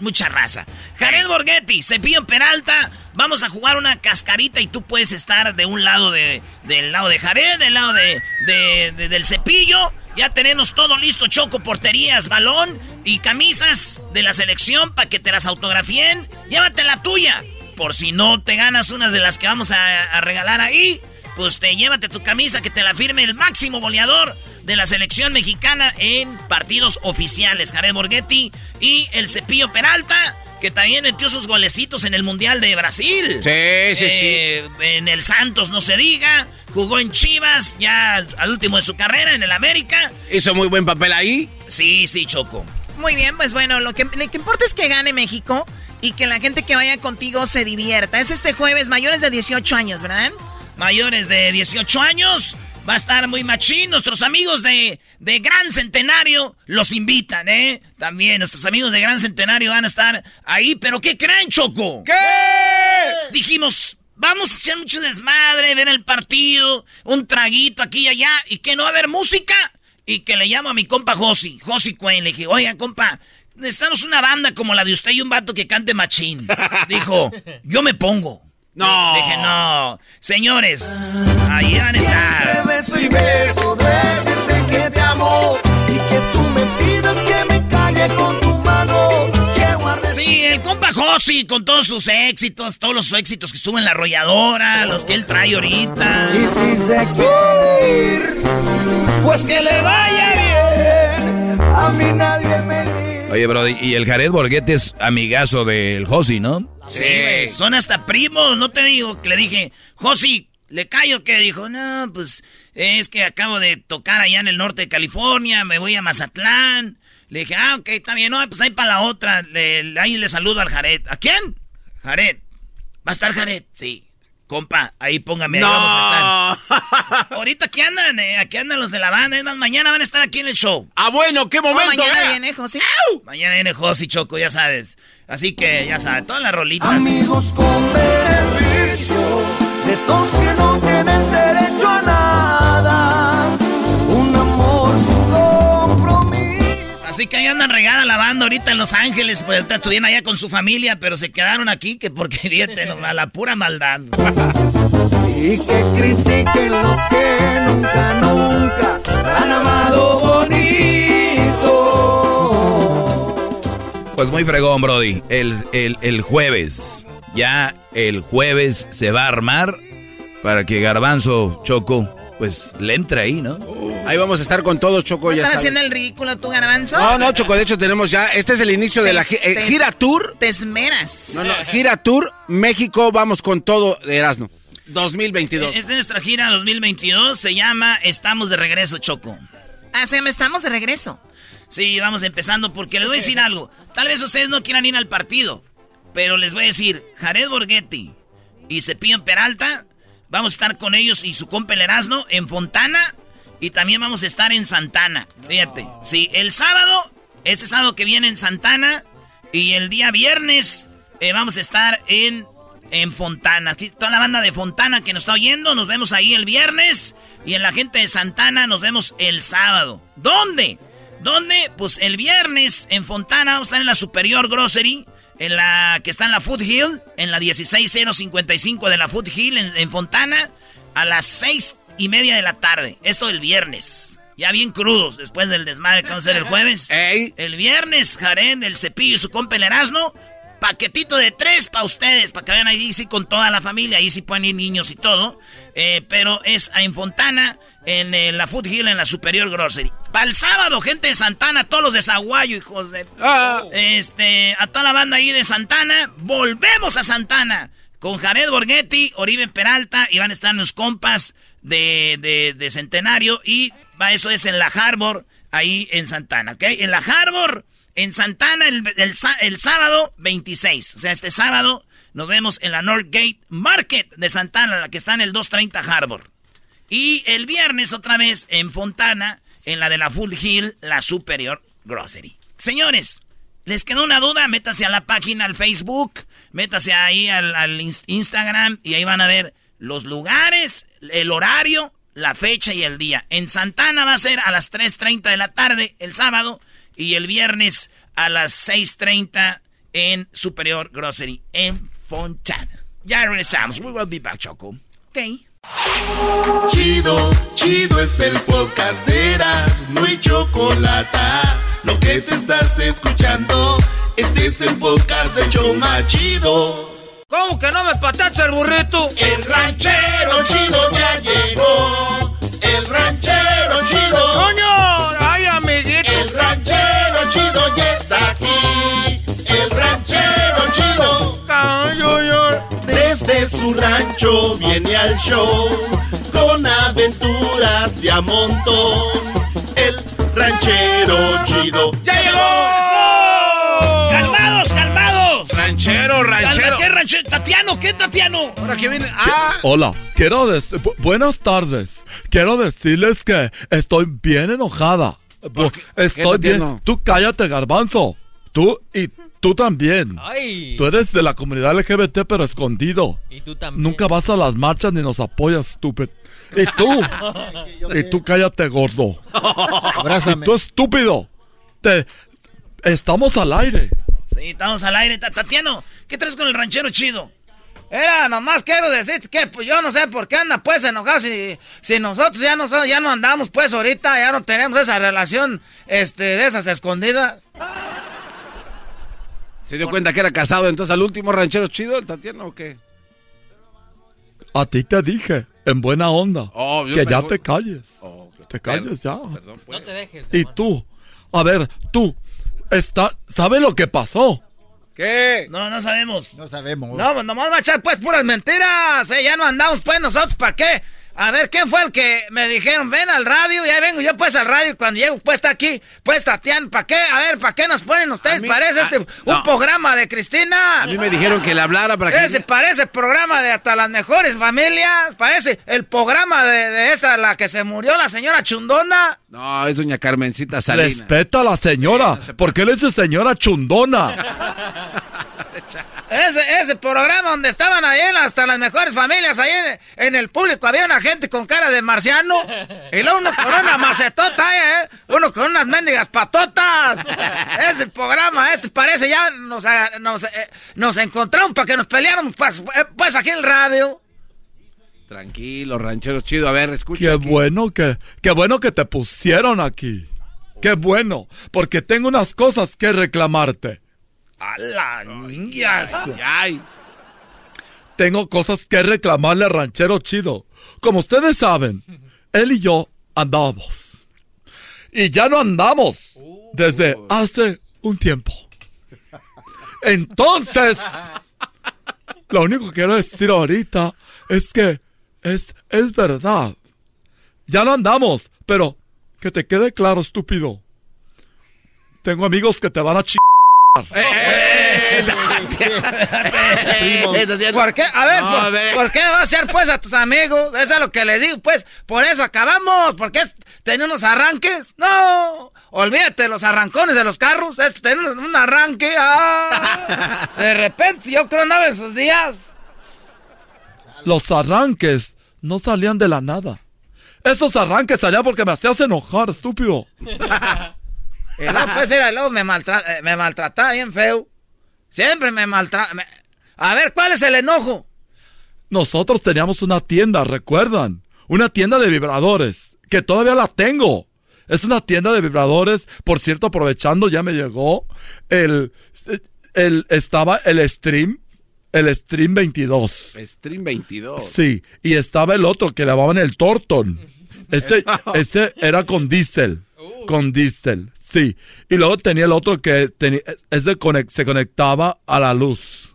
mucha, raza. Jared Borghetti, Cepillo Peralta, vamos a jugar una cascarita y tú puedes estar de un lado de, del lado de Jared, del lado de, de, del Cepillo. Ya tenemos todo listo, Choco, porterías, balón y camisas de la selección para que te las autografíen. Llévate la tuya. Por si no te ganas unas de las que vamos a, a regalar ahí, pues te llévate tu camisa que te la firme el máximo goleador de la selección mexicana en partidos oficiales. Jared Borghetti y el Cepillo Peralta, que también metió sus golecitos en el Mundial de Brasil. Sí, sí, sí. Eh, en el Santos, no se diga. Jugó en Chivas, ya al último de su carrera, en el América. Hizo muy buen papel ahí. Sí, sí, Choco. Muy bien, pues bueno, lo que, lo que importa es que gane México y que la gente que vaya contigo se divierta. Es este jueves, mayores de 18 años, ¿verdad? Mayores de 18 años. Va a estar muy machín. Nuestros amigos de, de Gran Centenario los invitan, ¿eh? También nuestros amigos de Gran Centenario van a estar ahí. ¿Pero qué creen, Choco? ¿Qué? Dijimos, vamos a hacer mucho desmadre, ver el partido, un traguito aquí y allá, y que no va a haber música. Y que le llamo a mi compa Josi, Josi Quinn. Le dije, oiga, compa, necesitamos una banda como la de usted y un vato que cante machín. Dijo, yo me pongo. No. Dije, no. Señores, ahí van a estar. Beso y beso, decirte que te amo y que tú me pidas que me calle con tu mano. Sí, el compa Josi con todos sus éxitos, todos los éxitos que estuvo en la arrolladora, los que él trae ahorita. Y si se quiere ir, pues que le vaya bien. A mí nadie me Oye, Brody, y el Jared Borghetti es amigazo del Josi, ¿no? Sí, güey, son hasta primos, no te digo que le dije, Josi, ¿le callo que Dijo, no, pues es que acabo de tocar allá en el norte de California, me voy a Mazatlán. Le dije, ah, ok, está bien, no, pues ahí para la otra, le- ahí le saludo al Jared. ¿A quién? Jared. ¿Va a estar Jared? Sí. Compa, ahí póngame, ahí No. vamos a estar. Ahorita aquí andan, eh, aquí andan los de la banda, es más, mañana van a estar aquí en el show. Ah, bueno, qué momento. mañana vea. viene José. Mañana viene Josi Choco, ya sabes. Así que, ya sabes, todas las rolitas. Amigos con beneficio, de esos que no tienen derecho a nada. Un amor sin compromiso. Así que ahí andan regada la banda ahorita en Los Ángeles, pues estuvieron allá con su familia, pero se quedaron aquí que porque fíjate, a la pura maldad. Y que critiquen los que nunca, nunca han amado bonito. Pues muy fregón, Brody. El, el, el jueves, ya el jueves se va a armar para que Garbanzo Choco, pues le entre ahí, ¿no? Ahí vamos a estar con todo, Choco. Ya ¿Estás sabes. haciendo el ridículo tú, Garbanzo? No, no, Choco, de hecho tenemos ya, este es el inicio de la eh, Te- gira tour. Te esmeras. No, no, gira tour, México, vamos con todo de Erasmo. 2022. Es de nuestra gira 2022, se llama Estamos de regreso, Choco. Ah, se me estamos de regreso. Sí, vamos empezando porque les voy a decir algo. Tal vez ustedes no quieran ir al partido, pero les voy a decir, Jared Borghetti y Cepillo Peralta, vamos a estar con ellos y su compa el Erasmo en Fontana y también vamos a estar en Santana. Fíjate, sí, el sábado, este sábado que viene en Santana y el día viernes eh, vamos a estar en, en Fontana. Aquí toda la banda de Fontana que nos está oyendo, nos vemos ahí el viernes y en la gente de Santana nos vemos el sábado. ¿Dónde? ¿Dónde? Pues el viernes en Fontana vamos a estar en la Superior Grocery, en la que está en la Food Hill, en la 16055 de la Food Hill en, en Fontana, a las seis y media de la tarde. Esto el viernes. Ya bien crudos después del desmadre que vamos a hacer el jueves. El viernes, Jaren, el cepillo y su compa el Erasmo. Paquetito de tres para ustedes, para que vayan ahí sí con toda la familia. Ahí sí pueden ir niños y todo. Eh, pero es en Fontana, en eh, la Food Hill, en la Superior Grocery. Para el sábado, gente de Santana, todos los de Zaguayo, hijos de... Este, a toda la banda ahí de Santana. Volvemos a Santana. Con Jared Borghetti, Oribe Peralta, y van a estar los compas de, de, de Centenario. Y va, eso es en la Harbor, ahí en Santana, ¿ok? En la Harbor, en Santana, el, el el sábado 26. O sea, este sábado nos vemos en la Northgate Market de Santana, la que está en el 230 Harbor. Y el viernes otra vez en Fontana, en la de la Full Hill, la Superior Grocery. Señores, ¿les quedó una duda? Métase a la página, al Facebook, métase ahí al, al ins- Instagram y ahí van a ver los lugares, el horario, la fecha y el día. En Santana va a ser a las 3.30 de la tarde el sábado y el viernes a las 6.30 en Superior Grocery en Fontana. Ya regresamos. We will be back, Choco. Ok. Chido, chido es el podcast de Eras, no hay chocolate. Lo que te estás escuchando, este es el podcast de Choma Chido. ¿Cómo que no me patacha el burrito? El ranchero chido ya llegó. El ranchero chido. ¡Coño! ¡Ay, amiguito! El ranchero chido ya está aquí. El ranchero chido. Desde su rancho viene al show con aventuras de a montón. El ranchero chido ya llegó. ¡Calmados, calmados! Ranchero, ranchero. ¿Qué ranchero? ¿Tatiano? ¿Qué Tatiano? Ahora que viene. Ah, Hola, quiero decir, bu- buenas tardes. Quiero decirles que estoy bien enojada. Estoy qué, bien. Tú cállate, garbanzo. Tú y tú también. Ay. Tú eres de la comunidad LGBT pero escondido. Y tú también. Nunca vas a las marchas ni nos apoyas, estúpido. Y tú. y tú cállate, gordo. Abrázame. Y tú estúpido. Te estamos al aire. Sí, estamos al aire. Ta- Tatiano, ¿qué traes con el ranchero chido? Era, nomás quiero decir que pues, yo no sé por qué anda pues enojado si, si nosotros ya no, ya no andamos pues ahorita, ya no tenemos esa relación este, de esas escondidas. ¿Se dio cuenta que era casado entonces al último ranchero chido, el Tatiano, o qué? A ti te dije, en buena onda, Oh, que ya te calles. Oh, te calles ya. No te dejes. Y tú, a ver, tú, está, ¿sabes lo que pasó? ¿Qué? No, no sabemos. No sabemos. No, pues nomás va a echar pues puras mentiras, eh, ya no andamos pues nosotros, ¿para qué? A ver, ¿quién fue el que me dijeron, ven al radio? Y ahí vengo yo pues al radio, y cuando llego pues está aquí, pues Tatiana, ¿para qué? A ver, ¿para qué nos ponen ustedes? mí- parece a- este, un no. programa de Cristina. A mí me dijeron que le hablara para que... Ese parece programa de hasta las mejores familias. Parece el programa de, de esta, la que se murió, la señora Chundona. No, es doña Carmencita Salinas. Respeta a la señora. ¿Por qué le dice señora chundona? Ese, ese programa donde estaban ahí en hasta las mejores familias, ahí en, en el público había una gente con cara de marciano. Y luego uno con una macetota, ¿eh? Uno con unas mendigas patotas. Ese programa, este parece ya nos, nos, eh, nos encontraron para que nos peleáramos pues, eh, pues aquí en el radio. Tranquilo, ranchero chido. A ver, escucha. Qué aquí. bueno que, qué bueno que te pusieron aquí. Qué bueno, porque tengo unas cosas que reclamarte. ¡A la niñas! Ay, Tengo cosas que reclamarle al ranchero chido. Como ustedes saben, él y yo andamos. Y ya no andamos desde hace un tiempo. Entonces, lo único que quiero decir ahorita es que es, es verdad. Ya no andamos, pero que te quede claro, estúpido. Tengo amigos que te van a ch... ¿Por qué? A ver, No, por, a ver. ¿por qué va a ser pues a tus amigos? Eso es lo que les digo, pues. Por eso acabamos. Porque es tener unos arranques. No. Olvídate de los arrancones de los carros. Es tener un arranque. Ah. De repente, yo creo andaba en sus días. Los arranques no salían de la nada. Esos arranques salían porque me hacías enojar, estúpido. Y luego, pues, era, luego me, maltra- eh, me maltrataba bien feo. Siempre me maltrata. A ver, ¿cuál es el enojo? Nosotros teníamos una tienda, ¿recuerdan? Una tienda de vibradores, que todavía la tengo. Es una tienda de vibradores, por cierto, aprovechando, ya me llegó el, el estaba el stream, el stream 22. Stream 22. Sí, y estaba el otro que llamaban el Torton. Ese, ese era con diésel, con diésel, sí. Y luego tenía el otro que tenía, ese conec- se conectaba a la luz.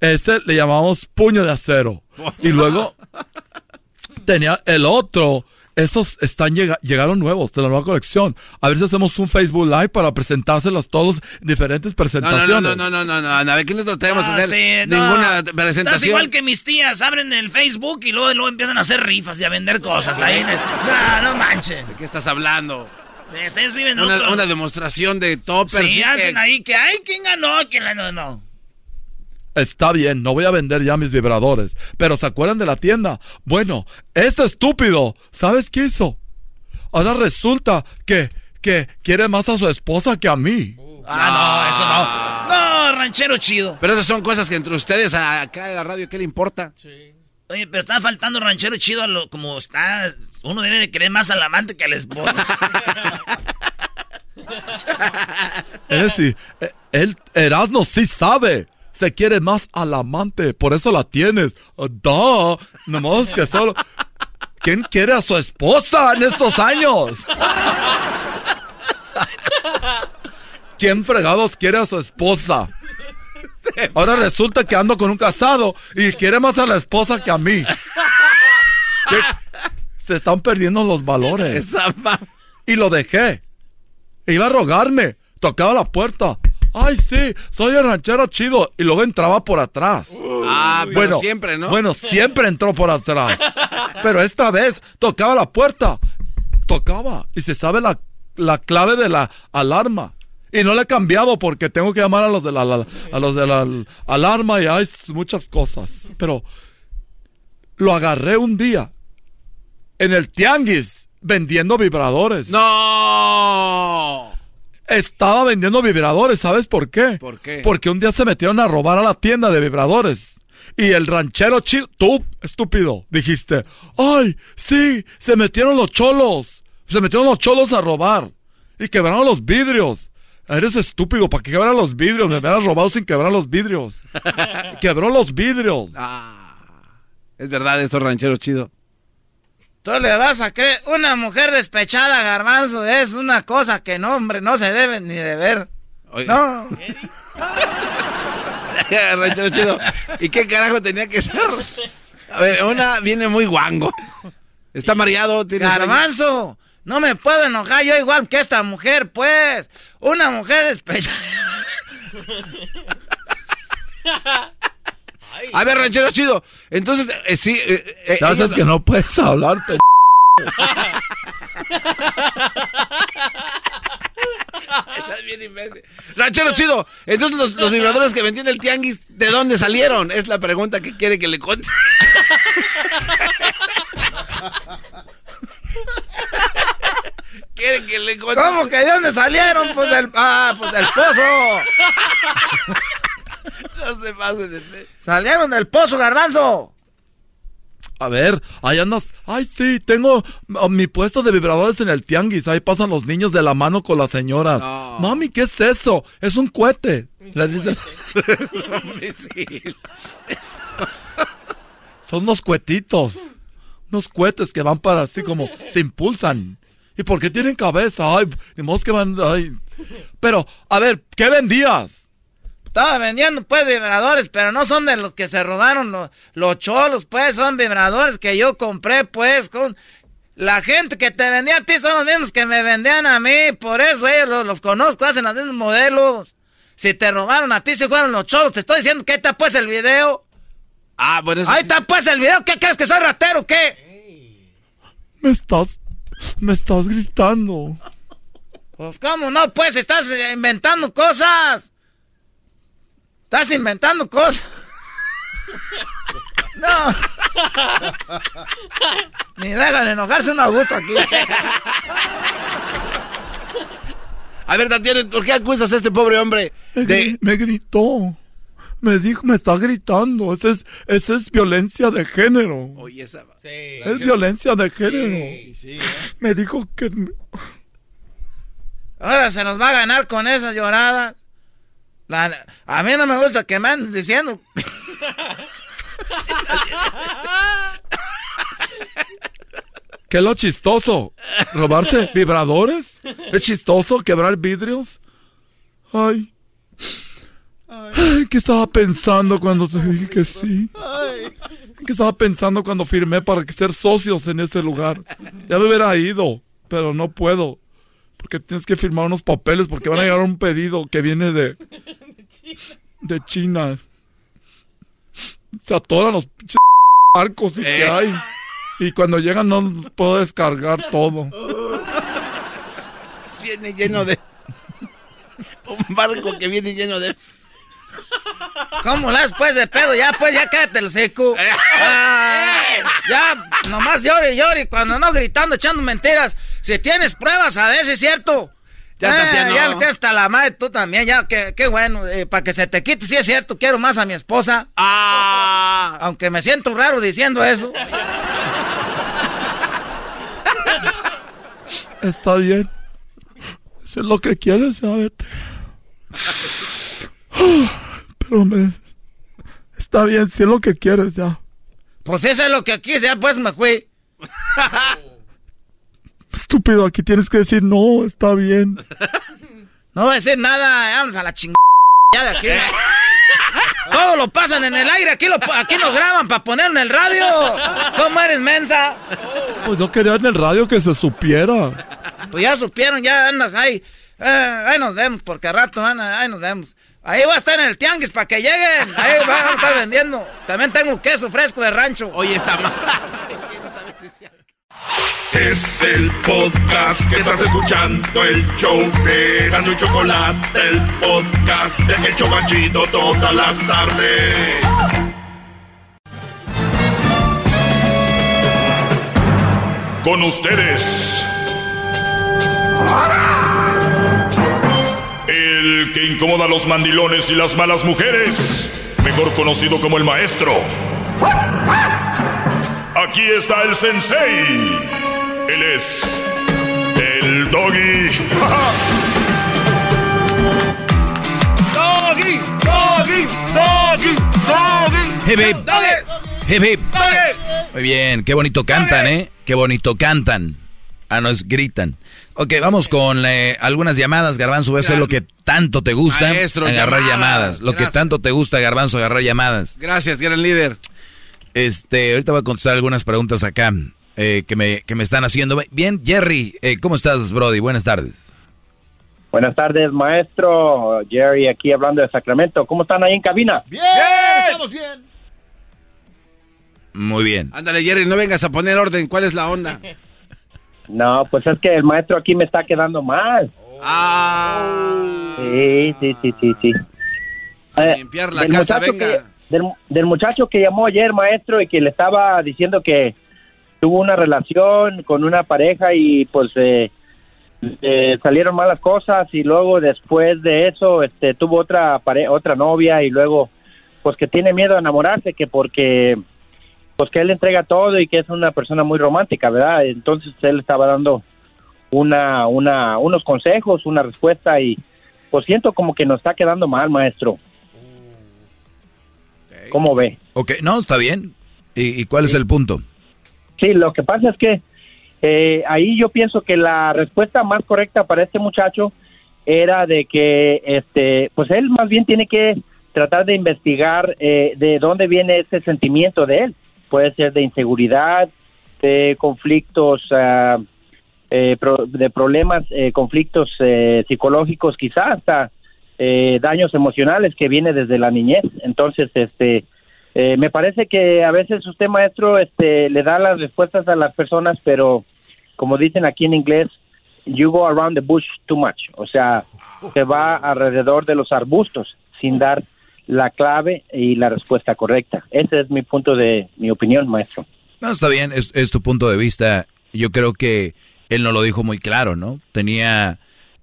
Ese le llamamos puño de acero. Y luego tenía el otro, estos están llega- llegaron nuevos de la nueva colección. A ver si hacemos un Facebook Live para presentárselos todos en diferentes No, presentaciones. no, no, no, no, no, no, no, a ver, ¿qué nos traemos a Ah, hacer? sí, no. Ninguna Estás presentación. igual que mis tías, abren el Facebook y luego, luego empiezan a hacer rifas y a vender cosas ahí. en el- No, no manchen. ¿De qué estás hablando? Ustedes viven en Una, otro- una demostración de toppers. Sí, que- hacen ahí que, ay, ¿quién ganó? ¿Quién ganó? No. Está bien, no voy a vender ya mis vibradores. Pero ¿se acuerdan de la tienda? Bueno, este estúpido, ¿sabes qué hizo? Ahora resulta que, que quiere más a su esposa que a mí. Ah, no, eso no. No, ranchero chido. Pero esas son cosas que entre ustedes acá en la radio, ¿qué le importa? Oye, pero está faltando ranchero chido a lo, como está. Uno debe de querer más al amante que a la esposa. Sí, eh, él, Erasmo sí sabe. Se quiere más al amante, por eso la tienes. Ah, Da, nomás que solo... ¿Quién quiere a su esposa en estos años? ¿Quién fregados quiere a su esposa? Ahora resulta que ando con un casado y quiere más a la esposa que a mí. ¿Qué? Se están perdiendo los valores. Y lo dejé. Iba a rogarme. Tocaba la puerta. Ay, sí, soy el ranchero chido. Y luego entraba por atrás. Ah, pero siempre, ¿no? Bueno, siempre entró por atrás. Pero esta vez tocaba la puerta. Tocaba. Y se sabe la, la clave de la alarma. Y no la he cambiado porque tengo que llamar a los de la, la- a los de la alarma y hay muchas cosas. Pero lo agarré un día en el tianguis vendiendo vibradores. ¡No! Estaba vendiendo vibradores, ¿sabes por qué? ¿Por qué? Porque un día se metieron a robar a la tienda de vibradores. Y el ranchero chido, tú, estúpido, dijiste, ay, sí, se metieron los cholos. Se metieron los cholos a robar. Y quebraron los vidrios. Eres estúpido, ¿para qué quebrar los vidrios? Me hubieras robado sin quebrar los vidrios. Quebró los vidrios. Es verdad, esto ranchero chido. Tú le vas a creer, una mujer despechada, garbanzo, es una cosa que no, hombre, no se debe ni de ver. No. ranchero chido. ¿Y qué carajo tenía que ser? A ver, una viene muy guango. Está mareado, tiene Garbanzo, no me puedo enojar yo igual que esta mujer, pues. Una mujer despechada. A ver, ranchero chido. Entonces, eh, sí. eh, eh, que no puedes hablar, pe- Estás bien imbécil. Ranchero chido. Entonces, los, los vibradores que vendí en el tianguis, ¿de dónde salieron? Es la pregunta que quiere que le cuente. quiere que le cuente. ¿Cómo que de dónde salieron? Pues del, ah, pues del pozo. No se pasen de fe. Salieron del pozo, garbanzo. A ver, ahí andas. Ay, sí, tengo ah, mi puesto de vibradores en el tianguis. Ahí pasan los niños de la mano con las señoras. Mami, ¿qué es eso? Es un cohete. Le dicen. Son unos cuetitos. Unos cohetes que van para así como se impulsan. ¿Y por qué tienen cabeza? Ay, ni modo que van. Ay. Pero, a ver, ¿qué vendías? Estaba vendiendo pues vibradores, pero no son de los que se robaron los, los cholos, pues son vibradores que yo compré pues con... La gente que te vendía a ti son los mismos que me vendían a mí, por eso ellos los, los conozco, hacen los mismos modelos. Si te robaron a ti, si fueron los cholos, te estoy diciendo que ahí está pues el video. Ah, bueno, eso Ahí sí. está pues el video, ¿qué crees que soy ratero o qué? Me estás. Me estás gritando. Pues cómo no, pues estás eh, inventando cosas. Estás inventando cosas. No. Ni dejan enojarse un a gusto aquí. A ver, Tatiana, ¿por qué acusas a este pobre hombre Me, de... me gritó. Me dijo, me está gritando. Esa es, esa es violencia de género. Oye, esa... Es violencia de género. Me dijo que... Ahora se nos va a ganar con esas lloradas. La- a mí no me gusta que me anden diciendo. ¿Qué es lo chistoso? ¿Robarse vibradores? ¿Es chistoso quebrar vidrios? Ay. Ay, ¿qué estaba pensando cuando te dije que sí? ¿Qué estaba pensando cuando firmé para que ser socios en ese lugar? Ya me hubiera ido, pero no puedo. Porque tienes que firmar unos papeles porque van a llegar un pedido que viene de... De China. Se atoran los pinches barcos y que Eh. hay. Y cuando llegan no puedo descargar todo. Viene lleno de. Un barco que viene lleno de. ¿Cómo la después de pedo? Ya, pues, ya cállate el seco. Ah, ya, nomás llore, llore. Cuando no gritando, echando mentiras. Si tienes pruebas, a ver si es cierto. Ya, Tatiana. ya hasta la madre tú también. Ya, qué, qué bueno. para que se te quite, si es cierto. Quiero más a mi esposa. Ah. Aunque me siento raro diciendo eso. Está bien. Si es lo que quieres, ya vete. Pero me... Está bien, si es lo que quieres, ya. Pues eso es lo que quise, ya pues me fui. Estúpido, aquí tienes que decir, no, está bien. No voy a decir nada, vamos a la chingada de aquí. Todo lo pasan en el aire, aquí, lo, aquí nos graban para ponerlo en el radio. ¿Cómo eres, mensa? Pues yo quería en el radio que se supiera. Pues ya supieron, ya andas ahí. Eh, ahí nos vemos, porque a rato, Ana, ahí nos vemos. Ahí va a estar en el tianguis para que lleguen. Ahí vamos a estar vendiendo. También tengo queso fresco de rancho. Oye, esa Es el podcast que estás escuchando, el show de Gano y Chocolate, el podcast de El Chobachito todas las tardes. Con ustedes. El que incomoda a los mandilones y las malas mujeres, mejor conocido como el maestro. Aquí está el sensei. Él es el doggy. Doggy, doggy, doggy, doggy. Hip, hip. Hip, hip. Muy bien, qué bonito cantan, ¿eh? Qué bonito cantan. Ah, no, es gritan. Ok, vamos con eh, algunas llamadas, Garbanzo. Eso es lo que tanto te gusta. Maestro, agarrar llamadas. llamadas. Lo que tanto te gusta, Garbanzo, agarrar llamadas. Gracias, gran líder. Este, ahorita voy a contestar algunas preguntas acá eh, que, me, que me están haciendo. Bien, Jerry, eh, ¿cómo estás, Brody? Buenas tardes. Buenas tardes, maestro. Jerry aquí hablando de Sacramento. ¿Cómo están ahí en cabina? Bien, estamos bien. Muy bien. Ándale, Jerry, no vengas a poner orden. ¿Cuál es la onda? No, pues es que el maestro aquí me está quedando mal. Ah. Sí, sí, sí, sí, sí. Eh, Limpiar la del casa, muchacho venga. que- del, del muchacho que llamó ayer, maestro, y que le estaba diciendo que tuvo una relación con una pareja y pues eh, eh, salieron malas cosas y luego después de eso este tuvo otra pare otra novia y luego pues que tiene miedo a enamorarse que porque pues que él entrega todo y que es una persona muy romántica, ¿verdad? Entonces él estaba dando una una unos consejos, una respuesta y pues siento como que nos está quedando mal, maestro. ¿Cómo ve? Ok, no, está bien. ¿Y, y cuál es el punto? Sí, lo que pasa es que eh, ahí yo pienso que la respuesta más correcta para este muchacho era de que, este, pues él más bien tiene que tratar de investigar eh, de dónde viene ese sentimiento de él. Puede ser de inseguridad, de conflictos, ah, eh, de problemas, eh, conflictos eh, psicológicos, quizás hasta eh, daños emocionales que viene desde la niñez. Entonces, este, eh, me parece que a veces usted, maestro, este, le da las respuestas a las personas, pero como dicen aquí en inglés, you go around the bush too much. O sea, se va alrededor de los arbustos sin dar la clave y la respuesta correcta. Ese es mi punto de mi opinión, maestro. No, está bien, es, es tu punto de vista. Yo creo que él no lo dijo muy claro, ¿no? Tenía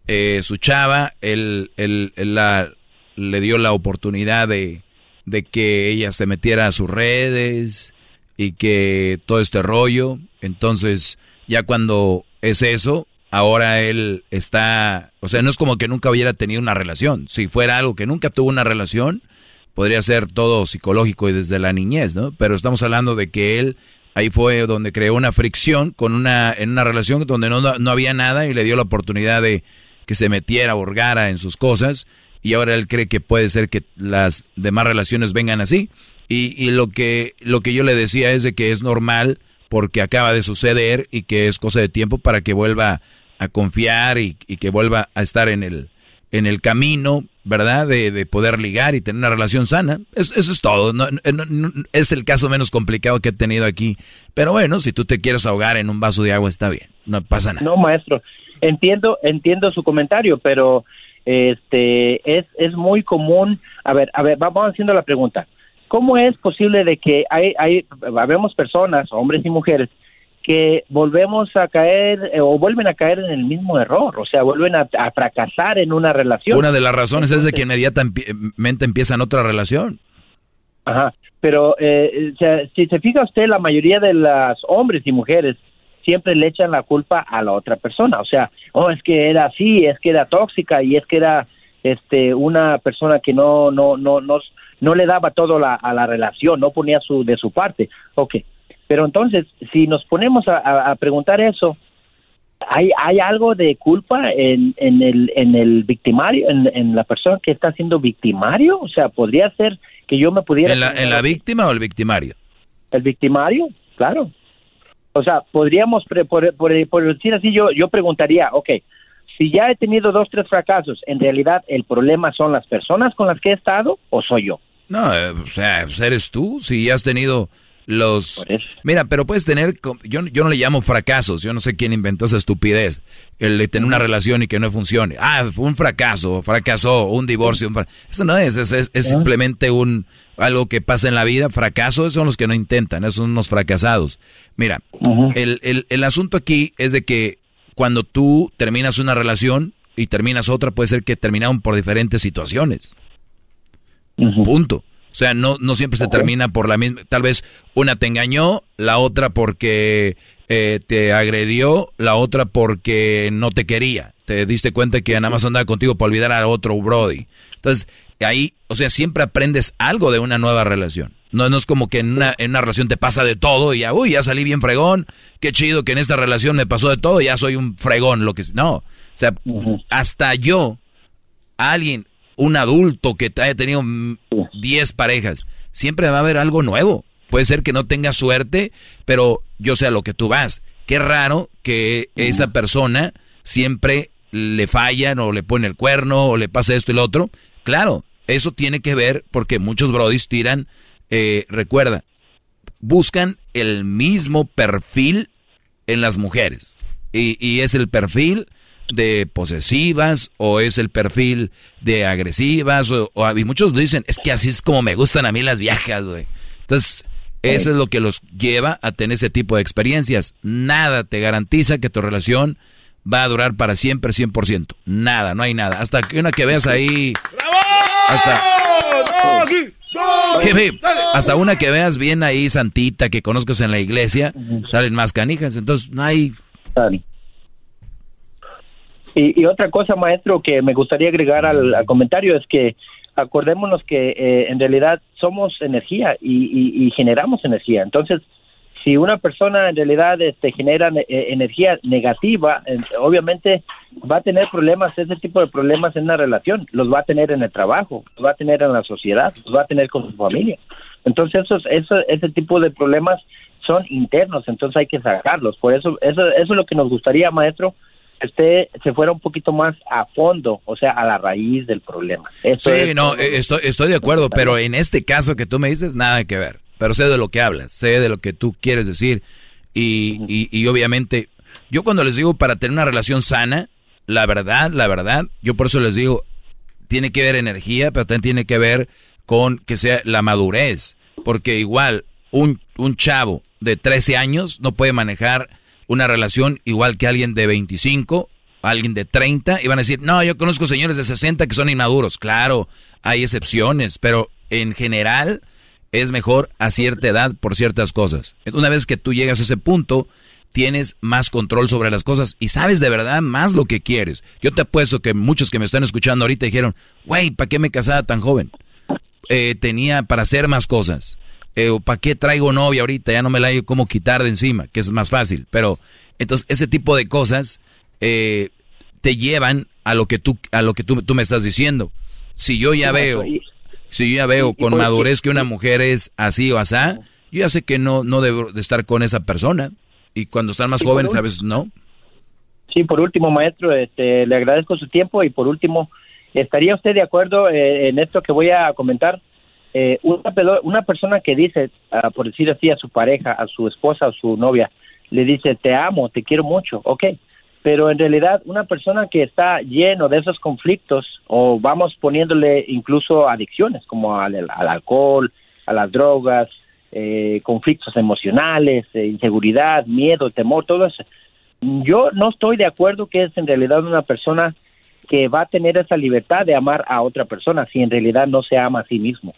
eh, su chava, él, él- él la, le dio la oportunidad de, de que ella se metiera a sus redes y que todo este rollo. Entonces, ya cuando es eso, ahora él está, o sea, no es como que nunca hubiera tenido una relación. Si fuera algo que nunca tuvo una relación, podría ser todo psicológico y desde la niñez, ¿no? Pero estamos hablando de que él ahí fue donde creó una fricción con una en una relación donde no, no había nada y le dio la oportunidad de que se metiera, hurgara en sus cosas y ahora él cree que puede ser que las demás relaciones vengan así. Y, y lo que lo que yo le decía es de que es normal porque acaba de suceder y que es cosa de tiempo para que vuelva a confiar y, y que vuelva a estar en el en el camino, ¿verdad? De, de poder ligar y tener una relación sana. Es- eso es todo. No- no- no- es el caso menos complicado que he tenido aquí. Pero bueno, si tú te quieres ahogar en un vaso de agua, está bien. No pasa nada. No, maestro, entiendo, entiendo su comentario, pero este es, es muy común. A ver, a ver, vamos haciendo la pregunta. ¿Cómo es posible de que hay, hay, habemos personas, hombres y mujeres, que volvemos a caer eh, o vuelven a caer en el mismo error? O sea, vuelven a, a fracasar en una relación. Una de las razones es de que inmediatamente empiezan otra relación. Ajá, pero eh, si se fija usted, la mayoría de las hombres y mujeres siempre le echan la culpa a la otra persona. O sea, oh, es que era así, es que era tóxica y es que era este una persona que no no no no, no le daba todo la, a la relación, no ponía su de su parte. Ok, pero entonces si nos ponemos a, a- a preguntar eso, hay hay algo de culpa en, en el en el victimario, en, en la persona que está siendo victimario. O sea, podría ser que yo me pudiera ¿En la, ¿En la víctima o el victimario? el victimario, claro. O sea, podríamos, pre- por, por- por decir así, yo, yo preguntaría, ok, si ya he tenido dos, tres fracasos, ¿en realidad el problema son las personas con las que he estado o soy yo? No, eh, o sea, pues eres tú. Si has tenido los... Mira, pero puedes tener... Yo, yo no le llamo fracasos. Yo no sé quién inventó esa estupidez. El de tener una relación y que no funcione. Ah, fue un fracaso, fracasó, un divorcio. un fra- Eso no es, es, es- es simplemente un algo que pasa en la vida. Fracasos son los que no intentan, esos son unos fracasados. Mira, el, el, el asunto aquí es de que cuando tú terminas una relación y terminas otra, puede ser que terminaron por diferentes situaciones. Punto. O sea, no, no siempre se termina por la misma. Tal vez una te engañó, la otra porque eh, te agredió, la otra porque no te quería. Te diste cuenta que nada más andaba contigo para olvidar a otro Brody. Entonces, ahí, o sea, siempre aprendes algo de una nueva relación. No, no es como que en una, en una relación te pasa de todo y ya, uy, ya salí bien fregón. Qué chido que en esta relación me pasó de todo, ya soy un fregón. Lo que no. O sea, hasta yo, alguien, un adulto que haya tenido mm, 10 parejas, siempre va a haber algo nuevo. Puede ser que no tenga suerte, pero yo sé a lo que tú vas. Qué raro que esa persona siempre le fallan o le pone el cuerno o le pasa esto y lo otro. Claro, eso tiene que ver porque muchos brodis tiran, eh, recuerda, buscan el mismo perfil en las mujeres. Y, y es el perfil de posesivas o es el perfil de agresivas o, o- y muchos dicen es que así es como me gustan a mí las viejas güey entonces eso es lo que los lleva a tener ese tipo de experiencias. Nada te garantiza que tu relación va a durar para siempre 100% nada no hay nada. Hasta que una que veas ahí. Hasta hasta una que veas bien ahí santita que conozcas en la iglesia salen más canijas. Entonces no hay Y, y otra cosa, maestro, que me gustaría agregar al, comentario es que acordémonos que eh, en realidad somos energía y, y- generamos energía. Entonces, si una persona en realidad este, genera eh, energía negativa, obviamente va a tener problemas, ese tipo de problemas en una relación, los va a tener en el trabajo, los va a tener en la sociedad, los va a tener con su familia. Entonces, esos, eso, ese tipo de problemas son internos, entonces hay que sacarlos. Por eso, eso, eso es lo que nos gustaría, maestro, usted se fuera un poquito más a fondo, o sea, a la raíz del problema. Sí, es no, eh, estoy, estoy de acuerdo, pero en este caso que tú me dices, nada que ver. Pero sé de lo que hablas, sé de lo que tú quieres decir. Y, y, y obviamente, yo cuando les digo para tener una relación sana, la verdad, la verdad, yo por eso les digo, tiene que ver energía, pero también tiene que ver con que sea la madurez. Porque igual, un, un chavo de 13 años no puede manejar una relación igual que alguien de 25, alguien de 30, y van a decir, no, yo conozco señores de 60 que son inmaduros. Claro, hay excepciones, pero en general es mejor a cierta edad por ciertas cosas. Una vez que tú llegas a ese punto, tienes más control sobre las cosas y sabes de verdad más lo que quieres. Yo te apuesto que muchos que me están escuchando ahorita dijeron, güey, ¿para qué me casaba tan joven? Eh, tenía para hacer más cosas. Eh, o ¿Para qué traigo novia ahorita? Ya no me la hay como quitar de encima, que es más fácil. Pero entonces ese tipo de cosas eh, te llevan a lo que tú a lo que tú, tú me estás diciendo. Si yo ya veo, Si yo ya veo con madurez que una mujer es así o asá, yo ya sé que no, no debo de estar con esa persona. Y cuando están más jóvenes, a veces no. Sí, por último, maestro, este, le agradezco su tiempo y por último, ¿estaría usted de acuerdo eh, en esto que voy a comentar? Eh, una, una persona que dice, ah, por decir así, a su pareja, a su esposa o su novia, le dice, te amo, te quiero mucho, ok, pero en realidad una persona que está lleno de esos conflictos o vamos poniéndole incluso adicciones como al, al alcohol, a las drogas, eh, conflictos emocionales, eh, inseguridad, miedo, temor, todo eso. Yo no estoy de acuerdo que es en realidad una persona que va a tener esa libertad de amar a otra persona si en realidad no se ama a sí mismo.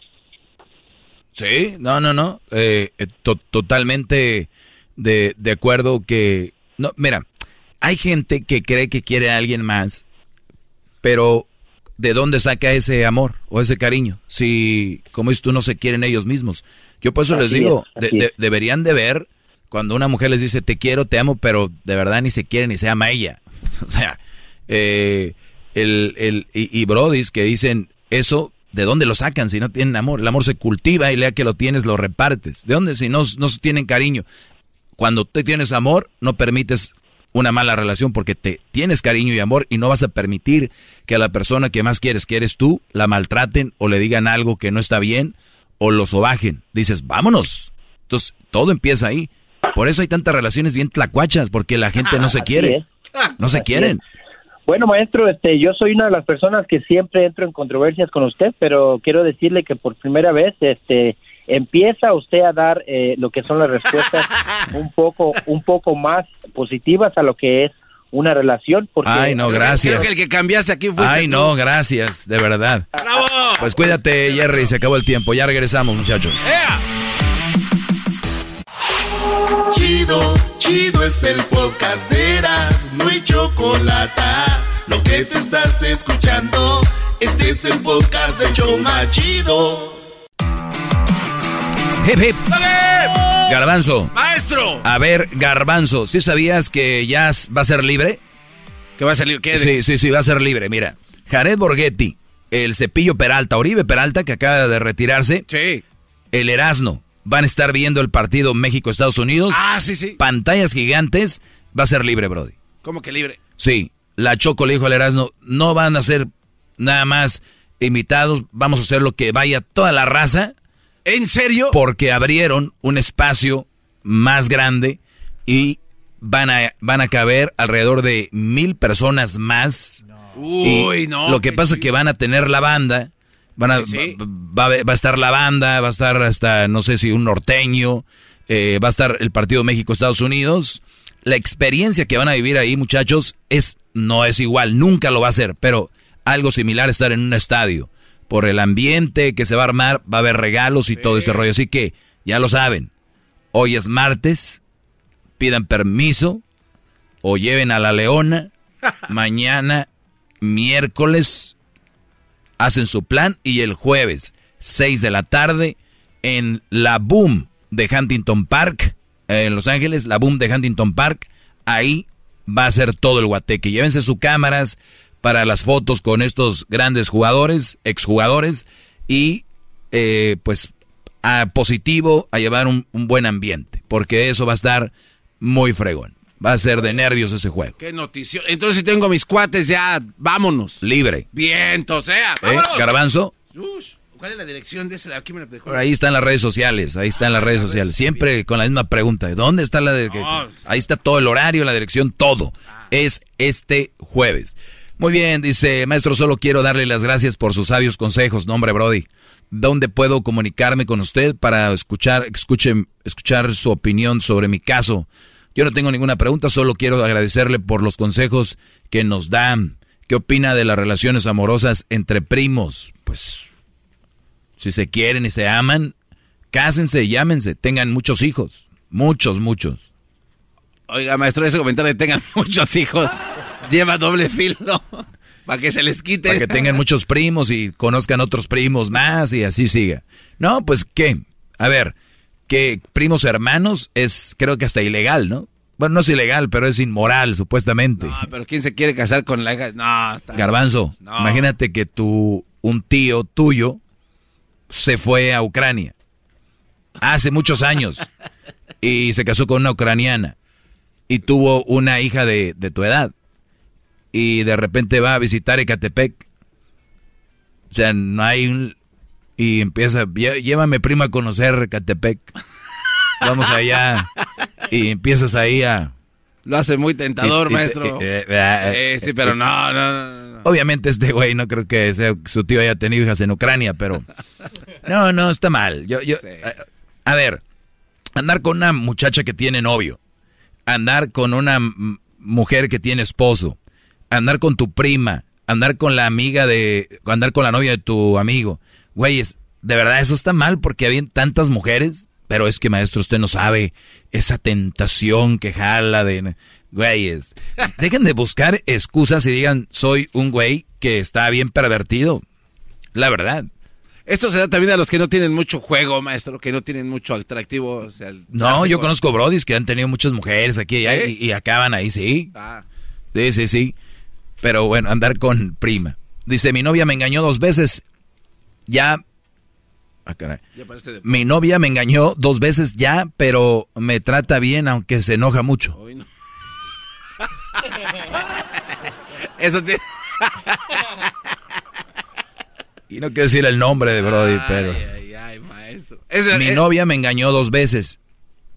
Sí, no, no, no. eh, eh, to- totalmente de, de acuerdo que... No, mira, hay gente que cree que quiere a alguien más, pero ¿de dónde saca ese amor o ese cariño? Si, como dices tú, no se quieren ellos mismos. Yo por eso les digo, es, de- así de- es. deberían de ver cuando una mujer les dice te quiero, te amo, pero de verdad ni se quiere ni se ama a ella. O sea, eh, el, el, y, y brodis que dicen eso, ¿de dónde lo sacan si no tienen amor? El amor se cultiva y lea que lo tienes, lo repartes. ¿De dónde? Si no, no tienen cariño. Cuando te tienes amor, no permites una mala relación porque te tienes cariño y amor y no vas a permitir que a la persona que más quieres, que eres tú, la maltraten o le digan algo que no está bien o lo sobajen. Dices, vámonos. Entonces, todo empieza ahí. Por eso hay tantas relaciones bien tlacuachas, porque la gente no se quiere. No se quieren. Bueno, maestro, este, yo soy una de las personas que siempre entro en controversias con usted, pero quiero decirle que por primera vez, este, empieza usted a dar eh, lo que son las respuestas un poco, un poco más positivas a lo que es una relación. Porque Ay, no, gracias. Creo que el que cambiaste aquí fuiste Ay, tú. no, gracias, de verdad. ¡Bravo! Pues cuídate, Jerry, se acabó el tiempo. Ya regresamos, muchachos. Chido, chido es el podcast de Eras, no hay chocolate. Lo que te estás escuchando, este es el podcast de Choma Chido. Hip, hip. Garbanzo. ¡Maestro! A ver, Garbanzo, ¿sí sabías que ya va a ser libre? ¿Que va a salir qué? Sí, sí, sí, va a ser libre. Mira, Jared Borghetti, el Cepillo Peralta, Oribe Peralta, que acaba de retirarse. Sí. El Erasno. Van a estar viendo el partido México-Estados Unidos. Ah, sí, sí. Pantallas gigantes. Va a ser libre, Brody. ¿Cómo que libre? Sí, la Choco le dijo al Erasmo, no van a ser nada más invitados, vamos a hacer lo que vaya toda la raza. ¿En serio? Porque abrieron un espacio más grande y van a, van a caber alrededor de mil personas más. Uy, no. Lo que pasa es que van a tener la banda, van a, Sí, sí. va, va a haber- va a estar la banda, va a estar hasta, no sé si un norteño, eh, va a estar el partido México-Estados Unidos. La experiencia que van a vivir ahí, muchachos, es no es igual, nunca lo va a ser, pero algo similar a estar en un estadio. Por el ambiente que se va a armar, va a haber regalos y todo este rollo. Así que, ya lo saben, hoy es martes, pidan permiso o lleven a la leona. Mañana, miércoles, hacen su plan y el jueves, 6 de la tarde, en la Boom de Huntington Park, en Los Ángeles, la Boom de Huntington Park, ahí va a ser todo el guateque. Llévense sus cámaras para las fotos con estos grandes jugadores, exjugadores, y eh, pues a positivo, a llevar un buen ambiente, porque eso va a estar muy fregón. Va a ser de nervios ese juego. Qué noticia. Entonces si tengo mis cuates ya, vámonos. Libre. Bien, o sea, ¿Eh? vámonos. Garbanzo, Ush, ¿Cuál es la dirección de ese? Aquí me la dejó. Por ahí están las redes sociales, ahí están las redes sociales. Siempre con la misma pregunta, ¿de dónde está la que- Ahí está todo el horario, la dirección, todo. Es este jueves. Muy bien, dice, maestro, solo quiero darle las gracias por sus sabios consejos. Nombre, Brody. ¿Dónde puedo comunicarme con usted para escuchar, escuche, escuchar su opinión sobre mi caso? Yo no tengo ninguna pregunta, solo quiero agradecerle por los consejos que nos dan. ¿Qué opina de las relaciones amorosas entre primos? Pues si se quieren y se aman, cásense, llámense, tengan muchos hijos. Muchos, muchos. Oiga, maestro, ese comentario de tengan muchos hijos lleva doble filo para que se les quite. Para que tengan muchos primos y conozcan otros primos más y así siga. No, pues qué. A ver, que primos hermanos es creo que hasta ilegal, ¿no? Bueno, no es ilegal, pero es inmoral, supuestamente. No, pero ¿quién se quiere casar con la hija? No, está- Garbanzo, No. imagínate que tu, un tío tuyo se fue a Ucrania. Hace muchos años. Y se casó con una ucraniana. Y tuvo una hija de, de tu edad. Y de repente va a visitar Ecatepec. O sea, no hay un... Y empieza, "Llé- llévame prima a conocer Ecatepec. Vamos allá. Y empiezas ahí a... Lo hace muy tentador, Y- y- maestro. Eh, sí, pero no, no. Obviamente este güey no creo que sea- su tío haya tenido hijas en Ucrania, pero... No, no, está mal. Yo, yo, a, a ver, andar con una muchacha que tiene novio, andar con una mujer que tiene esposo, andar con tu prima, andar con la amiga de... andar con la novia de tu amigo. Güey, es- de verdad eso está mal porque había tantas mujeres, pero es que maestro, usted no sabe esa tentación que jala de... Güeyes, dejen de buscar excusas y digan, soy un güey que está bien pervertido. La verdad. Esto se da también a los que no tienen mucho juego, maestro, que no tienen mucho atractivo. O sea, el No, clásico. yo conozco brodis que han tenido muchas mujeres aquí y, allá ¿Sí? y, y acaban ahí, sí. Ah. Sí, sí, sí. Pero bueno, andar con prima. Dice, mi novia me engañó dos veces. Ya... Ah, caray. Ya de- Mi novia me engañó dos veces ya, pero me trata bien aunque se enoja mucho. Hoy no. Eso tiene... Y no quiero decir el nombre de Brody, pero... Ay, ay, maestro. Eso- mi novia me engañó dos veces.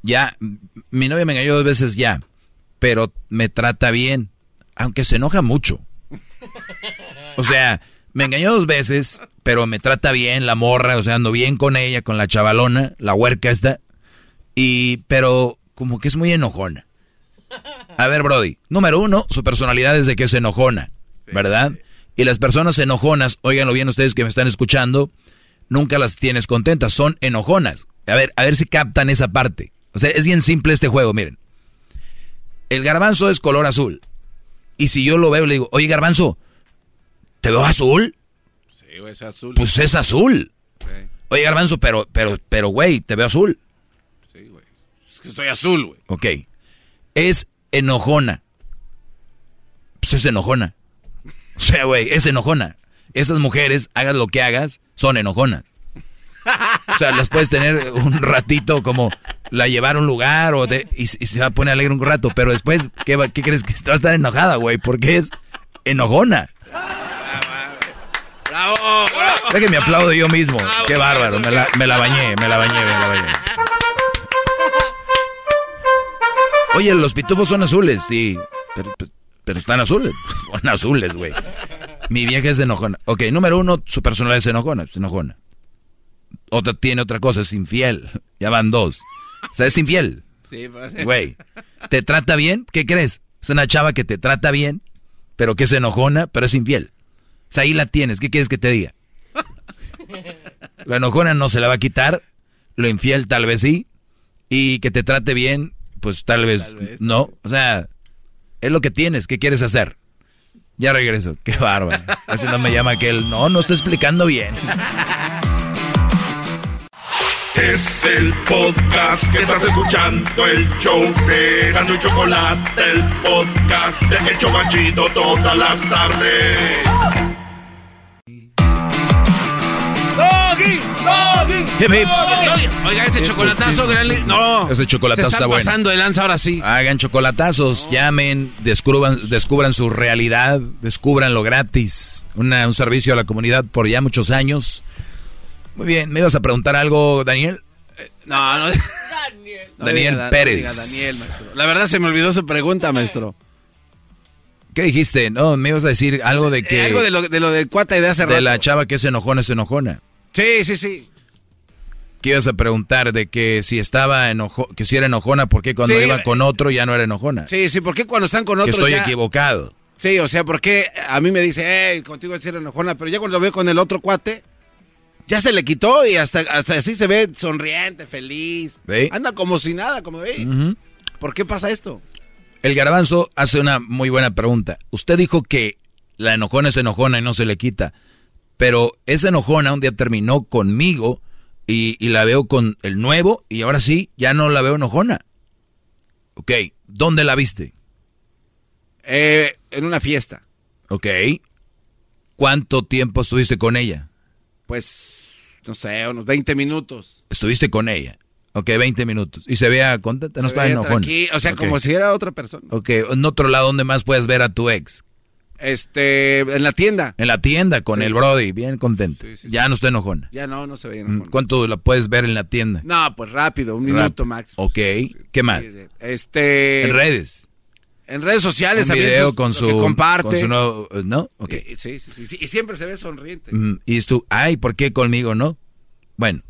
Ya, mi novia me engañó dos veces ya, pero me trata bien, aunque se enoja mucho. O sea, me engañó dos veces, pero me trata bien la morra, o sea, ando bien con ella, con la chavalona, la huerca esta, y, pero como que es muy enojona. A ver, Brody, número uno, su personalidad es de que es enojona, ¿verdad? Y las personas enojonas, óiganlo bien ustedes que me están escuchando, nunca las tienes contentas, son enojonas. A ver, a ver si captan esa parte. O sea, es bien simple este juego, miren. El garbanzo es color azul. Y si yo lo veo, le digo, oye garbanzo, ¿te veo azul? Sí, güey, es azul. Pues es azul. Sí. Oye garbanzo, pero, pero, pero, güey, te veo azul. Sí, güey. Es que soy azul, güey. Ok. Es enojona. Pues es enojona. O sea, güey, es enojona. Esas mujeres, hagas lo que hagas, son enojonas. O sea, las puedes tener un ratito como la llevar a un lugar o de- y, y se va a poner alegre un rato, pero después, ¿qué, qué crees que va a estar enojada, güey? Porque es enojona. ¡Bravo! ¡Bravo! Déjenme aplaudo yo mismo. Qué bárbaro, me la, me la bañé, me la bañé, me la bañé. Oye, los pitufos son azules, sí. Pero, pero están azules. Son azules, güey. Mi vieja es enojona. Ok, número uno, su personalidad es enojona. Es enojona. Otra tiene otra cosa, es infiel. Ya van dos. O sea, es infiel. Sí, pues. Güey, ¿te trata bien? ¿Qué crees? Es una chava que te trata bien, pero que es enojona, pero es infiel. Ahí la tienes. ¿Qué quieres que te diga? La enojona no se la va a quitar, lo infiel tal vez sí, y que te trate bien, pues tal vez, no. O sea, es lo que tienes, ¿qué quieres hacer? Ya regreso, qué bárbaro. Así no me llama aquel, no, no estoy explicando bien. Es el podcast que estás escuchando, el show de Gano y Chocolate, el podcast de El Chobachito todas las tardes. Hip, hip. ¡Doggy! Oiga, ese chocolatazo, gran No. Ese chocolatazo Se está bueno. pasando de lanza ahora sí. Hagan chocolatazos, llamen, descubran, descubran su realidad, descubranlo gratis. Una- un servicio a la comunidad por ya muchos años. Muy bien, ¿me ibas a preguntar algo, Daniel? No, no. No Daniel diga- no Pérez. diga Daniel, maestro. La verdad se me olvidó su pregunta, maestro. ¿Qué dijiste? No, me ibas a decir algo de que... Eh, algo de lo, de lo del cuata y de hace de rato. la chava que es enojona, es enojona. Sí, sí, sí. ¿Qué ibas a preguntar? De que si estaba enojo, que si era enojona, ¿por qué cuando Sí. iba con otro ya no era enojona? Sí, sí, ¿por qué cuando están con que otros estoy ya- equivocado. Sí, o sea, porque a mí me dice, hey, contigo es enojona, pero ya cuando lo veo con el otro cuate, ya se le quitó y hasta, hasta así se ve sonriente, feliz. Anda como si nada, como, hey, Ujú. ¿por qué pasa esto? El garbanzo hace una muy buena pregunta. Usted dijo que la enojona es enojona y no se le quita. Pero esa enojona un día terminó conmigo y, y la veo con el nuevo y ahora sí, ya no la veo enojona. Ok, ¿dónde la viste? Eh, en una fiesta. Ok. ¿Cuánto tiempo estuviste con ella? Pues no sé, unos 20 minutos. Estuviste con ella. Ok, 20 minutos. Y se veía contenta, no Se estaba enojón. tranqui- O sea, como si era otra persona. Ok, en otro lado, ¿dónde más puedes ver a tu ex? Este, en la tienda. En la tienda con Sí, el sí. Brody, bien contenta. ya no está enojona. Ya no, no se veía Mm, enojona. ¿Cuánto la puedes ver en la tienda? No, pues rápido, un minuto max. Ok, ¿qué más? Este. En redes. En redes sociales Un también. video sus- con su, que comparte. con su nuevo, ¿no? Ok. Sí, sí, sí, Y siempre se ve sonriente. Mm, Y es tú, ay, ¿por qué conmigo no? Bueno,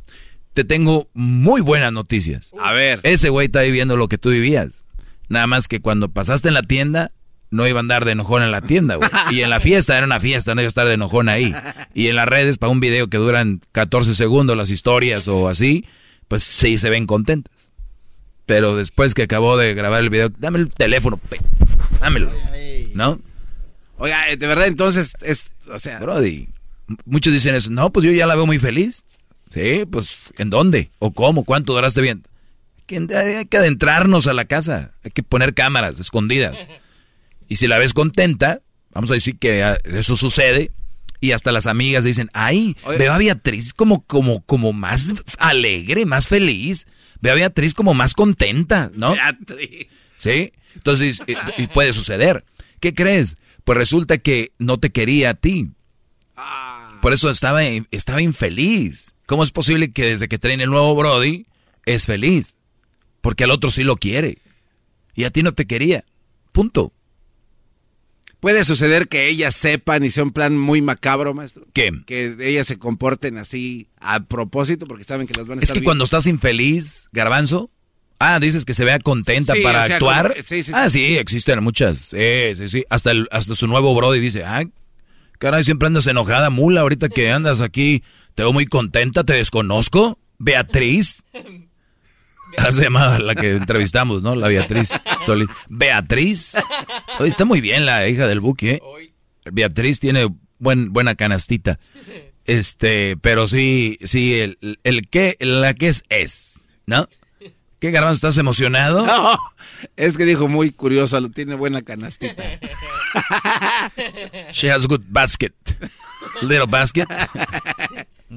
te tengo muy buenas noticias. A ver. Ese güey está viviendo lo que tú vivías. Nada más que cuando pasaste en la tienda, no iba a andar de enojón en la tienda, güey. Y en la fiesta era una fiesta, no iba a estar de enojón ahí. Y en las redes, para un video que duran 14 segundos, las historias o así, pues sí se ven contentas. Pero después que acabó de grabar el video, dame el teléfono, pe- dámelo. ¿No? Oiga, eh, de verdad, entonces, es, o sea. Brody, muchos dicen eso. No, pues yo ya la veo muy feliz. Sí, pues, ¿en dónde? ¿O cómo? ¿Cuánto duraste bien? Hay que adentrarnos a la casa. Hay que poner cámaras escondidas. Y si la ves contenta, vamos a decir que ah, eso sucede. Y hasta las amigas dicen, ay, veo a Beatriz como, como, como más alegre, más feliz. Veo a Beatriz como más contenta, ¿no? ¿Sí? Entonces, y, y puede suceder. ¿Qué crees? Pues resulta que no te quería a ti. Por eso estaba, estaba infeliz. ¿Cómo es posible que desde que traen el nuevo Brody es feliz? Porque al otro sí lo quiere. Y a ti no te quería. Punto. Puede suceder que ellas sepan y sea un plan muy macabro, maestro. ¿Qué? Que ellas se comporten así a propósito porque saben que las van a Es estar que viendo. cuando estás infeliz, garbanzo, ah, dices que se vea contenta Sí, para o sea, actuar. como- sí, sí, sí. ah, sí, existen muchas. Sí, sí, sí. Hasta, el, hasta su nuevo Brody dice, ah, caray, siempre andas enojada, mula, ahorita que andas aquí, te veo muy contenta, te desconozco. Beatriz. Se llamaba la que entrevistamos, ¿no? La Beatriz Solís. Beatriz. Oye, está muy bien la hija del Buki, ¿eh? Beatriz tiene buen, buena canastita. Este, pero sí, sí, el, el que, la que es, es, ¿no? ¿Qué garbanzo? ¿Estás emocionado? No, es que dijo muy curioso, lo tiene buena canastita. She has a good basket. Little basket.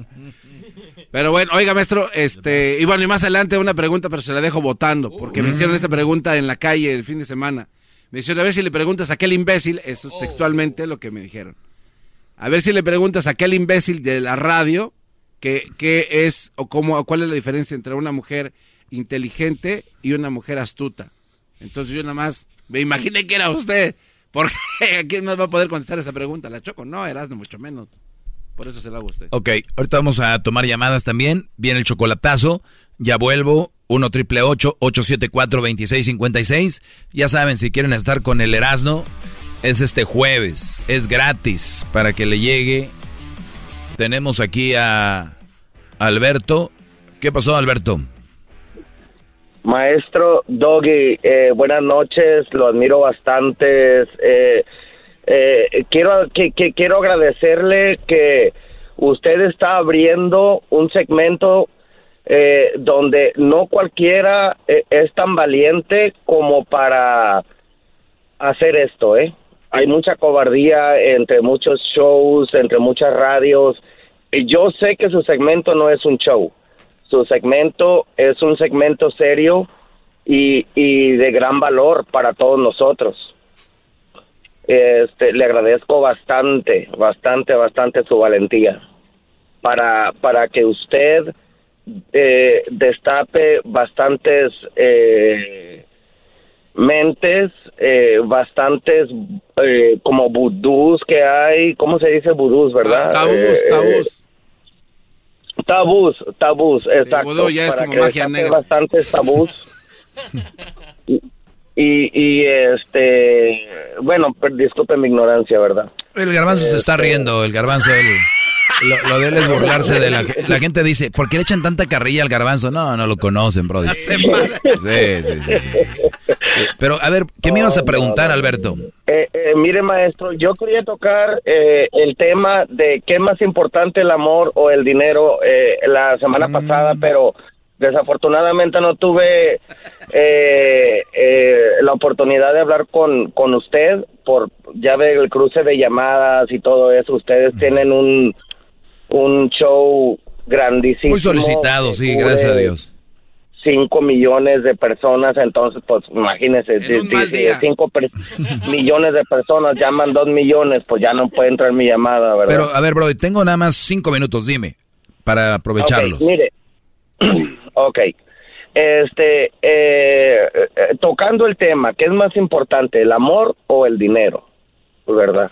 Pero bueno, oiga, maestro, este, y bueno, y más adelante una pregunta, pero se la dejo votando, porque me hicieron esta pregunta en la calle el fin de semana. Me dijeron, a ver si le preguntas a aquel imbécil, eso es textualmente lo que me dijeron. A ver si le preguntas a aquel imbécil de la radio qué, qué es o cómo, o cuál es la diferencia entre una mujer inteligente y una mujer astuta. Entonces yo nada más me imaginé que era usted, porque ¿a quién más va a poder contestar esa pregunta? ¿La Choco? No, eras mucho menos. Por eso se la hago a usted. Ok, ahorita vamos a tomar llamadas también. Viene el chocolatazo. Ya vuelvo. 1 triple 874 2656. Ya saben, si quieren estar con el Erasno, es este jueves. Es gratis para que le llegue. Tenemos aquí a Alberto. ¿Qué pasó, Alberto? Maestro Doggy, eh, buenas noches, lo admiro bastante. Eh, eh, quiero, que, quiero agradecerle que usted está abriendo un segmento eh, donde no cualquiera eh, es tan valiente como para hacer esto, ¿eh? Hay mucha cobardía entre muchos shows, entre muchas radios. Yo sé que su segmento no es un show. Su segmento es un segmento serio y, y de gran valor para todos nosotros. Este, le agradezco bastante, bastante, bastante su valentía para, para que usted eh, destape bastantes eh, mentes, eh, bastantes eh, como vudús que hay, ¿cómo se dice vudús, verdad? Tabús, Eh, tabús. Tabús, tabús, exacto. vudú ya es para como que magia negra. bastantes tabús. y, y, este, bueno, per- disculpe mi ignorancia, ¿verdad? El garbanzo se está riendo. El garbanzo, él- lo, lo de él es burlarse de la, la gente. dice, ¿por qué le echan tanta carrilla al garbanzo? No, no lo conocen, bro. Sí, sí, sí, Pero, a ver, ¿qué me ibas a preguntar, Alberto? Eh, eh, mire, maestro, yo quería tocar eh, el tema de qué es más importante, el amor o el dinero, eh, la semana pasada, pero desafortunadamente no tuve eh, eh, la oportunidad de hablar con, con usted por, ya ve, el cruce de llamadas y todo eso. Ustedes tienen un, un show grandísimo. Muy solicitado, sí, gracias a Dios. 5 millones de personas, entonces, pues imagínense, si, si- si día. cinco per- millones de personas llaman 2 millones, pues ya no puede entrar mi llamada, ¿verdad? Pero, a ver, Brody, tengo nada más cinco minutos, dime, para aprovecharlos. Mire, ok. Este, eh, eh, tocando el tema, ¿qué es más importante, el amor o el dinero? ¿Verdad?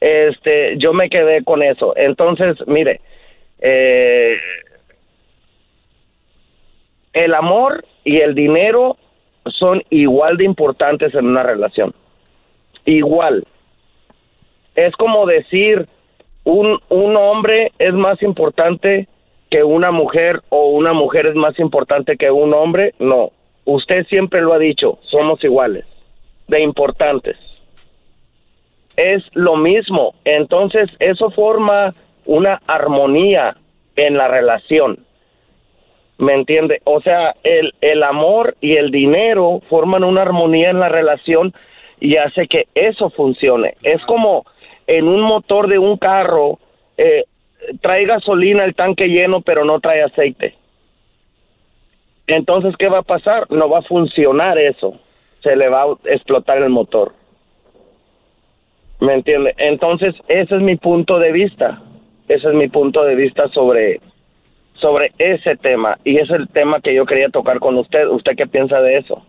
Este, yo me quedé con eso. Entonces, mire, eh, el amor y el dinero son igual de importantes en una relación. Igual. Es como decir, un, un hombre es más importante que una mujer o una mujer es más importante que un hombre. No, usted siempre lo ha dicho, somos iguales, de importantes. Es lo mismo, entonces eso forma una armonía en la relación. ¿Me entiende? O sea, el, el amor y el dinero forman una armonía en la relación y hace que eso funcione. Es como en un motor de un carro, eh, trae gasolina el tanque lleno, pero no trae aceite. Entonces, ¿qué va a pasar? No va a funcionar eso. Se le va a explotar el motor. ¿Me entiende? Entonces, ese es mi punto de vista. Ese es mi punto de vista sobre, sobre ese tema. Y es el tema que yo quería tocar con usted. ¿Usted qué piensa de eso?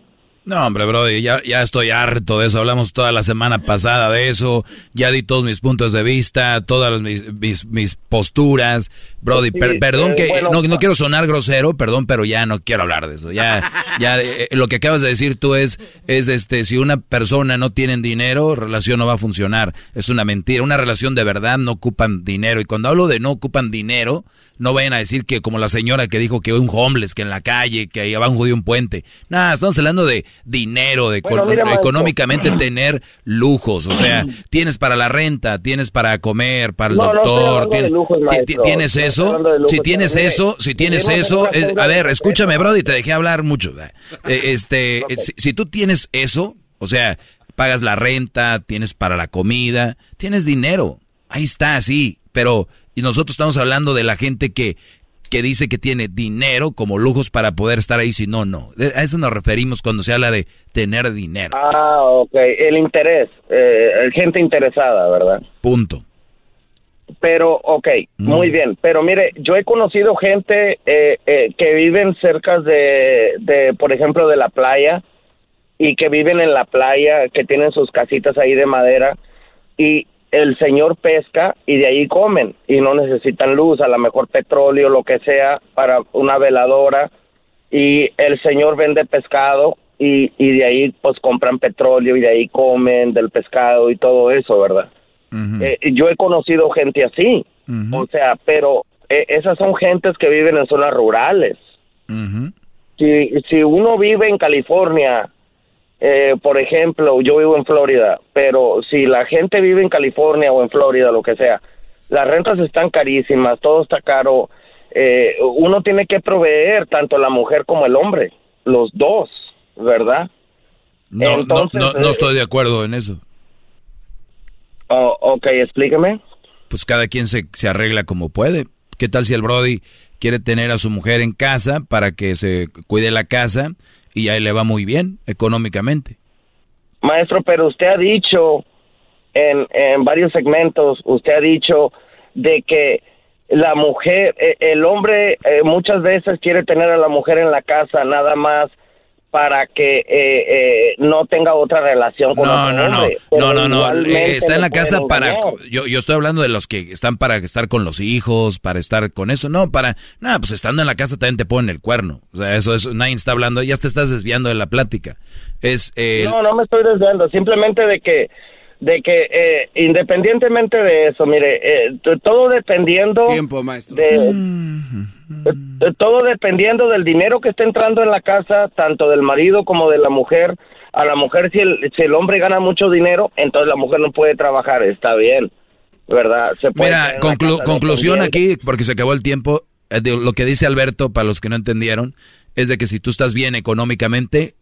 No, hombre, Brody, ya, ya estoy harto de eso. Hablamos toda la semana pasada de eso. Ya di todos mis puntos de vista, todas mis, mis, mis posturas. Brody, per- perdón eh, que no, no quiero sonar grosero, perdón, pero ya no quiero hablar de eso. Ya, ya eh, lo que acabas de decir tú es, es este, si una persona no tiene dinero, relación no va a funcionar. Es una mentira. Una relación de verdad no ocupan dinero. Y cuando hablo de no ocupan dinero, no vayan a decir que como la señora que dijo que un homeless, que en la calle, que ahí abajo de un puente. Nada, estamos hablando de dinero, de Bueno, mira, económicamente tener lujos. O sea, tienes para la renta, tienes para comer, para el No, doctor. tienes, lujos, tienes eso. lujos, Si tienes eso, si tienes eso, es- a ver, escúchame, Brody, te dejé hablar mucho. Eh, Este, si, si tú tienes eso, o sea, pagas la renta, tienes para la comida, tienes dinero. Ahí está, sí. Pero y nosotros estamos hablando de la gente que, que dice que tiene dinero como lujos para poder estar ahí, si no, no. A eso nos referimos cuando se habla de tener dinero. Ah, ok. El interés. Eh, gente interesada, ¿verdad? Punto. Pero, ok, muy bien. Pero mire, yo he conocido gente eh, eh, que viven cerca de, de, por ejemplo, de la playa y que viven en la playa, que tienen sus casitas ahí de madera y el señor pesca y de ahí comen y no necesitan luz, a lo mejor petróleo, lo que sea, para una veladora y el señor vende pescado y, y de ahí pues compran petróleo y de ahí comen del pescado y todo eso, ¿verdad? Eh, yo he conocido gente así, o sea, pero eh, esas son gentes que viven en zonas rurales. Si, si uno vive en California, eh, por ejemplo, yo vivo en Florida, pero si la gente vive en California o en Florida, lo que sea, las rentas están carísimas, todo está caro, eh, uno tiene que proveer tanto la mujer como el hombre, los dos, ¿verdad? No, Entonces, no, no eh, estoy de acuerdo en eso. Oh, ok, explíqueme. Pues cada quien se, se arregla como puede. ¿Qué tal si el Brody quiere tener a su mujer en casa para que se cuide la casa y ahí le va muy bien económicamente? Maestro, pero usted ha dicho en, en varios segmentos, usted ha dicho de que la mujer, eh, el hombre eh, muchas veces quiere tener a la mujer en la casa nada más para que eh, eh, no tenga otra relación con No, no, no, no, no, no. igualmente eh, está en la casa para. Yo, yo estoy hablando de los que están para estar con los hijos, para estar con eso. No, para. Nada, pues estando en la casa también te ponen el cuerno. O sea, eso es. Nadie está hablando. Ya te estás desviando de la plática. Es. eh, No, no me estoy desviando, simplemente de que de que eh, independientemente de eso, mire, eh, todo dependiendo Tiempo, maestro. de, de- todo dependiendo del dinero que está entrando en la casa, tanto del marido como de la mujer. A la mujer, si el, si el hombre gana mucho dinero, entonces la mujer no puede trabajar, está bien, ¿verdad? Se puede Mira, conclu- conclusión aquí, porque se acabó el tiempo. eh, de lo que dice Alberto, para los que no entendieron, es de que si tú estás bien económicamente,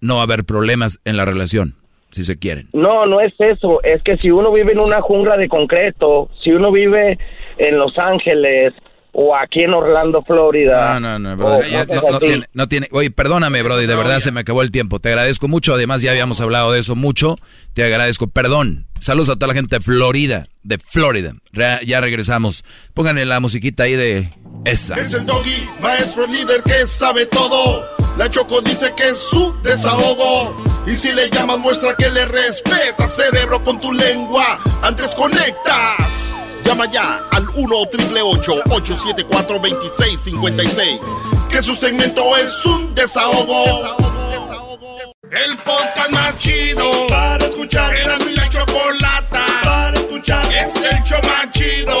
no va a haber problemas en la relación, si se quieren. No, no es eso. Es que si uno vive en una jungla de concreto, si uno vive en Los Ángeles o aquí en Orlando, Florida. No, no, no, ya- no, tiene, no tiene- Oye, perdóname, Brody, de verdad se me acabó el tiempo. Te agradezco mucho. Además, ya habíamos hablado de eso mucho. Te agradezco. Perdón. Saludos a toda la gente de Florida. De Florida. Re- ya regresamos. Pónganle la musiquita ahí de esa. Es el doggy, maestro líder que sabe todo. La Choco dice que es su desahogo. Y si le llamas, muestra que le respeta, cerebro, con tu lengua. Antes conectas. Llama ya al 1-888-874-2656. Que su segmento es un desahogo. El podcast más chido para escuchar. Era mi la chocolata para escuchar. Es el show más chido